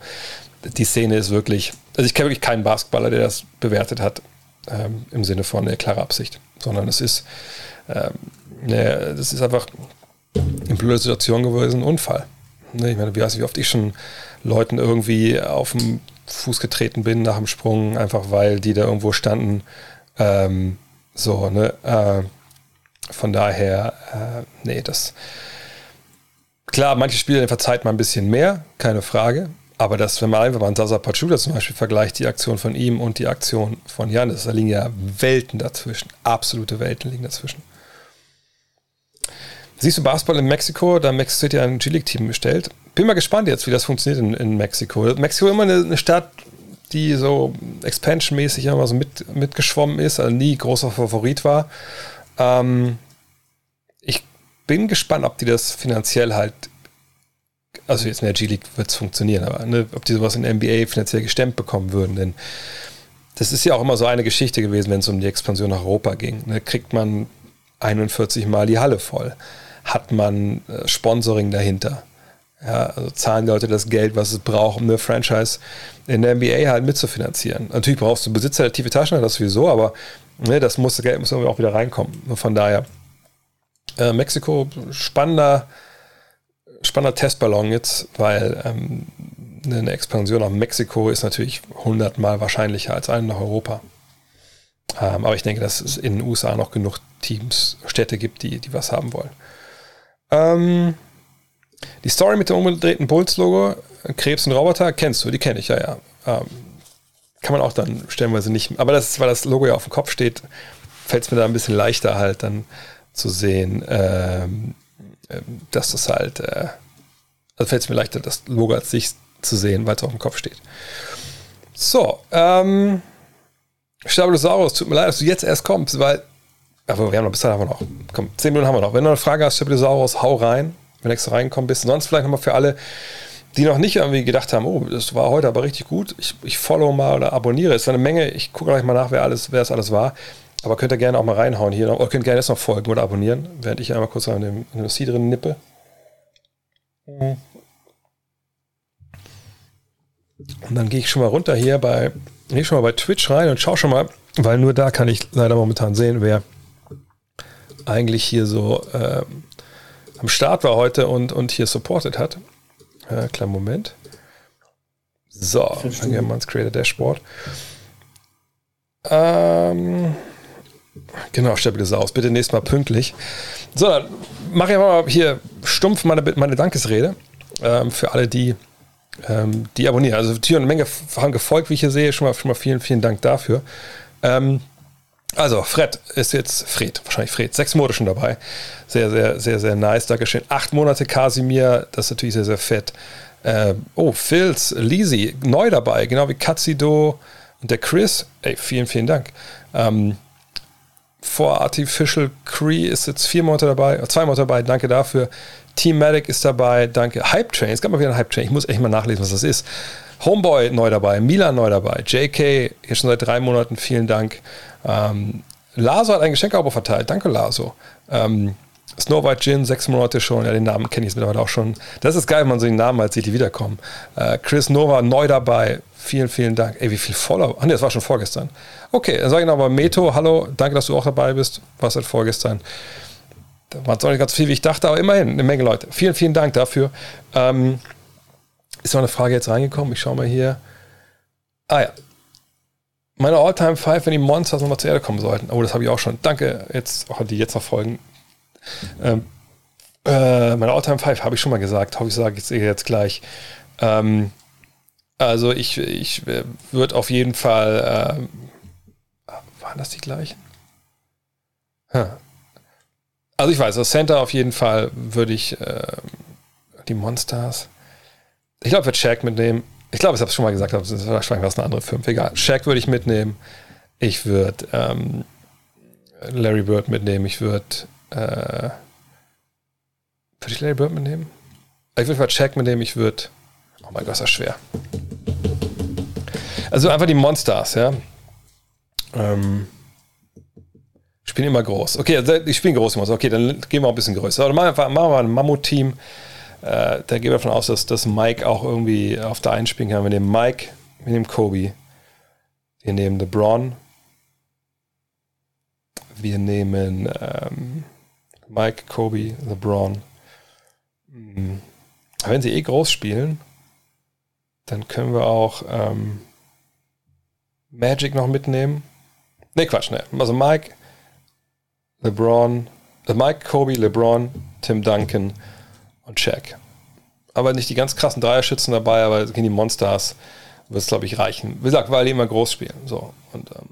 Die Szene ist wirklich, also ich kenne wirklich keinen Basketballer, der das bewertet hat, ähm, im Sinne von eine klare Absicht, sondern es ist, ähm, ne, das ist einfach eine blöde Situation gewesen, ein Unfall. Ne, ich meine, wie, wie oft ich schon Leuten irgendwie auf dem Fuß getreten bin nach dem Sprung, einfach weil die da irgendwo standen. Ähm, so, ne? Äh, von daher, äh, nee, das. Klar, manche Spieler verzeiht man ein bisschen mehr, keine Frage. Aber das, wenn man einfach mal Sasa Pachuta zum Beispiel vergleicht, die Aktion von ihm und die Aktion von Janis, da liegen ja Welten dazwischen. Absolute Welten liegen dazwischen. Siehst du Basketball in Mexiko? Da Mexico City ein G-League-Team bestellt bin mal gespannt jetzt, wie das funktioniert in, in Mexiko. Mexiko ist immer eine, eine Stadt, die so expansionmäßig immer so mit, mitgeschwommen ist, also nie großer Favorit war. Ähm, ich bin gespannt, ob die das finanziell halt, also jetzt in der G-League wird es funktionieren, aber ne, ob die sowas in der NBA finanziell gestemmt bekommen würden, denn das ist ja auch immer so eine Geschichte gewesen, wenn es um die Expansion nach Europa ging. Ne, kriegt man 41 Mal die Halle voll? Hat man äh, Sponsoring dahinter? Ja, also zahlen Leute das Geld, was es braucht, um eine Franchise in der NBA halt mitzufinanzieren. Natürlich brauchst du Besitzer der tiefe Taschen, das sowieso, aber ne, das muss, Geld muss irgendwie auch wieder reinkommen. Von daher, äh, Mexiko, spannender, spannender Testballon jetzt, weil ähm, eine Expansion nach Mexiko ist natürlich hundertmal wahrscheinlicher als eine nach Europa. Ähm, aber ich denke, dass es in den USA noch genug Teams, Städte gibt, die, die was haben wollen. Ähm, die Story mit dem umgedrehten Bulls-Logo, Krebs und Roboter, kennst du, die kenne ich, ja, ja. Ähm, kann man auch dann stellenweise nicht, aber das ist, weil das Logo ja auf dem Kopf steht, fällt es mir da ein bisschen leichter halt dann zu sehen, ähm, dass das halt, äh, also fällt es mir leichter, das Logo als sich zu sehen, weil es auf dem Kopf steht. So, ähm, Stabilisaurus, tut mir leid, dass du jetzt erst kommst, weil, aber wir haben noch, bis dahin haben wir noch, komm, 10 Minuten haben wir noch. Wenn du eine Frage hast, Stabilisaurus, hau rein wenn du extra reingekommen bist. Sonst vielleicht nochmal für alle, die noch nicht irgendwie gedacht haben, oh, das war heute aber richtig gut. Ich, ich follow mal oder abonniere. Es war eine Menge. Ich gucke gleich mal nach, wer alles, wer es alles war. Aber könnt ihr gerne auch mal reinhauen hier. Oder könnt gerne jetzt noch folgen oder abonnieren, während ich einmal kurz an dem, an dem C drin nippe. Und dann gehe ich schon mal runter hier bei, gehe schon mal bei Twitch rein und schaue schon mal, weil nur da kann ich leider momentan sehen, wer eigentlich hier so ähm, am Start war heute und, und hier supported hat. Äh, kleinen Moment. So, fangen wir mal ins Creator Dashboard. Ähm, genau, Stabilisaurus. Bitte nächstes Mal pünktlich. So, dann mache ich mal hier stumpf meine, meine Dankesrede ähm, für alle, die, ähm, die abonnieren. Also, Tier und Menge haben gefolgt, wie ich hier sehe. Schon mal, schon mal vielen, vielen Dank dafür. Ähm, also, Fred ist jetzt Fred, wahrscheinlich Fred, sechs Monate schon dabei. Sehr, sehr, sehr, sehr nice. Dankeschön. Acht Monate Kasimir, das ist natürlich sehr, sehr fett. Äh, oh, Phils, Lisi, neu dabei, genau wie Katzido und der Chris. Ey, vielen, vielen Dank. Ähm, For Artificial Cree ist jetzt vier Monate dabei, äh, zwei Monate dabei, danke dafür. Team Medic ist dabei, danke. Hype Train, es gab mal wieder ein Hype Train, ich muss echt mal nachlesen, was das ist. Homeboy neu dabei, Milan neu dabei, JK hier schon seit drei Monaten, vielen Dank. Ähm, Laso hat ein Geschenkabo verteilt, danke Laso. Ähm, Snow White Gin, sechs Monate schon, ja, den Namen kenne ich jetzt mittlerweile auch schon. Das ist geil, wenn man so den Namen halt sieht, die wiederkommen. Äh, Chris Nova neu dabei, vielen, vielen Dank. Ey, wie viel Follower? Ach nee, das war schon vorgestern. Okay, dann sage ich nochmal Meto, hallo, danke, dass du auch dabei bist. Was seit vorgestern. Da waren es auch nicht ganz viel, wie ich dachte, aber immerhin eine Menge Leute. Vielen, vielen Dank dafür. Ähm, ist noch eine Frage jetzt reingekommen? Ich schaue mal hier. Ah ja. Meine All-Time Five, wenn die Monsters nochmal zur Erde kommen sollten. Oh, das habe ich auch schon. Danke, jetzt, auch die jetzt noch folgen. Ähm, äh, meine All-Time Five habe ich schon mal gesagt. Hoffe ich sage ich jetzt gleich. Ähm, also ich, ich äh, würde auf jeden Fall. Ähm, waren das die gleichen? Huh. Also ich weiß, das Center auf jeden Fall würde ich äh, die Monsters. Ich glaube, ich würde Shaq mitnehmen. Ich glaube, ich habe es schon mal gesagt, aber es wahrscheinlich was eine andere Firma. Egal. Shaq würde ich mitnehmen. Ich würde ähm, Larry Bird mitnehmen. Ich würde. Äh, würde ich Larry Bird mitnehmen? Ich würde mal Shaq mitnehmen. Ich würde. Oh mein Gott, ist das schwer. Also einfach die Monsters, ja. Ähm, spielen immer groß. Okay, also ich spiele groß. Okay, dann gehen wir auch ein bisschen größer. Oder machen wir, wir ein Mammut-Team. Äh, da gehen wir davon aus, dass, dass Mike auch irgendwie auf der einen spielen kann. Wir nehmen Mike, wir nehmen Kobe. Wir nehmen LeBron. Wir nehmen ähm, Mike, Kobe, LeBron. Hm. Wenn sie eh groß spielen, dann können wir auch ähm, Magic noch mitnehmen. Ne, Quatsch, ne. Also Mike, LeBron, äh Mike, Kobe, LeBron, Tim Duncan und Shaq. Aber nicht die ganz krassen Dreierschützen dabei, aber gegen die Monsters wird es, glaube ich, reichen. Wie gesagt, weil die immer groß spielen. So. Und ähm,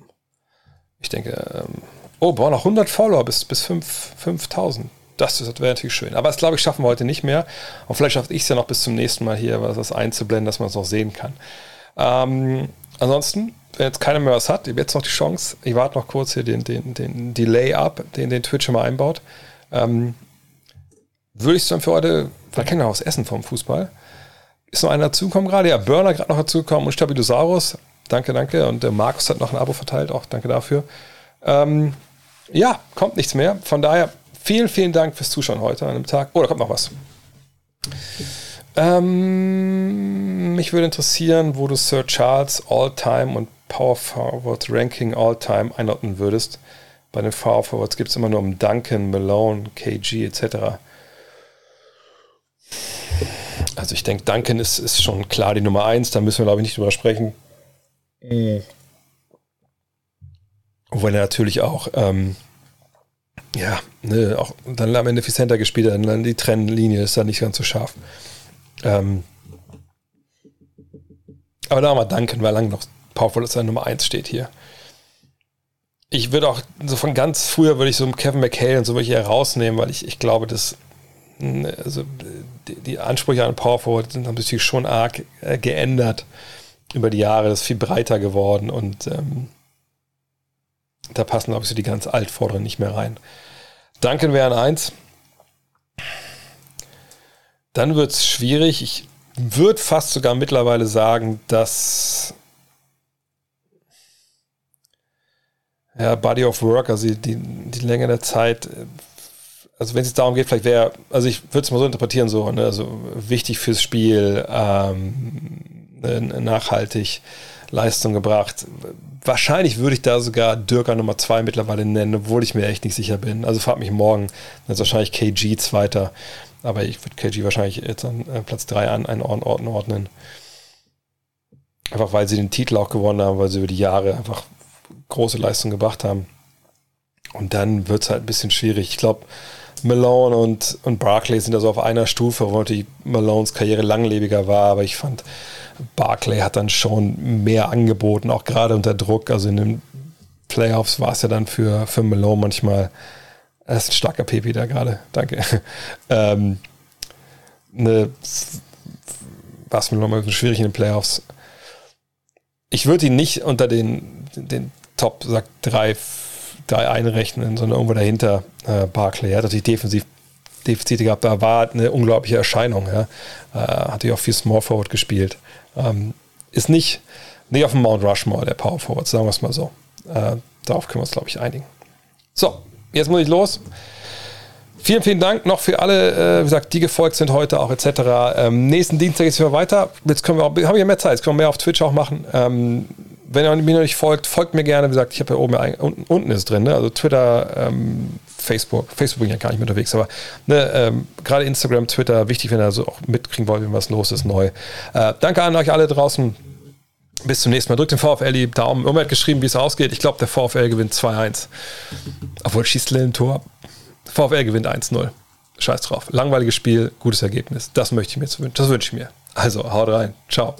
ich denke, ähm, oh, brauchen noch 100 Follower bis, bis 5000. Das, das wäre natürlich schön. Aber das, glaube ich, schaffen wir heute nicht mehr. Und vielleicht schaffe ich es ja noch bis zum nächsten Mal hier, was einzublenden, dass man es noch sehen kann. Ähm, ansonsten, wenn jetzt keiner mehr was hat, ich habe jetzt noch die Chance, ich warte noch kurz hier den, den, den Delay ab, den, den Twitch immer einbaut. Ähm, würde ich es dann für heute, vielleicht kann ich noch was essen vom Fußball. Ist noch einer dazugekommen gerade? Ja, Burner gerade noch dazugekommen und Stabilosaurus. Danke, danke. Und der Markus hat noch ein Abo verteilt, auch danke dafür. Ähm, ja, kommt nichts mehr. Von daher, vielen, vielen Dank fürs Zuschauen heute an einem Tag. Oh, da kommt noch was. Ähm, mich würde interessieren, wo du Sir Charles All-Time und Power Forward Ranking All-Time einordnen würdest. Bei den Power Forwards gibt es immer nur um Duncan, Malone, KG etc. Also ich denke, Duncan ist, ist schon klar die Nummer 1, da müssen wir glaube ich nicht drüber sprechen. Mhm. Obwohl er natürlich auch, ähm, ja, ne, auch dann am Ende effizienter gespielt hat, dann die Trennlinie ist da nicht ganz so scharf. Ähm, aber da mal danken, weil lang noch Powerful ist Nummer 1 steht hier. Ich würde auch, so von ganz früher würde ich so Kevin McHale und so würde ich eher rausnehmen, weil ich, ich glaube, dass ne, also die, die Ansprüche an Power Forward sind, natürlich schon arg äh, geändert über die Jahre. Das ist viel breiter geworden und ähm, da passen, glaube ich, so die ganz Altvorderen nicht mehr rein. Duncan wäre ein Eins. Dann wird es schwierig. Ich würde fast sogar mittlerweile sagen, dass ja, Body of Work, also die, die Länge der Zeit, also wenn es darum geht, vielleicht wäre, also ich würde es mal so interpretieren, so, ne, also wichtig fürs Spiel, ähm, äh, nachhaltig Leistung gebracht. Wahrscheinlich würde ich da sogar Dürker Nummer 2 mittlerweile nennen, obwohl ich mir echt nicht sicher bin. Also fragt mich morgen, dann ist wahrscheinlich KG Zweiter. Aber ich würde KG wahrscheinlich jetzt an äh, Platz 3 an einen Ort ordnen. Einfach weil sie den Titel auch gewonnen haben, weil sie über die Jahre einfach große Leistung gebracht haben. Und dann wird es halt ein bisschen schwierig. Ich glaube, Malone und, und Barclay sind also auf einer Stufe, wo die Malones Karriere langlebiger war, aber ich fand, Barclay hat dann schon mehr angeboten, auch gerade unter Druck. Also in den Playoffs war es ja dann für, für Malone manchmal, er ist ein starker Pepe da gerade, danke. ähm, eine, war es mir nochmal schwierig in den Playoffs. Ich würde ihn nicht unter den, den Top, sag, drei drei einrechnen, sondern irgendwo dahinter äh, Barclay. Er hat natürlich defensiv Defizite gehabt, da war eine unglaubliche Erscheinung. Ja. Äh, hat ja auch viel Small Forward gespielt. Ähm, ist nicht, nicht auf dem Mount Rushmore der Power Forward, sagen wir es mal so. Äh, darauf können wir uns, glaube ich, einigen. So, jetzt muss ich los. Vielen, vielen Dank noch für alle, äh, wie gesagt, die gefolgt sind heute auch etc. Ähm, nächsten Dienstag geht es wieder weiter. Jetzt können wir auch, haben wir mehr Zeit, jetzt können wir mehr auf Twitch auch machen. Ähm, wenn ihr mir noch nicht folgt, folgt mir gerne. Wie gesagt, ich habe ja oben, unten, unten ist drin, ne? also Twitter, ähm, Facebook. Facebook bin ich ja gar nicht mehr unterwegs, aber ne, ähm, gerade Instagram, Twitter, wichtig, wenn ihr also auch mitkriegen wollt, wenn was los ist, neu. Äh, danke an euch alle draußen. Bis zum nächsten Mal. Drückt den VfL die Daumen. Irgendwer hat geschrieben, wie es ausgeht. Ich glaube, der VfL gewinnt 2-1. Obwohl schießt ein Tor. VfL gewinnt 1-0. Scheiß drauf. Langweiliges Spiel, gutes Ergebnis. Das möchte ich mir jetzt wünschen. Das wünsche ich mir. Also, haut rein. Ciao.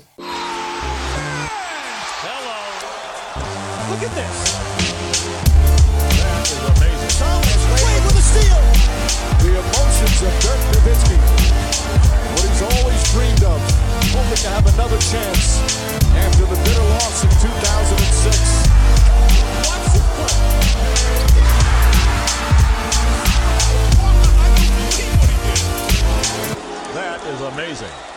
amazing.